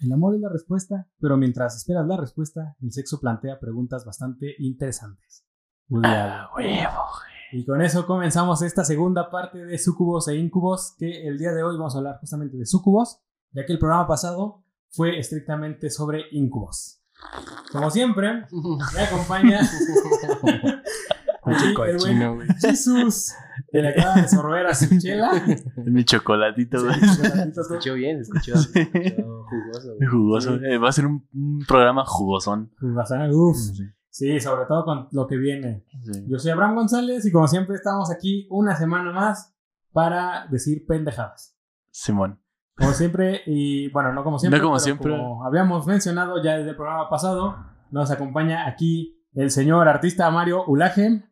El amor es la respuesta, pero mientras esperas la respuesta, el sexo plantea preguntas bastante interesantes. Ah, huevo, Y con eso comenzamos esta segunda parte de Sucubos e Incubos, que el día de hoy vamos a hablar justamente de Sucubos, ya que el programa pasado fue estrictamente sobre Incubos. Como siempre, me acompaña güey. Jesús, que le acaba de sorber a su chela. Mi chocolatito, güey. Escuchó bien, escuchó, escuchó jugoso, güey. Jugoso. Sí. Eh, va a ser un, un programa jugosón. Pues bastante, uf. Sí. Sí, sobre todo con lo que viene. Sí. Yo soy Abraham González y como siempre estamos aquí una semana más para decir pendejadas. Simón. Como siempre, y bueno, no como siempre. No como pero siempre. Como habíamos mencionado ya desde el programa pasado, nos acompaña aquí el señor artista Mario Ulaje.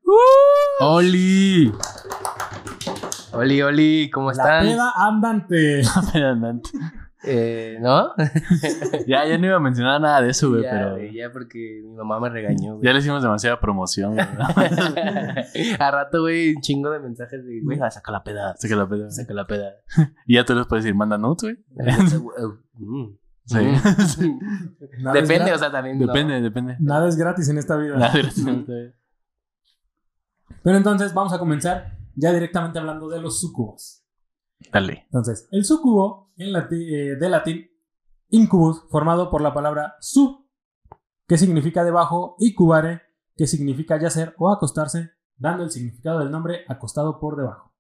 ¡Oli! ¡Oli, Oli! ¿Cómo La están? peda andante. Adelante. Eh, ¿No? ya, ya no iba a mencionar nada de eso, güey, ya, pero ya porque mi mamá me regañó, güey. ya le hicimos demasiada promoción, güey. A rato, güey, un chingo de mensajes de, güey, ah, saca la peda. Saca la peda. Saca la peda. Y ya tú les puedes decir, manda notes, güey. Sí. Depende, o sea, también. no. Depende, depende. Nada es gratis en esta vida. Nada. Pero entonces vamos a comenzar ya directamente hablando de los sucubos. Dale. Entonces, el sucubo, en lati- eh, de latín, incubus, formado por la palabra su, que significa debajo, y cubare, que significa yacer o acostarse, dando el significado del nombre acostado por debajo.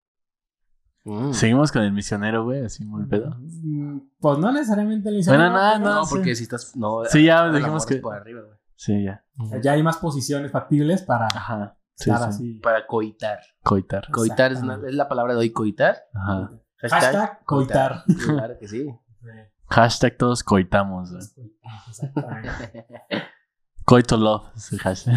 Mm. Seguimos con el misionero, güey, así muy pedo. Mm, Pues no necesariamente el Bueno, nada, no, No, sí. porque si estás. No, Sí, ya dijimos que- es Por arriba, güey. Sí, ya. Ya hay más posiciones factibles para Ajá. Sí, estar sí. así. Para coitar. Coitar. Coitar es, una- Exactamente. es la palabra de hoy, coitar. Ajá. Hashtag coitar. Claro que sí. Hashtag todos coitamos, güey. Exactamente. Coito love es el hashtag.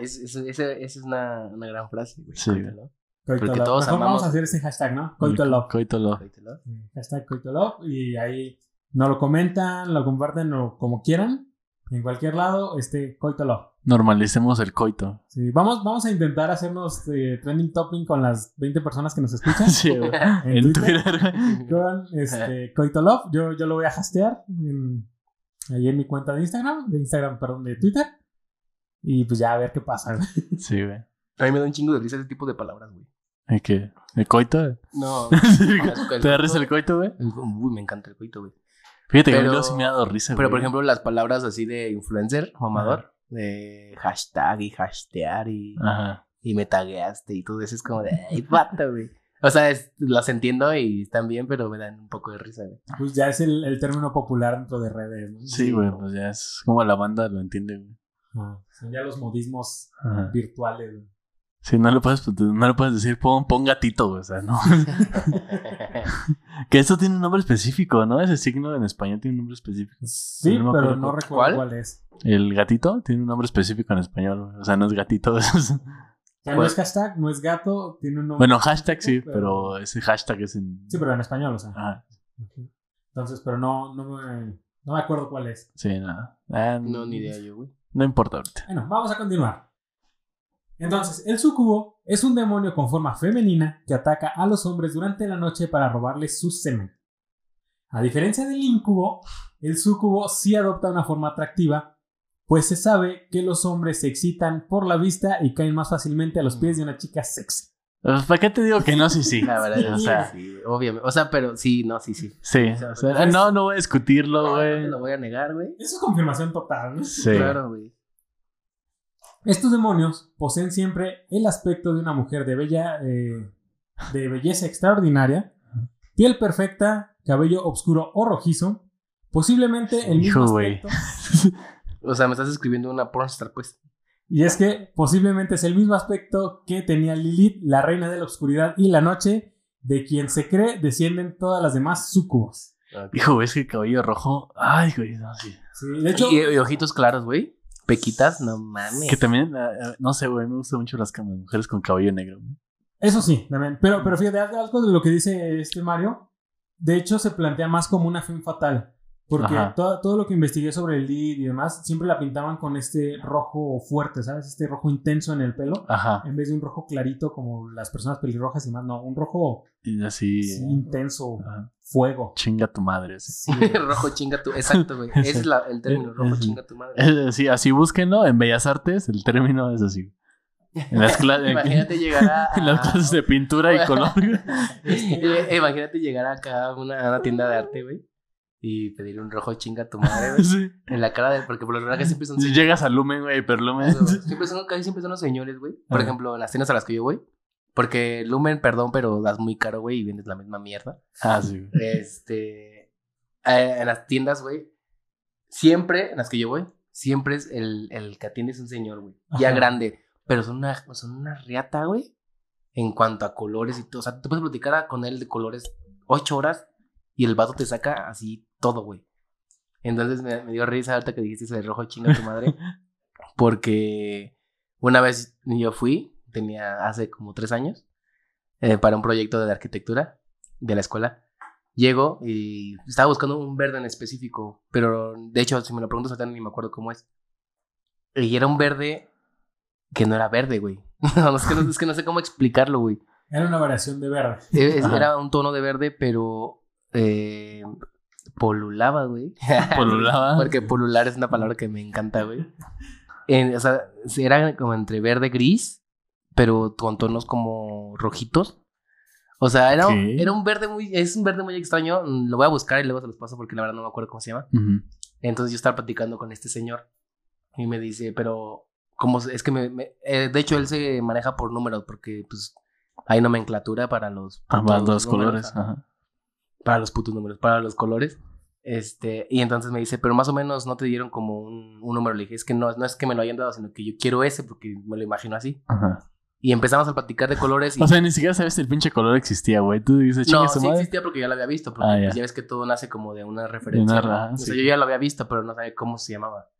Es, es, ese- esa es una, una gran frase, güey. Sí. Coítalo. Coito Porque love. todos Mejor vamos a hacer ese hashtag, ¿no? Coito love. Coito love. Coítalo. Hashtag Coito Love, y ahí no lo comentan, lo comparten o como quieran. En cualquier lado, este Coito Love. Normalicemos el coito. Sí, vamos, vamos a intentar hacernos eh, trending topping con las 20 personas que nos escuchan. Sí, güey. En En Twitter. Twitter. güey. Con este, Coito Love. Yo, yo lo voy a hastear en- ahí en mi cuenta de Instagram, de Instagram, perdón, de Twitter. Y pues ya a ver qué pasa. güey. Sí, güey. A mí me da un chingo de risa ese tipo de palabras, güey. ¿El qué? ¿El coito? No. ¿Te da risa el coito, güey? Uy, me encanta el coito, güey. Fíjate que a mí Pero- luego sí me ha dado risa, Pero, por ejemplo, las palabras así de influencer, mamador, de hashtag y hashtarear y, Ajá. y me tagueaste y todo eso es como de, ay, pata, güey. O sea, es- las entiendo y están bien, pero me dan un poco de risa, güey. Pues ya es el, el término popular dentro de redes. ¿no? Sí, güey, pues ya es como la banda lo entiende, güey. Ah, Son ya los modismos Ajá. virtuales. güey. Sí, no le puedes, no le puedes decir pon, pon gatito, o sea, no. que esto tiene un nombre específico, ¿no? Ese signo en español tiene un nombre específico. Sí, No pero no recuerdo ¿Cuál? cuál es. El gatito tiene un nombre específico en español, güey. o sea, no es gatito. es- O sea, no es hashtag, no es gato, tiene un nombre. Bueno, hashtag sí, Pero- pero ese hashtag es en... Sí, pero en español, o sea. Ajá, Entonces, pero no, no, me, no me acuerdo cuál es. sí, nada. Ah, No, ni idea yo, güey. No importa ahorita. Bueno, vamos a continuar. Entonces, el sucubo es un demonio con forma femenina que ataca a los hombres durante la noche para robarles su semen. A diferencia del incubo, el sucubo sí adopta una forma atractiva, pues se sabe que los hombres se excitan por la vista y caen más fácilmente a los pies de una chica sexy. Pues, ¿Para qué te digo que no? Sí, sí. La verdad, o sea, sí, obviamente. O sea, pero sí, no, sí, sí. sí. O sea, no, no voy a discutirlo, No, no güey. te lo voy a negar, güey. Eso es confirmación total, ¿no? Sí. Claro, güey. Estos demonios poseen siempre el aspecto de una mujer de bella, eh, de belleza extraordinaria, piel perfecta, cabello oscuro o rojizo, posiblemente el mismo Hijo, aspecto. O sea, me estás escribiendo una pornstar, pues. Y es que posiblemente es el mismo aspecto que tenía Lilith, la reina de la oscuridad y la noche, de quien se cree descienden todas las demás sucubos. Hijo, es que el cabello rojo. Ay, güey, no, sí. Sí, de hecho, y, y ojitos claros, güey. Pequitas, no mames. Que también, ah, ah, no sé, güey, me gustan mucho las mujeres con cabello negro. güey. Eso sí, también. Pero, pero fíjate, algo de lo que dice este Mario. De hecho, se plantea más como una fin fatal. Porque todo, todo lo que investigué sobre el lead y demás, siempre la pintaban con este rojo fuerte, ¿sabes? Este rojo intenso en el pelo. Ajá. En vez de un rojo clarito como las personas pelirrojas y más, no, un rojo Y así. sí, intenso, ajá. Fuego. Chinga tu madre. sí. Sí, rojo chinga tu. Exacto, güey. Ese es la- el término, rojo Sí. chinga tu madre. Es así, así búsquenlo. En Bellas Artes, el término es así. En las, Imagínate llegar a. en las clases de pintura y color. Eh, Imagínate llegar acá a una, a una tienda de arte, güey. Y pedir un rojo chinga tu madre, güey. Sí. En la cara de. Porque por lo general que siempre son Si llegas a Lumen, güey, pero Lumen. Siempre son, casi siempre son los señores, güey. Por Ajá. ejemplo, en las tiendas a las que yo voy. Porque Lumen, perdón, pero das muy caro, güey, y vendes la misma mierda. Ah, sí. Este. eh, en las tiendas, güey. Siempre, en las que yo voy, siempre es el, el que atiende es un señor, güey. Ya grande. Pero son una, son una riata, güey. En cuanto a colores y todo. O sea, te puedes platicar con él de colores ocho horas y el vato te saca así todo, güey. Entonces me, me dio risa ahorita que dijiste eso de rojo chinga tu madre. Porque una vez yo fui, tenía hace como tres años, eh, para un proyecto de arquitectura de la escuela. Llego y estaba buscando un verde en específico, pero de hecho, si me lo preguntas ahorita ni me acuerdo cómo es. Y era un verde que no era verde, güey. No, es, que no, es que no sé cómo explicarlo, güey. Era una variación de verde. Es- Ajá. Era un tono de verde, pero eh, polulaba, güey. Polulaba. Porque polular es una palabra que me encanta, güey. En- o sea, era como entre verde gris, pero con tonos como rojitos. O sea, era, era un verde muy, es un verde muy extraño. Mm, Lo voy a buscar y luego se los paso porque la verdad no me acuerdo cómo se llama. Ujú. Entonces yo estaba platicando con este señor y me dice, pero como es que me, me- eh, de hecho él se maneja por números porque pues hay nomenclatura para los Ah, putos van dos números, colores. Ajá. para los putos números, para los colores. Este, y entonces me dice, pero más o menos no te dieron como un, un número. Le dije, es que no, no es que me lo hayan dado, sino que yo quiero ese porque me lo imagino así. Ajá. Y empezamos a platicar de colores. Y, O sea, ni siquiera sabes si el pinche color existía, güey. Tú dices, no, sí madre. existía porque ya lo había visto. Porque Ah, pues, ya. ya. ves que todo nace como de una referencia. De una ¿no? ra- O sí. sea, yo ya lo había visto, pero no sabía cómo se llamaba.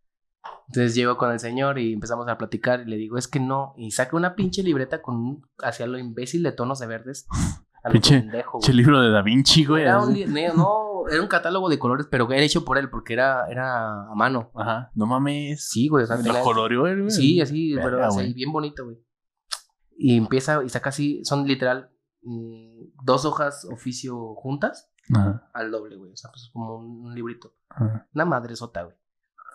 Entonces llego con el señor y empezamos a platicar y le digo, es que no. Y saca una pinche libreta con un, hacia lo imbécil de tonos de verdes. Pinche- pendejo. Pinche libro de Da Vinci, güey. Era un, no, era un catálogo de colores, pero era hecho por él, porque era, era a mano. Ajá. No mames. Sí, güey. O sea, Lo coloreó él, güey. sí, así, Verga, pero así, bien bonito, güey. Y empieza y saca así, son literal mm, dos hojas oficio juntas Ajá. al doble, güey. O sea, pues como un, un librito. Ajá. Una madresota, güey.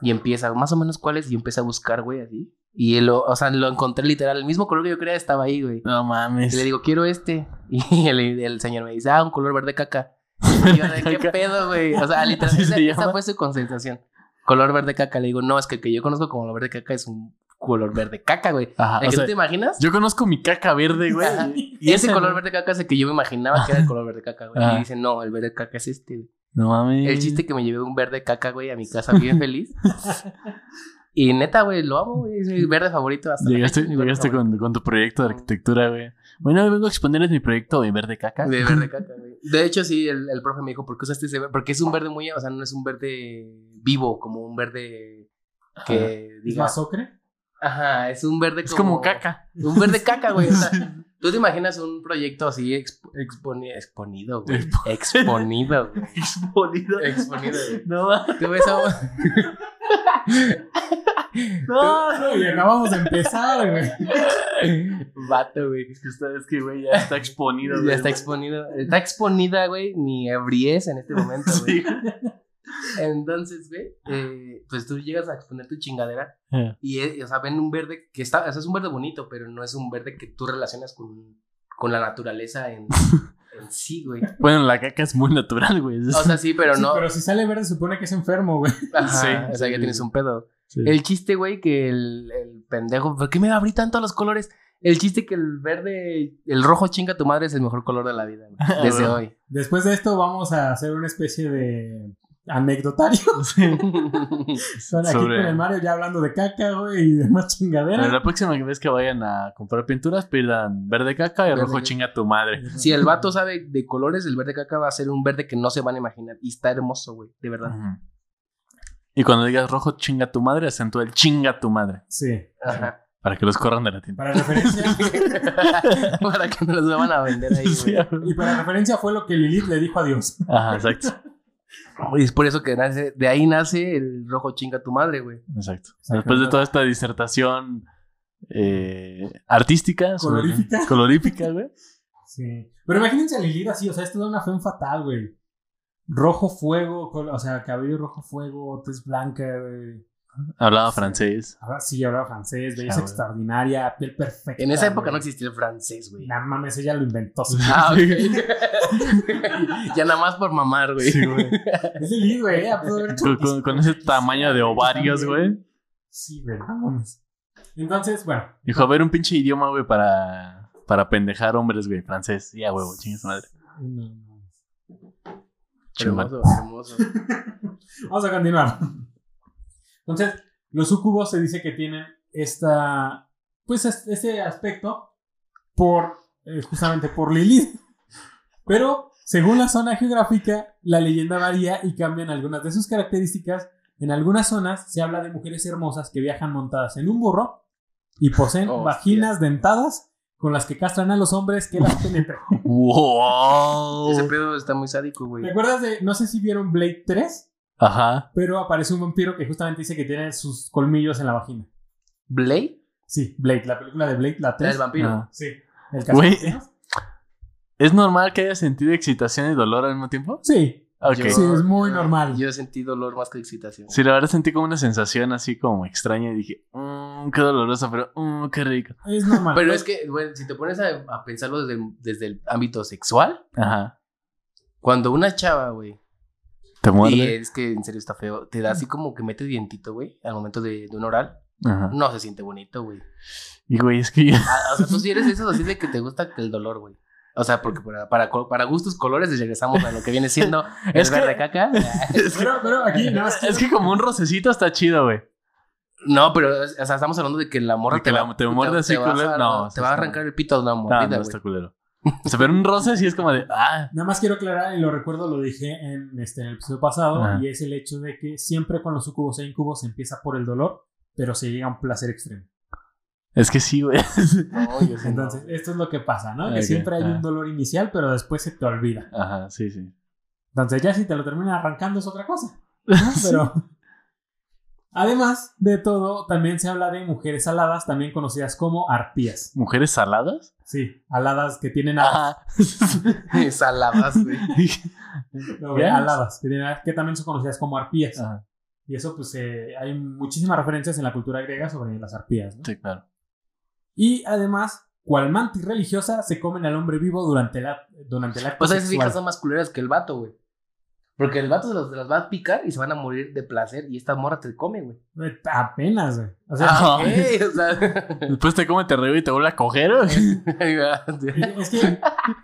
Y empieza, más o menos cuáles, y empieza a buscar, güey, así. Y él lo, o sea, lo encontré literal, el mismo color que yo quería estaba ahí, güey. No mames. Y le digo, quiero este. Y el, el señor me dice, ah, un color verde caca. Y yo, ¿de qué pedo, güey? O sea, literal, se esa fue su concentración. Color verde caca. Le digo, no, es que el que yo conozco como verde caca es un color verde caca, güey. Ajá. ¿El O que sea, tú te imaginas? yo conozco mi caca verde, güey. Ajá. Y Y ese color verde caca es el que yo me imaginaba que era el color verde caca, güey. Ajá. Y dice, no, el verde caca es este, güey. No mames. El chiste que me llevé un verde caca, güey, a mi casa bien feliz. y neta, güey, lo amo, güey. Es mi verde favorito hasta Llegaste, fecha, es llegaste favorito. con, con tu proyecto de arquitectura, güey. Bueno, hoy vengo a exponerles mi proyecto de verde caca. De verde caca, güey. De hecho, sí, el, el profe me dijo, ¿por qué usaste ese verde? Porque es un verde muy, o sea, no es un verde vivo, como un verde que ¿Es diga. más ocre? Ajá, es un verde Es como caca. Un verde caca, güey. O sea, tú te imaginas un proyecto así expo- exponi- exponido, güey. Exponido, güey. Exponido. Exponido, güey. No. Tú ves a- No, no. Y acabamos de empezar, güey. Vato, güey. Es que, está- es que, güey, ya está exponido, güey. Ya está exponido. Está exponida, güey, mi ebriez en este momento, güey. Sí. Entonces, güey, eh, pues tú llegas a exponer tu chingadera Eh, y, eh, o sea, ven un verde que está, o sea, es un verde bonito, pero no es un verde que tú relacionas con, con la naturaleza en, en sí, güey. Bueno, la caca es muy natural, güey. O sea, sí, pero Sí, no. Pero si sale verde, supone que es enfermo, güey. Ajá, Sí, o sea, sí, ya tienes un pedo. Sí. El chiste, güey, que el, el pendejo, ¿por qué me abrí tanto los colores? El chiste que el verde, el rojo chinga tu madre es el mejor color de la vida, güey, desde hoy. Después de esto, vamos a hacer una especie de anecdotario. Son aquí Sobre- con el Mario ya hablando de caca, güey, y demás Bueno, chingaderas. la próxima vez que vayan a comprar pinturas, pidan verde caca y Verde rojo chinga tu madre. si el vato sabe de colores, el verde caca va a ser un verde que no se van a imaginar. Y está hermoso, güey, de verdad. Y cuando digas rojo chinga tu madre, acentúa el chinga tu madre. Sí. Ajá. Para que los corran de la tienda. Para referencia. Para que no los van a vender ahí, Sí, güey. y para referencia fue lo que Lilith le dijo a Dios. Ajá, exacto. Y es por eso que nace, de ahí nace el rojo chinga tu madre, güey. Exacto. Después de toda esta disertación eh, artística, sobre- Colorífica. colorífica, güey. Sí. Pero imagínense a Lilith así, o sea, esto da una fe fatal, güey. Rojo fuego, o sea, cabello rojo fuego, tez blanca, güey. Hablaba Sí. francés. Ahora sí, hablaba francés, belleza Ah, güey. extraordinaria, piel perfecta. En esa época no güey. existía el francés, güey. Nah, mames, ella lo inventó. sí. Ah, ok. ya nada más por mamar, güey. Sí, güey. Es Lilith, güey. hecho Con, con- con ese tamaño de ovarios, güey. Sí, güey, mames. Entonces, bueno, Dijo, a ver, un pinche idioma, güey, para, para pendejar hombres, güey. Francés. Ya, huevo, chingue su madre. no, no. Hermoso, hermoso. Vamos a continuar. Entonces, los sucubos se dice que tienen esta, pues, es- este aspecto por, eh, justamente por Lilith. Pero, según la zona geográfica, la leyenda varía y cambian algunas de sus características. En algunas zonas se habla de mujeres hermosas que viajan montadas en un burro y poseen vaginas dentadas con las que castran a los hombres que las penetran. ¡Wow! Ese pedo está muy sádico, güey. ¿Te acuerdas de, no sé si vieron Blade 3? Ajá. Pero aparece un vampiro que justamente dice que tiene sus colmillos en la vagina. ¿Blade? Sí, Blade, la película de Blade, la 3. El vampiro. Sí. El Güey. caso. ¿Es normal que haya sentido excitación y dolor al mismo tiempo? Sí, Ok. Yo- Sí, es muy normal. Yo sentí dolor más que excitación. Sí, la verdad sentí como una sensación así como extraña y dije, mmm, qué doloroso, pero mmm, qué rico. es normal. Pero es que, güey, si te pones a, a pensarlo desde el, desde el ámbito sexual, Ajá. cuando una chava, güey, Te y muerde. es que en serio está feo, te da así como que mete dientito, güey, al momento de, de un oral, Ajá. no se siente bonito, güey. Y güey, es que Ah, o sea, tú sí eres de esos así de que te gusta el dolor, güey. O sea, porque para, para, para gustos colores regresamos a lo que viene siendo el Es que- verde caca. es, que, Pero, pero aquí nada más es que como un rocecito está chido, güey. No, pero o sea, estamos hablando de que la morra que te, la- va, te muerde así, culero. No, te eso va a arrancar el pito de una Ah, mordida, no, güey. está culero. O sea, pero un roce sí es como de, ah, Nada más quiero aclarar, y lo recuerdo, lo dije en, este, en el episodio pasado, Ajá. y es el hecho de que siempre con los sucubos e incubos se empieza por el dolor, pero se llega a un placer extremo. es que sí, güey. No, yo sí no. Entonces, esto es lo que pasa, ¿no? Que siempre hay ajá. un dolor inicial, pero después se te olvida. Ajá, sí, sí. Entonces, ya si te lo terminan arrancando es otra cosa. ¿no? Pero. Además de todo, también se habla de mujeres aladas, también conocidas como arpías. ¿Mujeres saladas? Sí, aladas que tienen alas. Ajá. Saladas, güey. No, güey, ¿Ves? aladas, que, tienen que también son conocidas como arpías. Ajá. Y eso, pues, eh, hay muchísimas referencias en la cultura griega sobre las arpías. ¿no? Sí, claro. Y además, cual mantis religiosa, se comen al hombre vivo durante, la, durante acto O sea, esas viejas son más culeras que el vato, güey. Porque el vato se los, las va a picar y se van a morir de placer y esta morra te come, güey. Apenas, güey. O sea, Ah, Ok, o sea. Después te come, te río y te vuelve a coger. güey. Es que,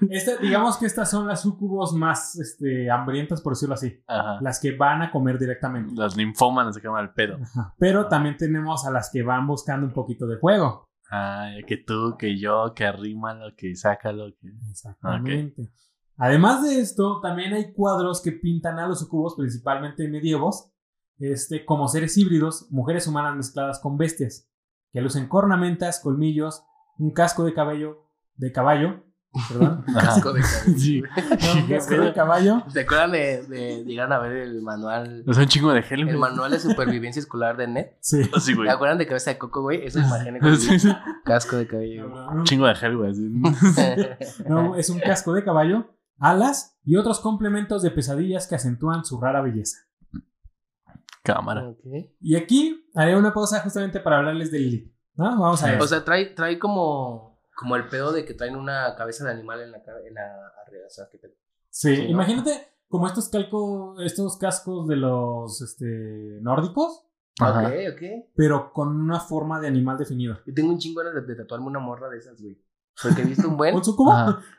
esta- digamos que estas son las sucubos más este, hambrientas, por decirlo así. Ajá. Las que van a comer directamente. Las linfómanas se queman el pedo. Ajá. Pero también tenemos a las que van buscando un poquito de fuego. Ah, que tú, que yo, que arrímalo, que sácalo. Que... Exactamente. Además de esto, también hay cuadros que pintan a los sucubos, principalmente medievos, este, como seres híbridos, mujeres humanas mezcladas con bestias, que lucen cornamentas, colmillos, un casco de cabello, de caballo, perdón. Casco de cabello, Sí. no, un casco de caballo, ¿Te acuerdan de, de llegar a ver el manual? Es un chingo de gel, El güey. manual de supervivencia escolar de Net. sí. Sí, güey. ¿Te acuerdan de cabeza de coco, güey? Eso imaginé con Sí, sí. casco de cabello. güey. Un chingo de gel, güey. No, es un casco de caballo, alas y otros complementos de pesadillas que acentúan su rara belleza. Cámara. Y aquí haré una pausa justamente para hablarles de Lilith. ¿no? Vamos a ver. O sea, trae, trae como, como el pedo de que traen una cabeza de animal en la, en la arriba. O sea, que te- sí, sí, ¿no? imagínate como estos calco, estos cascos de los este, nórdicos, Ajá. Ok, ok. pero con una forma de animal definido. Yo tengo un chingo de, de tatuarme una morra de esas, güey. Porque he visto un buen. ¿Un sucubo?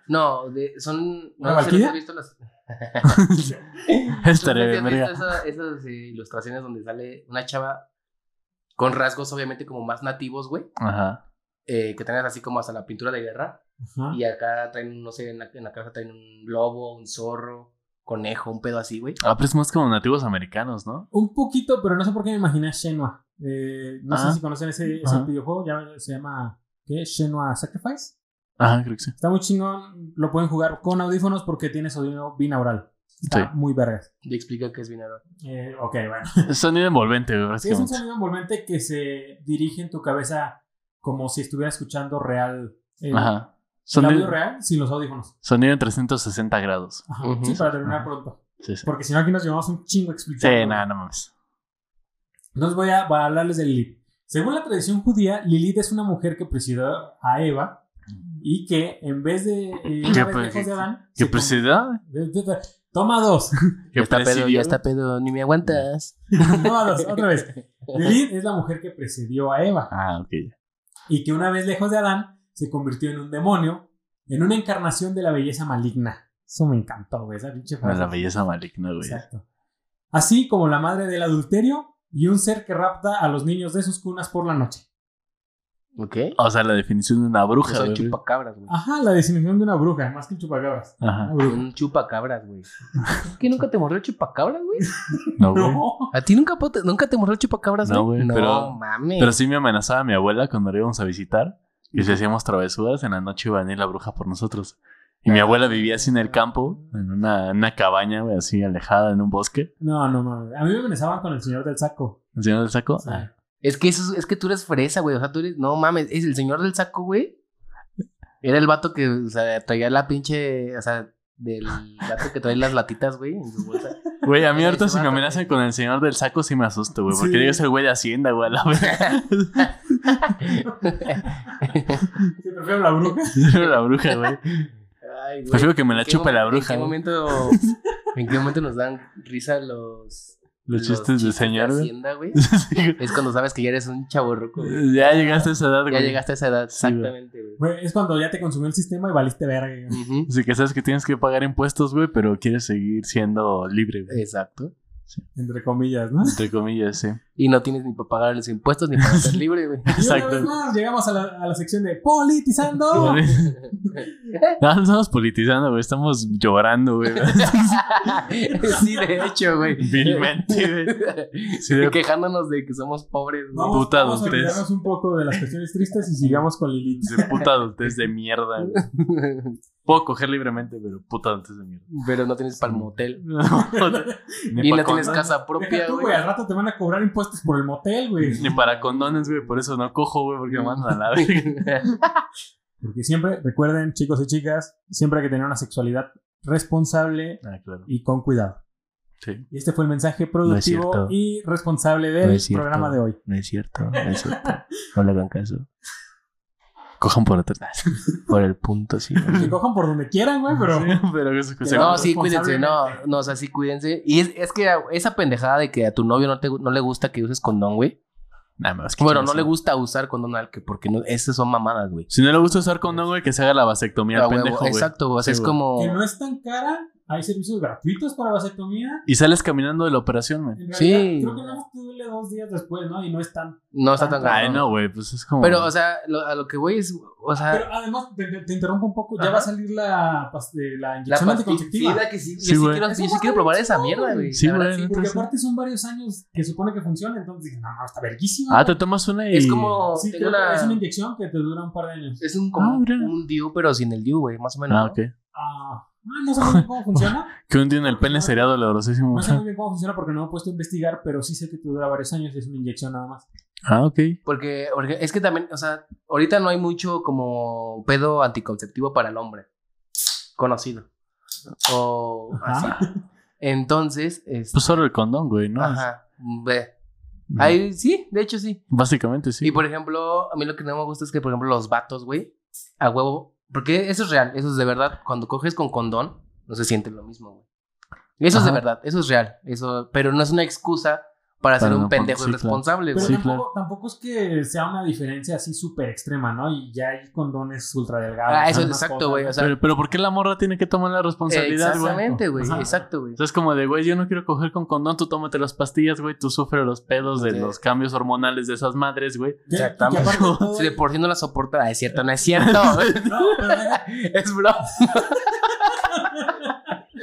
No, de, son. ¿Una No sé has visto las. Estaré ¿Tú bien, verga. esa- esas eh, ilustraciones donde sale una chava con rasgos, obviamente, como más nativos, güey? Ajá. eh, que traen así como hasta la pintura de guerra. Ajá. Y acá traen, no sé, en la, en la cabeza traen un lobo, un zorro, conejo, un pedo así, güey. Ah, pero es más como nativos americanos, ¿no? Un poquito, pero no sé por qué me imaginé a Shenua. Eh, no Ah. sé si conocen ese, ese videojuego, ya se llama ¿qué? Shenua Sacrifice. Ajá, creo que sí. Está muy chingón, lo pueden jugar con audífonos porque tiene sonido binaural. Está Sí. muy vergas. Y explica qué es binaural. Eh, ok, bueno. Es sonido envolvente, güey, Sí, es un sonido envolvente que se dirige en tu cabeza como si estuviera escuchando real. El, Ajá. el audio Sonido, real sin los audífonos. sonido en 360 grados. Ajá. Sí, para terminar pronto. Sí, sí. Porque si no, aquí nos llevamos un chingo explicando. Sí, nada, no mames. Entonces voy a, voy a hablarles de Lilith. Según la tradición judía, Lilith es una mujer que presidió a Eva y que en vez de. eh, una ¿Qué vez pre- lejos de Adán. ¿Qué presidió? Toma dos. ¿Qué Ya está pedo, ya está pedo, ni me aguantas. Toma dos, otra vez. Lilith es la mujer que precedió a Eva Ah, ok. y que una vez lejos de Adán se convirtió en un demonio, en una encarnación de la belleza maligna. Eso me encantó, güey, esa pinche frase. La belleza maligna, güey. Exacto. Así como la madre del adulterio y un ser que rapta a los niños de sus cunas por la noche. ¿Ok? O sea, la definición de una bruja, soy güey. chupacabras, güey. Ajá, la definición de una bruja, más que un chupacabras. Ajá. Un chupacabras, güey. ¿Qué nunca te mordió el chupacabras, güey? No, güey. No. ¿A ti nunca, nunca te mordió el chupacabras, No, güey? güey, No, pero- mames. Pero sí me amenazaba mi abuela cuando la íbamos a visitar. Y si hacíamos travesuras, en la noche iba a venir la bruja por nosotros. Y mi abuela vivía así en el campo, en una, en una cabaña, güey, así alejada en un bosque. No, no mames. A mí me amenazaban con el señor del saco. ¿El señor del saco? Sí. Ah. Es que eso es, es que tú eres fresa, güey. O sea, tú eres. No mames, es el señor del saco, güey. Era el vato que, o sea, traía la pinche. O sea, del vato que trae las latitas, güey, en su bolsa. Güey, a mí ahorita si me amenazan con el señor del saco sí me asusto, güey. Porque Sí. yo soy el güey de Hacienda, güey, a la vez. Sí, prefiero la bruja. la bruja, güey. Ay, güey. Prefiero que me la ¿En qué chupe la bruja, ¿En qué momento, en qué momento nos dan risa los. Los chistes de señor, güey. Hacienda, güey? Es cuando sabes que ya eres un chavo güey. Ya llegaste a esa edad, güey. Ya llegaste a esa edad, exactamente, güey. Güey, es cuando ya te consumió el sistema y valiste verga. güey. Así que sabes que tienes que pagar impuestos, güey, pero quieres seguir siendo libre, güey. Exacto. Entre comillas, ¿no? Entre comillas, sí. Y no tienes ni para pagar los impuestos ni para ser libre, güey. Y una Exacto. vez más llegamos a la, a la sección de politizando. No, no estamos politizando, güey. Estamos llorando, güey. sí, de hecho, güey. Vilmente, güey. Sí, de- Quejándonos de que somos pobres, güey. Vamos, Puta vamos a un poco de las cuestiones tristes y sigamos con Lilith. De puta adultez de mierda, güey. Puedo coger libremente, pero puta adultez de mierda. Pero no tienes para el motel. Ni Y no tienes casa propia, tú, güey. Al rato te van a cobrar impuestos por el motel, güey. Ni para condones, güey. Por eso no cojo, güey, porque me mandan a la verga. Porque siempre, recuerden, chicos y chicas, siempre hay que tener una sexualidad responsable Ah, claro. y con cuidado. Sí. Y este fue el mensaje productivo y responsable del programa de hoy. No es cierto, no es cierto. No le hagan caso. Cojan por atrás. Por el punto, sí. Que cojan por donde quieran, güey, pero. Sí, pero que se No, No, sí, cuídense, no, no, o sea, sí, cuídense. Y es, es que esa pendejada de que a tu novio no, te, no le gusta que uses condón, güey. Nah, me vas a Bueno, no le gusta usar condón al que, porque no, esas son mamadas, güey. Si no le gusta usar condón, güey, que se haga la vasectomía pendejo, güey. Exacto, o sea, Sí, es güey. como. Que no es tan cara. Hay servicios gratuitos para vasectomía. Y sales caminando de la operación. En realidad, Sí. Creo que te duele dos días después, ¿no? Y no es tan. No está tan Ay, cabrón. no, güey, pues es como. Pero, o sea, lo- a lo que voy es, o sea, Pero además, te, te- te interrumpo un poco. Ya va a salir la, pas- de la la inyección pasti- anticonceptiva. sí, la que sí, Sí, yo sí quiero, yo sí quiero probar esa mierda, güey. Sí, La verdad, güey, sí. Porque Entonces- aparte son varios años que supone que funciona. Entonces dije, no, no, está verguísima. Ah, te tomas una y. Es como. Sí, tengo creo que una- es una inyección que te dura un par de años. Es un, como Ah, un DIU, pero sin el DIU, güey, más o menos. Ah, ¿no? ok. Ah, ah, no sé muy bien cómo funciona. Que un día en el pene sería dolorosísimo. No sé muy bien cómo funciona porque no me he puesto a investigar, pero sí sé que te dura varios años y es una inyección nada más. Ah, ok. Porque, porque es que también, o sea, ahorita no hay mucho como pedo anticonceptivo para el hombre conocido. O así. Entonces, este, Pues solo el condón, güey, ¿no? ajá, ve. Ahí, sí, de hecho sí. Básicamente sí. Y por ejemplo, a mí lo que no me gusta es que, por ejemplo, los vatos, güey, a huevo. Porque eso es real, eso es de verdad. Cuando coges con condón, no se siente lo mismo, güey. Eso es de verdad, eso es real. Eso, pero no es una excusa para ser un no pendejo sí, claro. irresponsable, Pero güey. Sí, tampoco, tampoco es que sea una diferencia así súper extrema, ¿no? Y ya hay condones ultra delgados. Ah, eso es exacto, cosas, güey. O sea, pero, pero ¿por qué la morra tiene que tomar la responsabilidad, güey? exactamente, güey. Exacto, güey. O sea, es como de, güey, yo no quiero coger con condón, tú tómate las pastillas, güey, tú sufres los pedos de Sí. los cambios hormonales de esas madres, güey. Exactamente. Si de por sí no la soporta, ah, es cierto, no es cierto. No, pero es broma.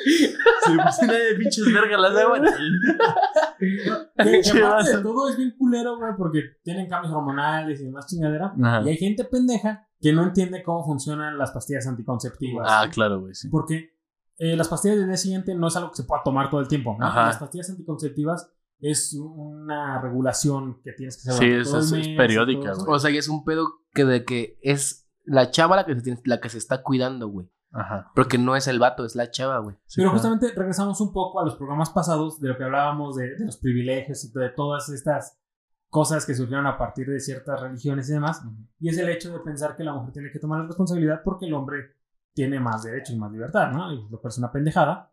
Pues si nadie pinches verga las de, güey. que- que Che, aparte de vaso. todo es bien culero, güey, porque tienen cambios hormonales y demás chingadera. Ajá. Y hay gente pendeja que no entiende cómo funcionan las pastillas anticonceptivas. Ah, claro, güey, sí. Porque eh, las pastillas del día siguiente no es algo que se pueda tomar todo el tiempo, ¿no? Ajá. Las pastillas anticonceptivas es una regulación que tienes que hacer Sí, es- todo es- es mes periódica, güey. O sea, y es un pedo que de que es la chava la que se, tiene- la que se está cuidando, güey. Ajá. Porque no es el vato, es la chava, güey. Sí, Pero claro. justamente regresamos un poco a los programas pasados de lo que hablábamos de, de los privilegios y de todas estas cosas que surgieron a partir de ciertas religiones y demás. Y es el hecho de pensar que la mujer tiene que tomar la responsabilidad porque el hombre tiene más derechos y más libertad, ¿no? Y lo cual es una pendejada.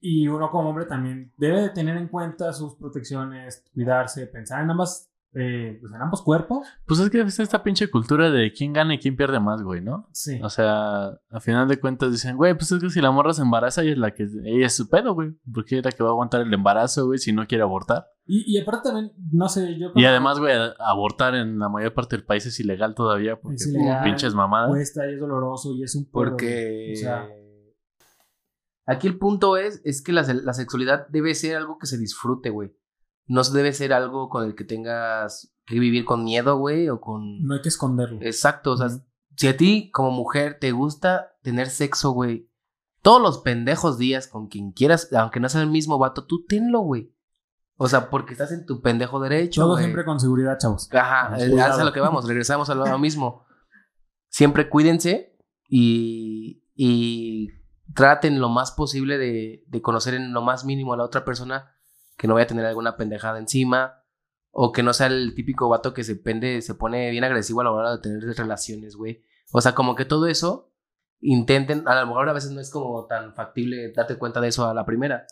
Y uno como hombre también debe de tener en cuenta sus protecciones, cuidarse, pensar en ambas, eh, pues en ambos cuerpos. Pues es que es esta pinche cultura de quién gana y quién pierde más, güey, ¿no? Sí. O sea, a final de cuentas dicen, güey, pues es que si la morra se embaraza, ella es la que, ella es su pedo, güey. Porque es la que va a aguantar el embarazo, güey, si no quiere abortar. Y, y aparte también, no sé, yo... Y además, güey, abortar en la mayor parte del país es ilegal todavía, porque Es ilegal. pinches mamadas. cuesta y es doloroso y es un Porque. o sea- Aquí el punto es, es que la, la sexualidad debe ser algo que se disfrute, güey. No debe ser algo con el que tengas que vivir con miedo, güey, o con... No hay que esconderlo. Exacto, o sea, si a ti como mujer te gusta tener sexo, güey, todos los pendejos días con quien quieras, aunque no sea el mismo vato, tú tenlo, güey. O sea, porque estás en tu pendejo derecho, Todo siempre con seguridad, chavos. Ajá, eh, es a lo que vamos, regresamos a lo mismo. Siempre cuídense y, y traten lo más posible de, de conocer en lo más mínimo a la otra persona, que no vaya a tener alguna pendejada encima, o que no sea el típico vato que se pende, se pone bien agresivo a la hora de tener relaciones, güey. O sea, como que todo eso intenten, a lo mejor a veces no es como tan factible darte cuenta de eso a la primera,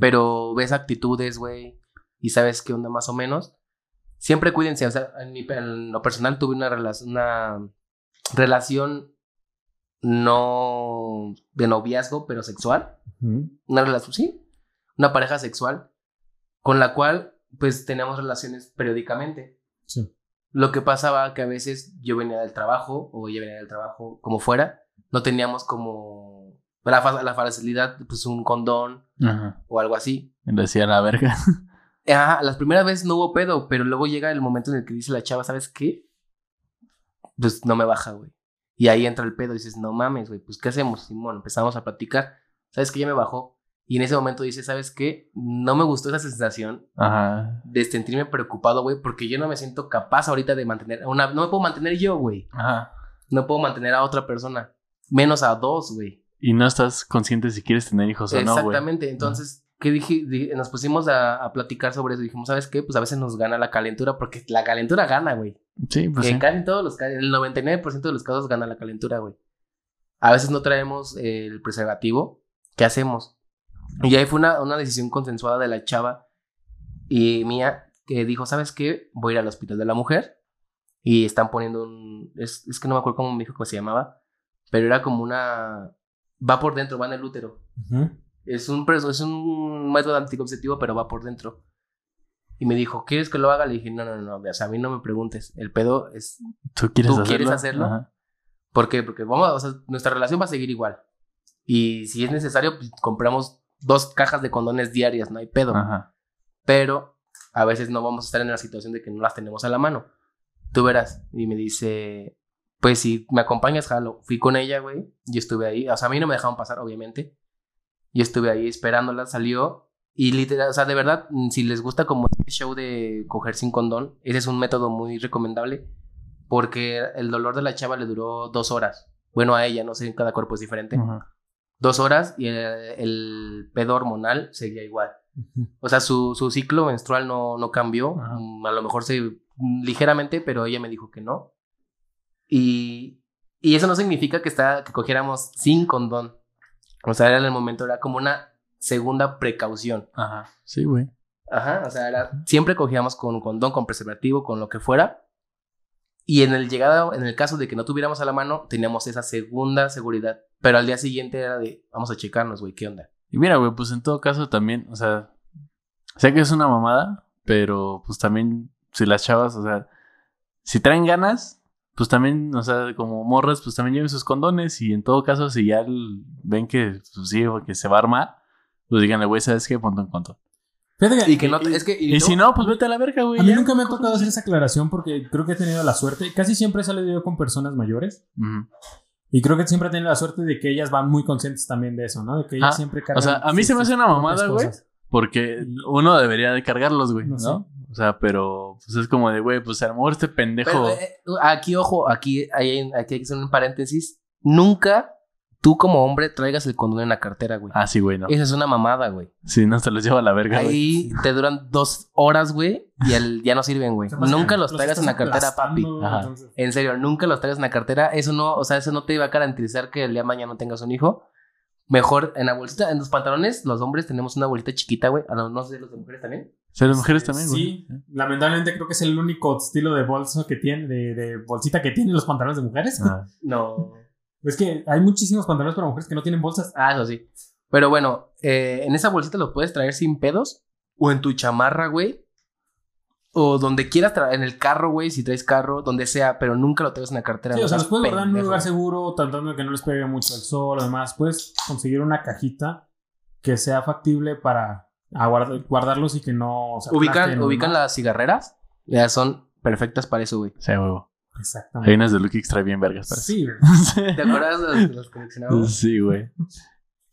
pero ves actitudes, güey, y sabes qué onda más o menos. Siempre cuídense, o sea, en, mi, en lo personal tuve una, rela- una relación no de noviazgo, pero sexual. Una relación, sí, una pareja sexual con la cual pues teníamos relaciones periódicamente. Sí. Lo que pasaba que a veces yo venía del trabajo o ella venía del trabajo como fuera, no teníamos como la, la facilidad, pues un condón Ajá. o algo así. Decía la verga. Ajá, las primeras veces no hubo pedo, pero luego llega el momento en el que dice la chava, ¿sabes qué? Pues no me baja, güey. Y ahí entra el pedo y dices, no mames, güey, pues ¿qué hacemos? Simón, empezamos a platicar. ¿Sabes qué? Ya me bajó. Y en ese momento dice, ¿sabes qué? No me gustó esa sensación Ajá. de sentirme preocupado, güey, porque yo no me siento capaz ahorita de mantener una... No me puedo mantener yo, güey. Ajá. No puedo mantener a otra persona. Menos a dos, güey. Y no estás consciente si quieres tener hijos o no, güey. Exactamente. Entonces, ¿qué dije? Di- Nos pusimos a, a platicar sobre eso. Dijimos, ¿sabes qué? Pues a veces nos gana la calentura, porque la calentura gana, güey. Sí, pues en sí. casi todos los casos, el 99% de los casos gana la calentura, güey. A veces no traemos el preservativo. ¿Qué hacemos? Y ahí fue una, una decisión consensuada de la chava y mía que dijo, ¿sabes qué? Voy a ir al hospital de la mujer y están poniendo un... Es, es que no me acuerdo cómo me dijo que se llamaba, pero era como una... Va por dentro, va en el útero. Ujú. Es un, es un método anticonceptivo, pero va por dentro. Y me dijo, ¿quieres que lo haga? Le dije, no, no, no, o sea, a mí no me preguntes. El pedo es ¿Tú quieres ¿Tú hacerlo? quieres hacerlo? Ajá. ¿Por qué? Porque vamos, o sea, nuestra relación va a seguir igual. Y si es necesario, pues, compramos dos cajas de condones diarias, no hay pedo. Ajá. Pero a veces no vamos a estar en la situación de que no las tenemos a la mano. Tú verás. Y me dice, pues si me acompañas, jalo. Fui con ella, güey. Yo estuve ahí. O sea, a mí no me dejaron pasar, obviamente. Yo estuve ahí esperándola, salió. Y literal, o sea, de verdad, mm, si les gusta como este show de coger sin condón, ese es un método muy recomendable. Porque el dolor de la chava le duró dos horas. Bueno, a ella, no sé, cada cuerpo es diferente. Ajá. Dos horas y el, el pedo hormonal seguía igual. O sea, su, su ciclo menstrual no, no cambió. Ajá. Mm, A lo mejor se mm, ligeramente, pero ella me dijo que no. Y, y eso no significa que, está, que cogiéramos sin condón. O sea, era en el momento, era como una segunda precaución. Ajá. Sí, güey. Ajá, o sea, era, siempre cogíamos con condón, con preservativo, con lo que fuera. Y en el llegado, en el caso de que no tuviéramos a la mano, teníamos esa segunda seguridad. Pero al día siguiente era de, vamos a checarnos, güey, ¿qué onda? Y mira, güey, pues en todo caso también, o sea, sé que es una mamada, pero pues también, si las chavas, o sea, si traen ganas, pues también, o sea, como morras, pues también lleven sus condones y en todo caso, si ya l- ven que, pues sí, que se va a armar, pues díganle, güey, ¿sabes qué? Ponte un condón. Fíjate que- Y que no, es que... Y, si no, pues vete a la verga, güey. a mí ya. nunca me ha tocado hacer esa aclaración porque creo que he tenido la suerte. Casi siempre he salido yo con personas mayores. Ujú. Y creo que siempre tienen la suerte de que ellas van muy conscientes también de eso, ¿no? De que ellas Ah, siempre O cargan. sea, a mí se me hace una mamada, güey. Porque uno debería de cargarlos, güey, No ¿no? sé. O sea, pero pues es como de, güey, pues a lo mejor este pendejo. Pero, eh, aquí, ojo, aquí hay, aquí hay que hacer un paréntesis. Nunca tú como hombre traigas el condón en la cartera, güey. Ah, sí, güey, no. Esa es una mamada, güey. Sí, no se los lleva a la verga, güey. Ahí te duran dos horas, güey, y el, ya no sirven, güey. Nunca los traigas en la cartera, papi. Ajá. entonces- En serio, nunca los traigas en la cartera. Eso no, o sea, eso no te va a garantizar que el día de mañana no tengas un hijo. Mejor en la bolsita, en los pantalones, los hombres tenemos una bolita chiquita, güey. A No sé, los de mujeres también. O sea, las mujeres también, güey. Sí, lamentablemente creo que es el único estilo de bolso que tiene, de, de bolsita que tienen los pantalones de mujeres. Ah. No. Es que hay muchísimos pantalones para mujeres que no tienen bolsas. Ah, eso sí. Pero bueno, eh, en esa bolsita lo puedes traer sin pedos. O en tu chamarra, güey. O donde quieras traer, en el carro, güey, si traes carro, donde sea, pero nunca lo traigas en la cartera. Sí, no o sea, los puedes guardar en un lugar seguro, tratando de que no les pegue mucho el sol o demás. Puedes conseguir una cajita que sea factible para aguard- guardarlos y que no se Ubican, ubican las cigarreras. Ya son perfectas para eso, güey. Sí, huevo. Hay Exactamente. unas de Lucky Extra bien vergas, parece. Sí, güey. ¿Te acuerdas de los, coleccionables? Sí, güey.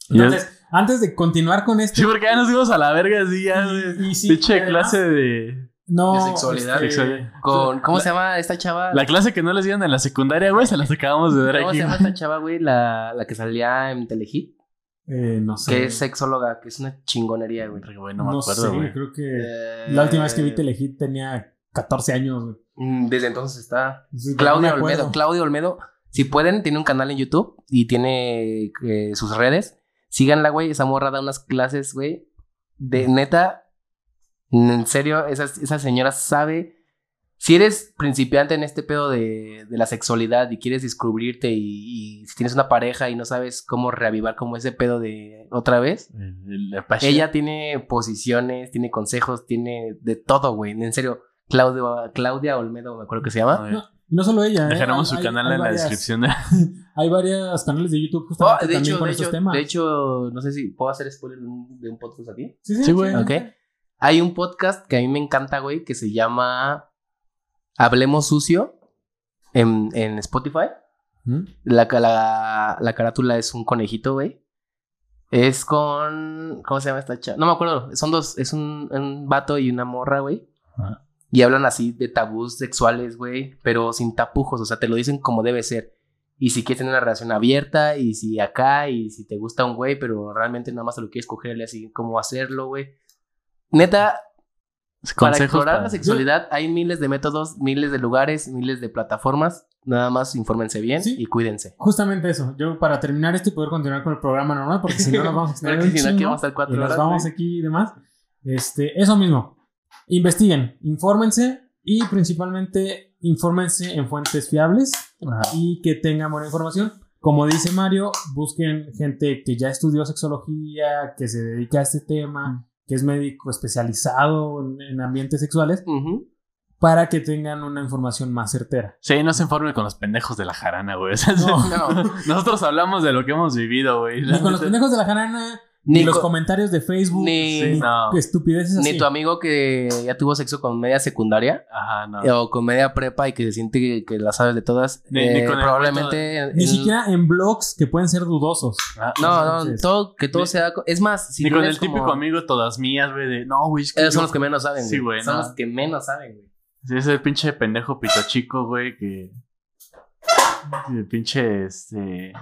Entonces, antes de continuar con esto. Sí, porque ya nos fuimos a la verga así, ya, güey. y, sí, clase de. no, de sexualidad. este. Con, ¿Cómo La- se llama esta chava? La clase que no les dieron en la secundaria, güey, se las acabamos de dar ¿Cómo aquí. se llama esta chava, güey? La, la que salía en Telehit. eh, no sé. Que es sexóloga, que es una chingonería, güey. No me No acuerdo, sé, güey. creo que Eh, la última vez que vi Telehit tenía 14 años. güey. Mm, Desde entonces está. Sí, acuerdo. Olmedo. Claudia Olmedo. Si pueden, tiene un canal en YouTube y tiene eh, sus redes. Síganla, güey. Esa morra da unas clases, güey. De neta. En serio, esa, esa señora sabe. Si eres principiante en este pedo de, de la sexualidad y quieres descubrirte y, y si tienes una pareja y no sabes cómo reavivar como ese pedo de otra vez, la pasión. ella tiene posiciones, tiene consejos, tiene de todo, güey. En serio, Claudia, Claudia Olmedo, me acuerdo que se llama. Y no solo ella. ¿eh? Dejaremos su canal hay en la descripción. De... Hay varios canales de YouTube Oh, justamente de, también hecho, con de, estos hecho, temas. de hecho, no sé si puedo hacer spoiler de un, podcast a ti. sí, Sí, güey. Ok. Hay un podcast que a mí me encanta, güey, que se llama Hablemos Sucio en, en Spotify. ¿Mm? La, la, la carátula es un conejito, güey. Es con. ¿Cómo se llama esta chava? No me acuerdo. Son dos. Es un, un vato y una morra, güey. Ajá. Y hablan así de tabús sexuales, güey. Pero sin tapujos. O sea, te lo dicen como debe ser. Y si quieres tener una relación abierta. Y si acá. Y si te gusta un güey. Pero realmente nada más te lo quieres cogerle así. Cómo hacerlo, güey. Neta, para explorar para- la sexualidad hay miles de métodos, miles de lugares, miles de plataformas. Nada más infórmense bien Sí. y cuídense. Justamente eso. Yo para terminar esto y poder continuar con el programa normal, porque si no nos vamos a extender un chingo vamos a estar cuatro y nos horas, vamos güey. aquí y demás. Este, eso mismo. Investiguen, infórmense y principalmente infórmense en fuentes fiables Ajá. y que tengan buena información. Como dice Mario, busquen gente que ya estudió sexología, que se dedica a este tema, que es médico especializado en, en ambientes sexuales, para que tengan una información más certera. Sí, no se informe con los pendejos de la jarana, güey. O sea, No. No. Nosotros hablamos de lo que hemos vivido, güey. Ni con los pendejos de la jarana, ni, Ni los co- comentarios de Facebook, ni- Sí, no. estupideces así. Ni tu amigo que ya tuvo sexo con media secundaria Ajá, no. eh, o con media prepa y que se siente que, que la sabes de todas. Ni- eh, ni probablemente. Ni siquiera en blogs que pueden ser dudosos. Ah, No, no, todo, que todo Ni- sea. Es más, si Ni con el típico como- amigo todas mías, güey, de no, güey. es que Esos son yo- los que menos saben, Sí, güey, Son no. los que menos saben, güey. Sí, ese pinche pendejo pito chico, güey, que. El pinche este.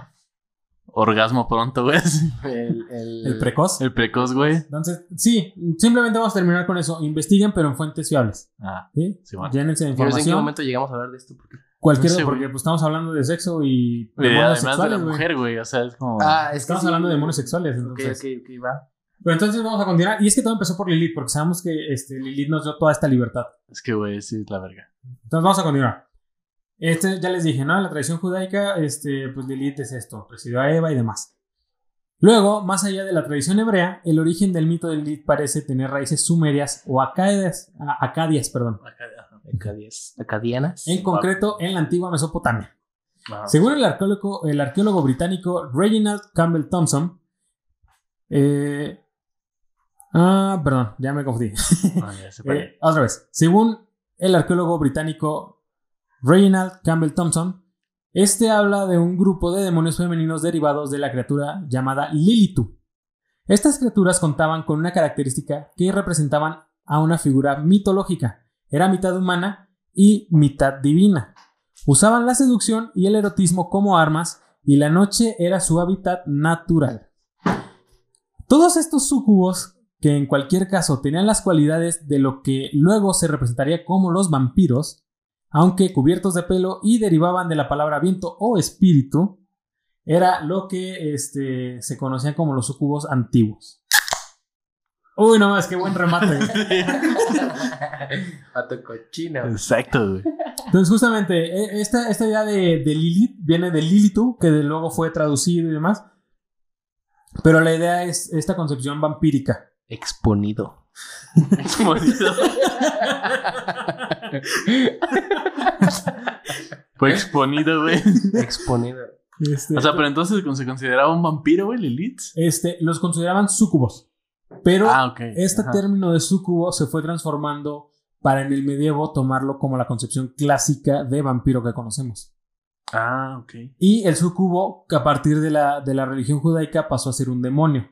Orgasmo pronto, güey. El, el, El precoz. El precoz, güey. Entonces, sí, simplemente vamos a terminar con eso. Investiguen, pero en fuentes fiables. Ah, ¿sí? Sí, bueno. Llénense de no sé en qué información. momento llegamos a hablar de esto. Porque... Cualquier, No sé, porque pues, estamos hablando de sexo y Y demonios además de la güey. mujer, güey. O sea, es como. Ah, es que Estamos sí. hablando de demonios sexuales. Ok, Entonces. ok, ok, va. Pero entonces vamos a continuar. Y es que todo empezó por Lilith, porque sabemos que este, Lilith nos dio toda esta libertad. Es que, güey, sí, es la verga. Entonces vamos a continuar. Este, ya les dije, ¿no? En la tradición judaica, este, pues Lilith es esto, presidió a Eva y demás. Luego, más allá de la tradición hebrea, el origen del mito de Lilith parece tener raíces sumerias o acadias, acadias, perdón. Acadias- Acadianas. En concreto, en la antigua Mesopotamia. Según el arqueólogo, el arqueólogo británico Reginald Campbell Thompson, eh, ah, perdón, ya me confundí. Ah, ya. Eh, otra vez. Según el arqueólogo británico Reginald Campbell Thompson, Este habla de un grupo de demonios femeninos derivados de la criatura llamada Lilitu. Estas criaturas contaban con una característica que representaban a una figura mitológica. Era mitad humana y mitad divina. Usaban la seducción y el erotismo como armas y la noche era su hábitat natural. Todos estos sucubos, que en cualquier caso tenían las cualidades de lo que luego se representaría como los vampiros, aunque cubiertos de pelo y derivaban de la palabra viento o espíritu, era lo que este, se conocían como los sucubos antiguos. Uy, no más, qué buen remate. Pato cochino. Exacto, güey. Entonces, justamente, e- esta, esta idea de, de Lilith viene de Lilitu, que de luego fue traducido y demás. Pero la idea es esta concepción vampírica. Exponido. Fue exponido, güey. Exponido. Este, O sea, pero entonces se consideraba un vampiro, güey, Lilith. este, los consideraban sucubos. Pero Ah, este Ajá. término de sucubo se fue transformando para en el medievo tomarlo como la concepción clásica de vampiro que conocemos. Ah, ok. Y el sucubo, a partir de la, de la religión judaica, pasó a ser un demonio.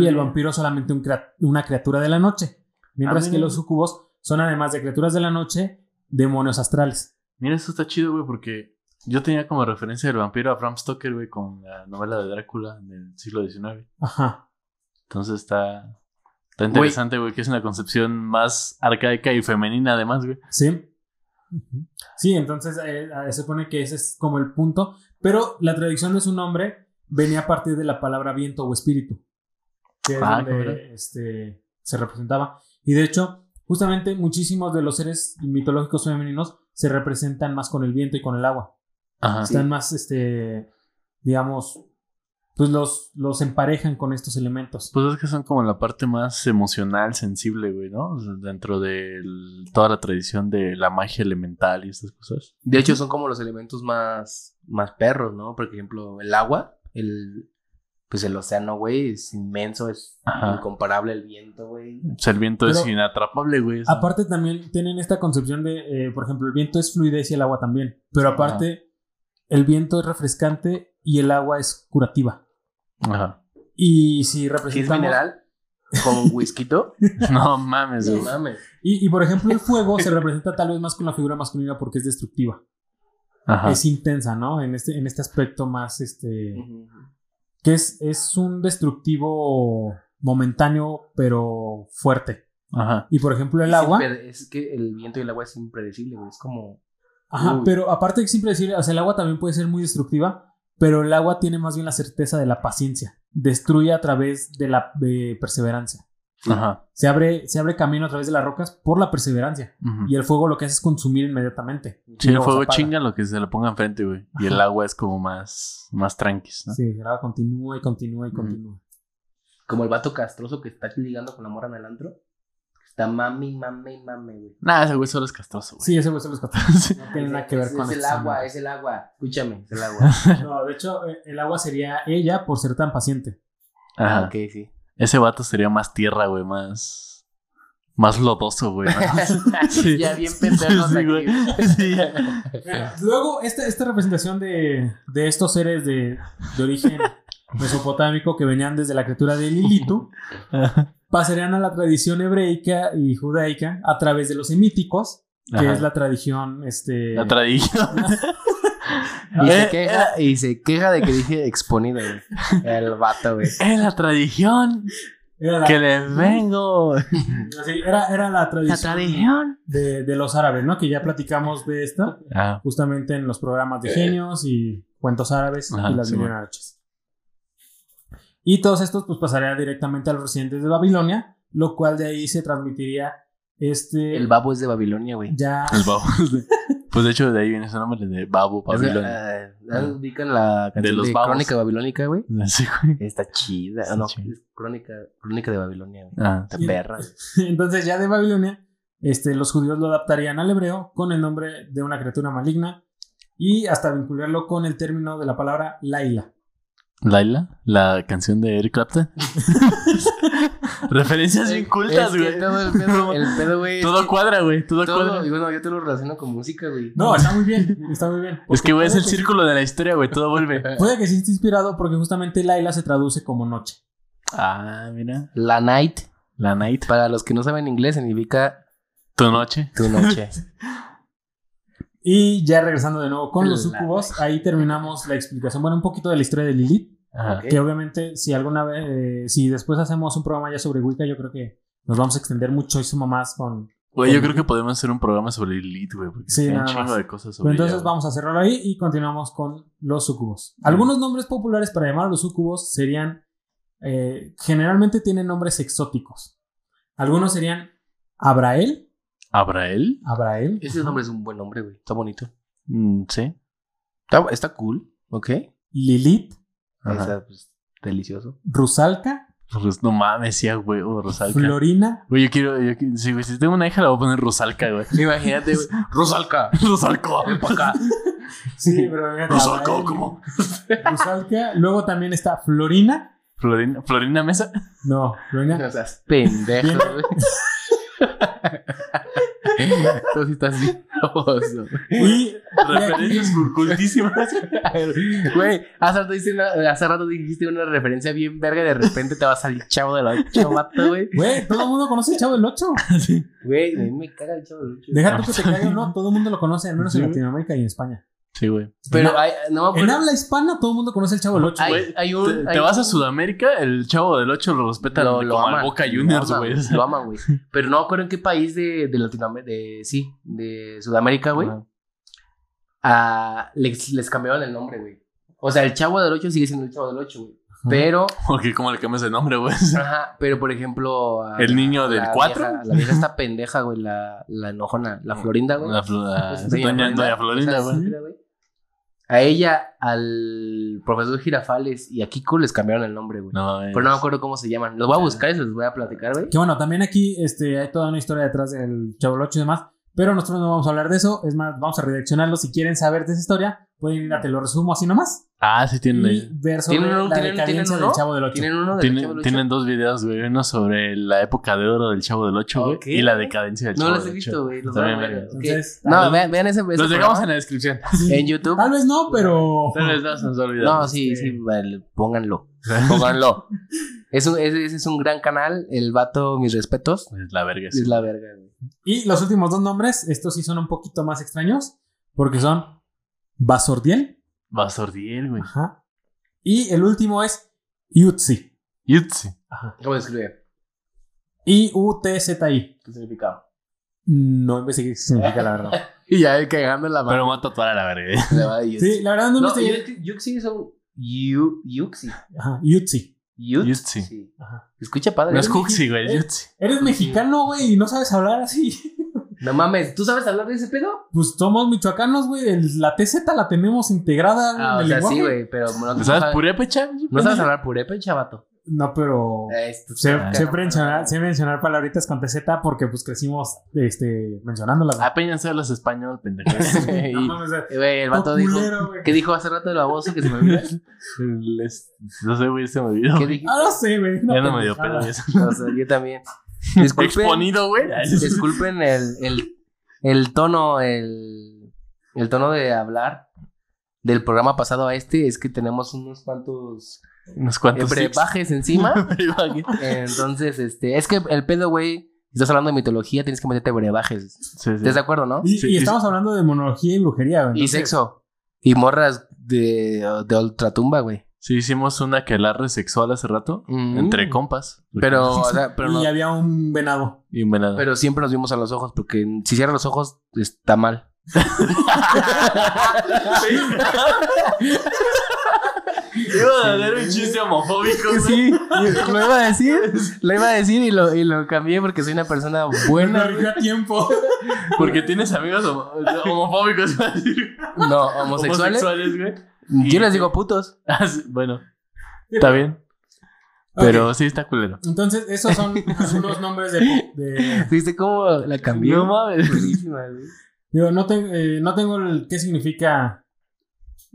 Y el vampiro solamente un una criatura de la noche. Mientras Ah, que los sucubos son además de criaturas de la noche, demonios astrales. Mira, eso está chido, güey, porque yo tenía como referencia del vampiro a Bram Stoker, güey, con la novela de Drácula del siglo XIX. Ajá. Entonces está, está interesante, güey, que es una concepción más arcaica y femenina, además, güey. Sí. Sí, entonces eh, se supone que ese es como el punto. Pero la tradición de su nombre venía a partir de la palabra viento o espíritu. Que es Ah, donde este, se representaba. Y de hecho, justamente muchísimos de los seres mitológicos femeninos se representan más con el viento y con el agua. Ajá. Están más, este, digamos, pues los, los emparejan con estos elementos. Pues es que son como la parte más emocional, sensible, güey, ¿no? Dentro de el- toda la tradición de la magia elemental y estas cosas. De hecho, son como los elementos más, más perros, ¿no? Por ejemplo, el agua, el, pues el océano, güey, es inmenso, es Ajá. incomparable el viento, güey. O sea, el viento es inatrapable, güey. Aparte también tienen esta concepción de, eh, por ejemplo, el viento es fluidez y el agua también. Pero aparte, el viento es refrescante y el agua es curativa. Ajá. Y si Si es representamos... mineral, con whisky. No mames, No güey. mames. Y, y, por ejemplo, el fuego se representa tal vez más con la figura masculina porque es destructiva. Ajá. Es intensa, ¿no? En este, en este aspecto más, este... que es, es un destructivo momentáneo, pero fuerte. Ajá. Y por ejemplo, el Es agua. Es que el viento y el agua es impredecible, güey. Es como. Ajá, Uy. pero aparte de que siempre decir, o sea, el agua también puede ser muy destructiva, pero el agua tiene más bien la certeza de la paciencia. Destruye a través de la de perseverancia. Ajá. Se abre, se abre camino a través de las rocas por la perseverancia. Y el fuego lo que hace es consumir inmediatamente. Sí, el fuego chinga lo que se le ponga enfrente, güey. Y el agua es como más, más tranquis, ¿no? Sí, el agua continúa y continúa y continúa. Como el vato castroso que está ligando con la morra en el antro. Está mami, mami, mami, güey. Nah, ese güey solo es castroso, güey. Sí, ese güey se los contó. Sí. No tiene nada que ver es, con es el agua, es el agua. Escúchame, es el agua. No, de hecho, eh, el agua sería ella por ser tan paciente. Ajá. Ah, ok, sí. Ese vato sería más tierra, güey, más. Más lodoso, güey. ¿no? Sí. Ya bien pendejos Sí, aquí. güey. Sí, ya. Luego, esta, esta representación de, de estos seres de, de origen mesopotámico que venían desde la criatura de Lilitu pasarían a la tradición hebreica y judaica a través de los semíticos, que Ajá. es la tradición. Este, La tradición. Y, Eh, se queja, y se queja de que dije exponido, güey. El vato, güey. Es la tradición era, la, que les vengo. sí, era, era la tradición, De, de los árabes, ¿no? Que ya platicamos de esto Ah, justamente en los programas de genios y cuentos árabes Ajá, y las sí, mil y una noches. Y todos estos pues pasarían directamente a los residentes de Babilonia, lo cual de ahí se transmitiría este El babo es de Babilonia, güey. ya el babo. Pues de hecho de ahí viene ese nombre de Babo, Babilonia. Es, ah, ¿Ubican la canción los de, babos. Crónica Babilónica, güey? Sí, güey. Está chida. Está no, chida. es crónica, crónica de Babilonia, güey. Ah, Está perra. güey. entonces ya de Babilonia este, los judíos lo adaptarían al hebreo con el nombre de una criatura maligna y hasta vincularlo con el término de la palabra Laila. Laila, la canción de Eric Clapton. Referencias bien cultas, Es que güey. todo el pedo, el pedo, güey. es Todo que cuadra, güey. Todo, todo- cuadra. y bueno, yo te lo relaciono con música, güey. No, está muy bien. Está muy bien. Es que, güey, es el círculo de la historia, güey. Todo vuelve. Puede que sí esté inspirado porque justamente Laila se traduce como noche. Ah, mira. La night, La night. para los que no saben inglés, significa Tu noche. tu noche. Y ya regresando de nuevo con los sucubos, ahí terminamos la explicación, bueno, un poquito de la historia de Lilith, Ajá. Que obviamente si alguna vez, eh, si después hacemos un programa ya sobre Wicca, yo creo que nos vamos a extender muchísimo más con... Güey, yo creo que podemos hacer un programa sobre Elite, güey. Porque Sí, hay un nada chingo más. de cosas Pero sobre entonces ella, güey. vamos a cerrarlo ahí y continuamos con los sucubos. Algunos nombres populares para llamar a los sucubos serían, eh, generalmente tienen nombres exóticos. Algunos serían Abrael, ¿Abrael? Abrael, Ese nombre es un buen nombre, güey. Está bonito. Mm, sí. Está, está cool, ¿ok? Lilith, Ajá. Está pues, delicioso. Rusalka, Ros- no mames, sí, güey. o Rosalca. Florina, Güey, yo quiero. Yo, sí, güey, si tengo una hija, la voy a poner Rosalca, güey. Imagínate, güey. Rosalca. Rosalca. Ven pa' acá. Sí, pero fíjate, Rosalca, ¿cómo? Rusalka. Luego también está Florina. Florina, Florina Mesa. No, Florina. No seas pendejo, güey. Tú sí estás bien baboso. Y Referencias cultísimas. Güey, hace rato, dijiste una- hace rato dijiste una referencia bien verga y de repente te va a salir chavo de la ocho, vato, güey. Güey, todo el mundo conoce el Chavo del 8. Güey, a mí me caga el chavo del ocho. Deja tú que te caiga o no, todo el mundo lo conoce, al menos en Sí. Lamérica y en España. Sí, güey. Pero hay, no me En habla hispana, todo el mundo conoce el Chavo del 8. Hay, Güey, hay Te, un. te hay vas a Sudamérica, el chavo del 8 lo respetan Lo, lo como aman. al Boca Juniors, güey. Lo aman, güey. Pero no me acuerdo en qué país de, de Latinoamérica, de, sí, de Sudamérica, güey. Ah, les, les cambiaron el nombre, güey. O sea, el chavo del 8 sigue siendo el chavo del 8, güey. Pero, Porque ¿cómo le cambias el nombre, güey? ajá, pero por ejemplo. a ¿El la- niño del la cuatro? vieja- La vieja esta pendeja, güey, la, la enojona, la Florinda, güey. La, la- Pues, doña Florinda, güey. A ella, al profesor Girafales y a Kiko les cambiaron el nombre, güey. No mames. Pero no me acuerdo cómo se llaman. Los voy a buscar y se los voy a platicar, güey. Que bueno, también aquí este, hay toda una historia detrás del 8 y demás. Pero nosotros no vamos a hablar de eso. Es más, vamos a redireccionarlo. Si quieren saber de esa historia, pueden ir a Te lo resumo así nomás. Ah, sí, tienen Y ahí. ver sobre ¿Tienen un- la tienen- decadencia tienen del uno? Chavo del 8. Tienen uno del Chavo Tienen, del Ocho? tienen dos videos, güey. Uno sobre la época de oro del Chavo del 8, güey. Ok. Y la decadencia del No Chavo los he del visto, Ocho. güey. Los voy a También, ver. verga. Ok. Entonces, No, vean, vean ese, ese Los dejamos en la descripción. en YouTube. Tal vez no, pero. Tal vez no se nos olvidó. No, sí, sí, vale, pónganlo. Pónganlo. Es un, ese, ese es un gran canal. El vato, mis respetos. Es la verga, sí. Es la verga, güey. Y los últimos dos nombres, estos sí son un poquito más extraños. Porque son Basordiel. Basordiel, güey. Ajá. Y el último es Yutzi. Yutzi. Ajá. ¿Cómo se escribe? I-U-T-Z-I. ¿Qué significa? No investigué qué significa, la verdad. Y ya cagando la Pero mano. me va a tatuar a la verga. Sí, la verdad no, No, investigué. Yuxi- Yuxi son. Yu- Yuxi. Ajá, Yutzi. Sí. Ajá. Escucha, padre. No es. Cuxi, güey. Yutzi. Eres mexicano, güey, y no sabes hablar así. No mames, ¿tú sabes hablar de ese pedo? Pues somos michoacanos, güey. el- La TZ la tenemos integrada Ah, en o el sea, lenguaje. sí, güey, pero no, no ¿Sabes purépecha? No sabes hablar purepe, chavato. No, pero Esto sé, Ah, sé no, mencionar, sé mencionar palabritas con TZ porque pues crecimos este, mencionándolas. güey. Apenas hablas español, pendejo. No y- mames, eh, Güey, el vato todo dijo. ¿Qué dijo hace rato el baboso que se me olvidó? Les- No sé, güey, se me olvidó. ¿Qué dijiste? Ah, no sé, güey. Ya no me dio pedo eso. O sea, yo también. Disculpen, Exponido, güey. disculpen el, el, el tono, el, el tono de hablar del programa pasado a este. Es que tenemos unos cuantos Unos cuantos brebajes encima. Entonces, este, es que el pedo, güey, estás hablando de mitología, tienes que meterte brebajes. Sí, sí. ¿Estás de acuerdo, no? Y, Sí, y y- estamos hablando de monología y brujería, güey. Y sexo. Y morras de, de ultratumba, güey. Sí, hicimos una aquelarre sexual hace rato. Mm. Entre compas. Pero, o sea, pero, y había un venado. Y un venado. pero siempre nos vimos a los ojos, porque si cierras los ojos, está mal. Iba a dar un chiste homofóbico, güey. Sí, lo iba a decir, lo iba a decir y lo, y lo cambié porque soy una persona buena. A tiempo. Porque tienes amigos homo- homofóbicos. No, homosexuales. Homosexuales, güey. Yo les digo putos. Ah, bueno, está bien. Pero sí está culero. Entonces, esos son algunos nombres de, de- ¿Viste cómo la cambié? No mames. Buenísima, güey. Digo, no, te- eh, no tengo el qué significa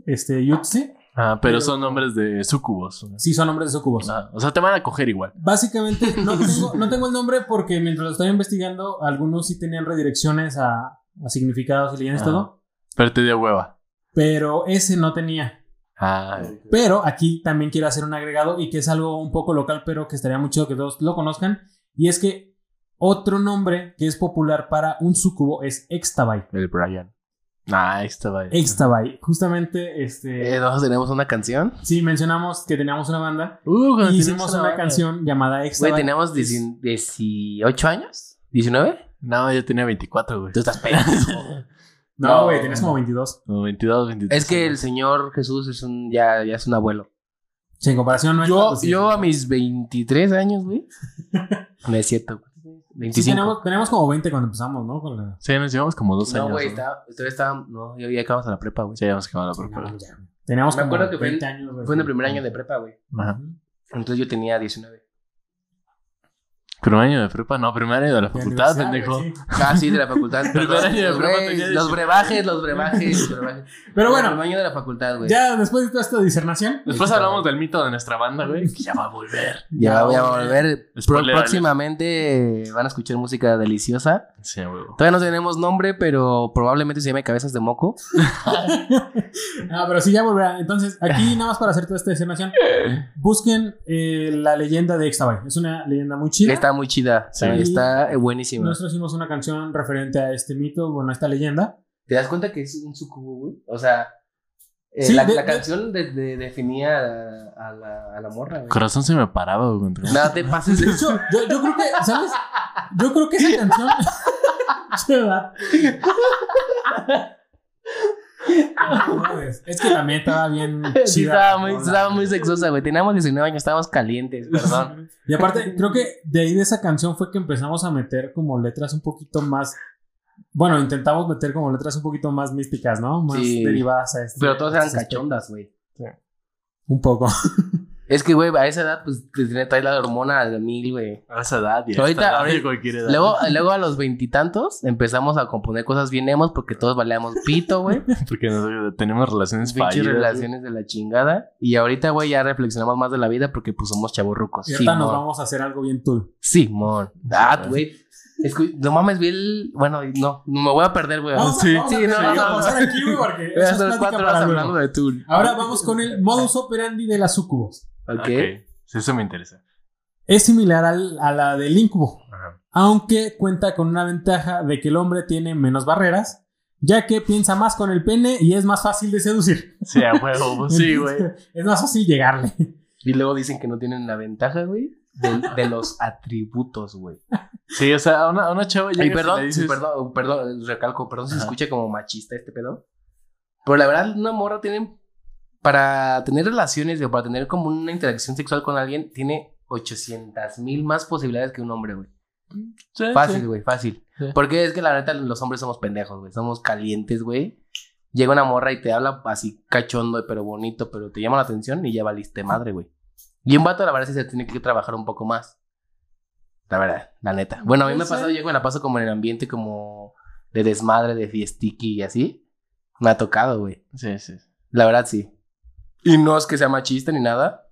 este Yutzi. Ah, pero, Pero- son nombres de sucubos. Sí, son nombres de sucubos. Ah, o sea, te van a coger igual. Básicamente, no tengo, no tengo el nombre porque mientras lo estaba investigando, algunos sí tenían redirecciones a, a significados y leyendas y Ah. todo, Pero te dio hueva. pero ese no tenía. Ah, Pero aquí también quiero hacer un agregado y que es algo un poco local, pero que estaría muy chido que todos lo conozcan. Y es que otro nombre que es popular para un sucubo es Extabay. el Brian. Ah, estaba. Extabay. Justamente, este. Eh, nosotros tenemos una canción. Sí, mencionamos que teníamos una banda Uh, y hicimos una banda. canción llamada Güey, Extabay. teníamos 18 18 años. ¿19? No, yo tenía 24, güey. Tú estás pendejo. No, güey, tenías como 22. Como 22, 23. es que el señor Jesús es un, ya, ya es un abuelo. Sí, en comparación no Yo, yo a mis 23 años, güey. No es cierto, güey. Sí, 25. tenemos, tenemos como 20 cuando empezamos, ¿no? Con la... Sí, nos llevamos como dos no, años. güey, ¿no? estaba, todavía estaba, no, yo ya acabamos a la prepa, güey. Sí, habíamos acabado la No, prepa. ya. Teníamos Me como acuerdo que fue en- 20 años. güey. Fue en el primer año de prepa, güey. Ajá. Entonces yo tenía 19. ¿Primer año de prepa? No, primer año de la facultad, pendejo. sí. Ah, sí, de la facultad. Primer año de prepa tenía Los 18. brebajes, los brebajes. los brebajes. Pero bueno, primer año de la facultad, güey. ya después de toda esta disernación. Después hablamos del mito de nuestra banda, güey. Que ya va a volver. Ya voy a volver. Pro- próximamente van a escuchar música deliciosa. Sí, güey. Todavía no tenemos nombre, pero probablemente se llame Cabezas de Moco. Ah, pero sí, ya volverá. Entonces, aquí nada más para hacer toda esta disernación, busquen eh, la leyenda de Extabay. Es una leyenda muy chida. Está muy chida. Sí. Está eh, buenísima. Nosotros hicimos una canción referente a este mito, bueno, a esta leyenda. ¿Te das cuenta que es un sucubo, güey? O sea, eh, Sí, la, de- la canción de- de- definía a, a la, a la morra, güey. Corazón se me paraba, güey. No te pases De yo, yo creo que, ¿sabes? Yo creo que esa canción. No, es- que también estaba bien Sí, estaba muy, estaba muy sexosa, güey. Teníamos 19 años, estábamos calientes, perdón. Y aparte, creo que de ahí de esa canción fue que empezamos a meter como letras un poquito más. Bueno, intentamos meter como letras un poquito más místicas, ¿no? Más Sí. derivadas a este. Pero todas eran este cachondas, güey. Un poco. Es que, güey, a esa edad, pues, te tiene- trae la hormona de mil, güey. A esa edad, y a Ahorita- edad, ahorita- cualquier edad. Luego, luego a los veintitantos empezamos a componer cosas bien emos porque todos valíamos pito, güey. Porque nosotros tenemos relaciones fallidas. relaciones de la chingada. Y ahorita, güey, ya reflexionamos más de la vida porque pues somos chavorrucos. Y ahorita nos vamos a hacer algo bien tool. Simón. Ah, Sí, güey. Escu- No mames, vi el. Bueno, no, no me voy a perder, güey. Vamos, Sí, vamos a, sí, no, vamos a pasar aquí, güey, porque Voy a es cuatro horas hablando de Tool. Ahora vamos con el modus operandi de las sucubos. Ok. Ok. Sí, Eso me interesa. Es similar al- a la del incubo, Ajá. aunque cuenta con una ventaja de que el hombre tiene menos barreras, ya que piensa más con el pene y es más fácil de seducir. Sí, a huevo. sí, güey. Es más fácil llegarle. Y luego dicen que no tienen la ventaja, güey, de, de los atributos, güey. Sí, o sea, a una, a una chava llegas Y perdón, le dices... perdón, perdón, recalco, perdón si se escucha como machista este pedo. Pero la verdad, una morra tiene. Para tener relaciones o para tener como una interacción sexual con alguien, tiene 800 mil más posibilidades que un hombre, güey. Sí, Fácil, sí. güey, fácil. Sí. Porque es que la neta, los hombres somos pendejos, güey. Somos calientes, güey. Llega una morra y te habla así cachondo, pero bonito, pero te llama la atención y ya valiste madre, güey. Y un vato, la verdad, sí se tiene que trabajar un poco más. La verdad, la neta. Bueno, a mí me ha pasado, yo me la paso como en el ambiente como de desmadre, de fiestiqui y así. Me ha tocado, güey. Sí, sí. La verdad, sí. Y no es que sea machista ni nada.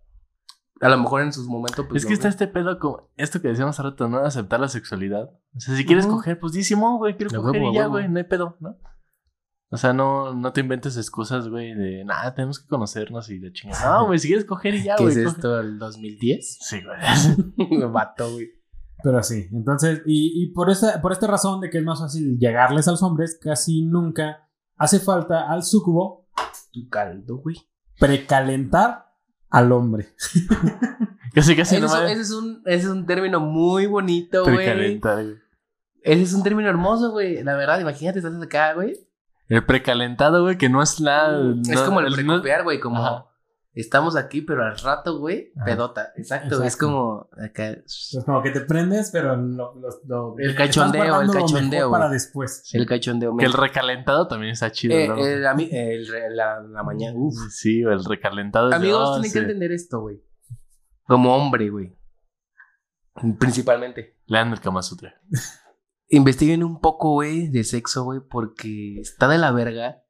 A lo mejor en sus momentos, pues. es que no, está güey. este pedo como... Esto que decíamos hace rato, ¿no? Aceptar la sexualidad. O sea, si quieres coger, pues güey. Quiero coger huevo, y ya, huevo. güey. No hay pedo, ¿no? O sea, no, no te inventes excusas, güey, de nada, tenemos que conocernos y de chingada. No, güey, si quieres coger y ya, ¿Qué güey. es coge. esto, el 2010? Sí, güey. Me vato, güey. Pero sí, entonces, y, y por, esta, por esta razón de que es más fácil llegarles a los hombres, casi nunca hace falta al sucubo Tu caldo, güey. Precalentar al hombre. Casi, casi Ese, es, nomás. ese es un, ese es un término muy bonito, güey. Precalentar, güey. Ese es un término hermoso, güey. La verdad, imagínate, estás acá, güey. El precalentado, güey, que no es la. es no- como el precopiar, güey. Como Ajá. Estamos aquí, pero al rato, güey, pedota. Exacto, Exacto. Es como acá. Es como que te prendes, pero lo, lo- lo- El cachondeo, el cachondeo, para después. El cachondeo. Que el recalentado también está chido, Eh, ¿no? el- a mí- el re- la, la mañana. Uf. Sí, el recalentado. Amigos, oh, tienen sí. que entender esto, güey. Como hombre, güey. Principalmente. Lean el Kama Sutra. Investiguen un poco, güey, de sexo, güey, porque está de la verga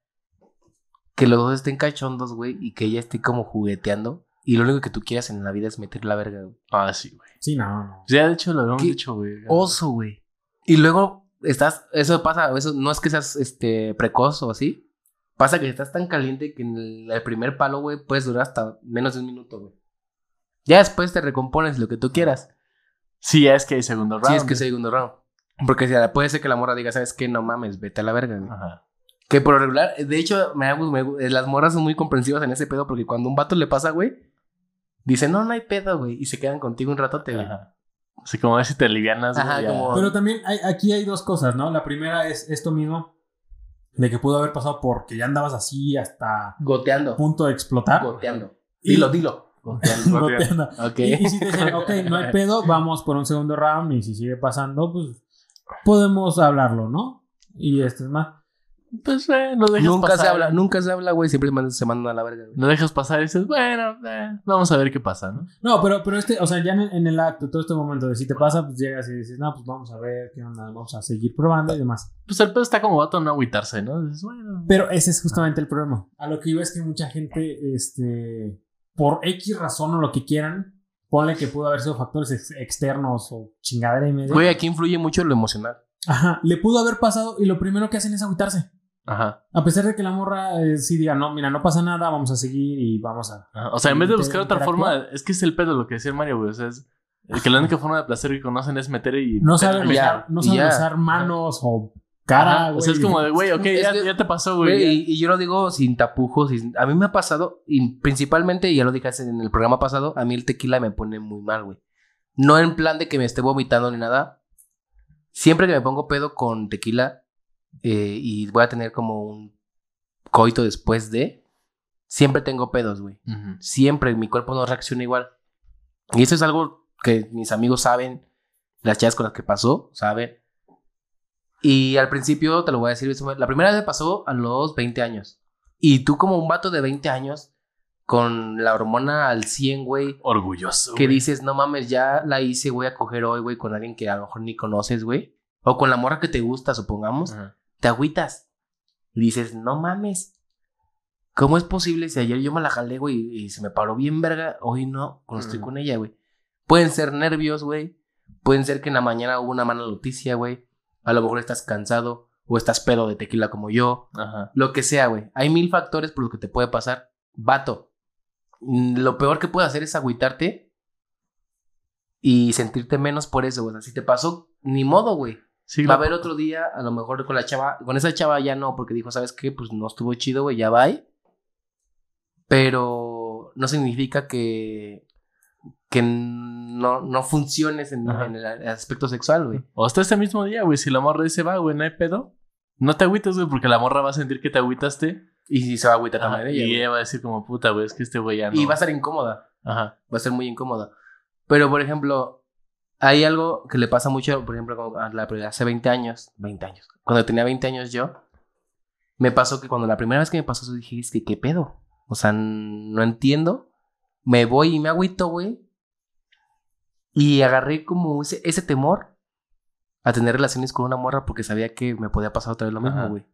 que los dos estén cachondos, güey, y que ella esté como jugueteando. Y lo único que tú quieras en la vida es meter la verga, güey. Ah, sí, güey. Sí, no, no. Ya, de hecho, lo habíamos ¿Qué dicho, güey. Oso, güey. Y luego estás, eso pasa, eso no es que seas este precoz o así. Pasa que estás tan caliente que en el, el primer palo, güey, puedes durar hasta menos de un minuto, güey. Ya después te recompones lo que tú quieras. Sí, ya es que hay segundo round. Si es que es segundo round. Porque si puede ser que la morra diga, ¿sabes qué? No mames, vete a la verga, güey. Ajá. Que por regular, de hecho, me, hago- me eh, las morras son muy comprensivas en ese pedo porque cuando un vato le pasa, güey, dice, no, no hay pedo, güey. Y se quedan contigo un ratote, güey. Ajá. Así como a ver si te alivianas, güey. Ajá, como- Pero también hay, aquí hay dos cosas, ¿no? La primera es esto mismo, de que pudo haber pasado porque ya andabas así hasta Goteando. punto de explotar. Goteando. Y- Dilo, dilo. Goteando. Goteando. ok. Y, y si te dicen, ok, no hay pedo, vamos por un segundo round y si sigue pasando, pues podemos hablarlo, ¿no? Y este es más. Pues, eh, lo dejas Nunca pasar. se habla, nunca se habla, güey. Siempre se mandan a la verga, güey. Lo dejas pasar y dices, bueno, eh, vamos a ver qué pasa, ¿no? No, pero, pero este, o sea, ya en el, en el acto, todo este momento de si te pasa, pues llegas y dices, no, pues vamos a ver qué onda, vamos a seguir probando y demás. Pues el pedo está como vato no agüitarse, ¿no? Dices, bueno. Pero ese es justamente el problema. A lo que iba es que mucha gente, este, por X razón o lo que quieran, ponle que pudo haber sido factores ex- externos o chingadera y media. Güey, aquí influye mucho lo emocional. Ajá, le pudo haber pasado y lo primero que hacen es agüitarse. Ajá. A pesar de que la morra eh, sí diga, no, mira, no pasa nada, vamos a seguir y vamos a... Ajá. O sea, en vez de buscar otra forma, es que es el pedo lo que decía Mario, güey. O sea, es el que la única forma de placer que conocen es meter y. No saben Y usar, no y usar manos o cara, Ajá. O sea, es güey. como de, güey, ok, ya, que- ya te pasó, Güey, güey. y, y yo lo digo sin tapujos. sin- A mí me ha pasado, y principalmente, y ya lo dije en el programa pasado, a mí el tequila me pone muy mal, güey. No en plan de que me esté vomitando ni nada. Siempre que me pongo pedo con tequila eh, y voy a tener como un coito después de, siempre tengo pedos, güey. Siempre mi cuerpo no reacciona igual. Y eso es algo que mis amigos saben, las chicas con las que pasó, saben. Y al principio, te lo voy a decir, la primera vez me pasó a los 20 años. Y tú como un vato de 20 años, con la hormona al 100, güey, Orgulloso. que güey. dices, no mames, ya la hice, voy a coger hoy, güey, con alguien que a lo mejor ni conoces, güey. O con la morra que te gusta, supongamos Ajá. te agüitas. Y dices, no mames. ¿Cómo es posible si ayer yo me la jalé, güey, y se me paró bien verga? Hoy no, cuando estoy con ella, güey. Pueden ser nervios, güey. Pueden ser que en la mañana hubo una mala noticia, güey. A lo mejor estás cansado o estás pedo de tequila como yo. Ajá. Lo que sea, güey. Hay mil factores por los que te puede pasar. Vato. mm, Lo peor que puedes hacer es agüitarte y sentirte menos por eso, güey. O sea, si te pasó, ni modo, güey. Sí, Va a haber otro día, a lo mejor con la chava, con esa chava ya no, porque dijo, ¿sabes qué? Pues no estuvo chido, güey, ya va. Pero no significa que, que no, no funciones en, en el aspecto sexual, güey. O hasta este mismo día, güey. Si la morra dice, va, güey, no hay pedo. No te agüitas, güey, porque la morra va a sentir que te agüitaste. Y si se va a agüitar Ajá, también y ella, güey. ella va a decir como, puta, güey, es que este güey ya no. Y va a estar incómoda, Ajá. va a ser muy incómoda. Pero, por ejemplo, hay algo que le pasa mucho, por ejemplo, la, hace 20 años, 20 años, cuando tenía 20 años yo, me pasó que cuando la primera vez que me pasó eso dije, es que, ¿qué pedo? O sea, no entiendo. Me voy y me agüito, güey. Y agarré como ese, ese temor a tener relaciones con una morra porque sabía que me podía pasar otra vez lo mismo, güey.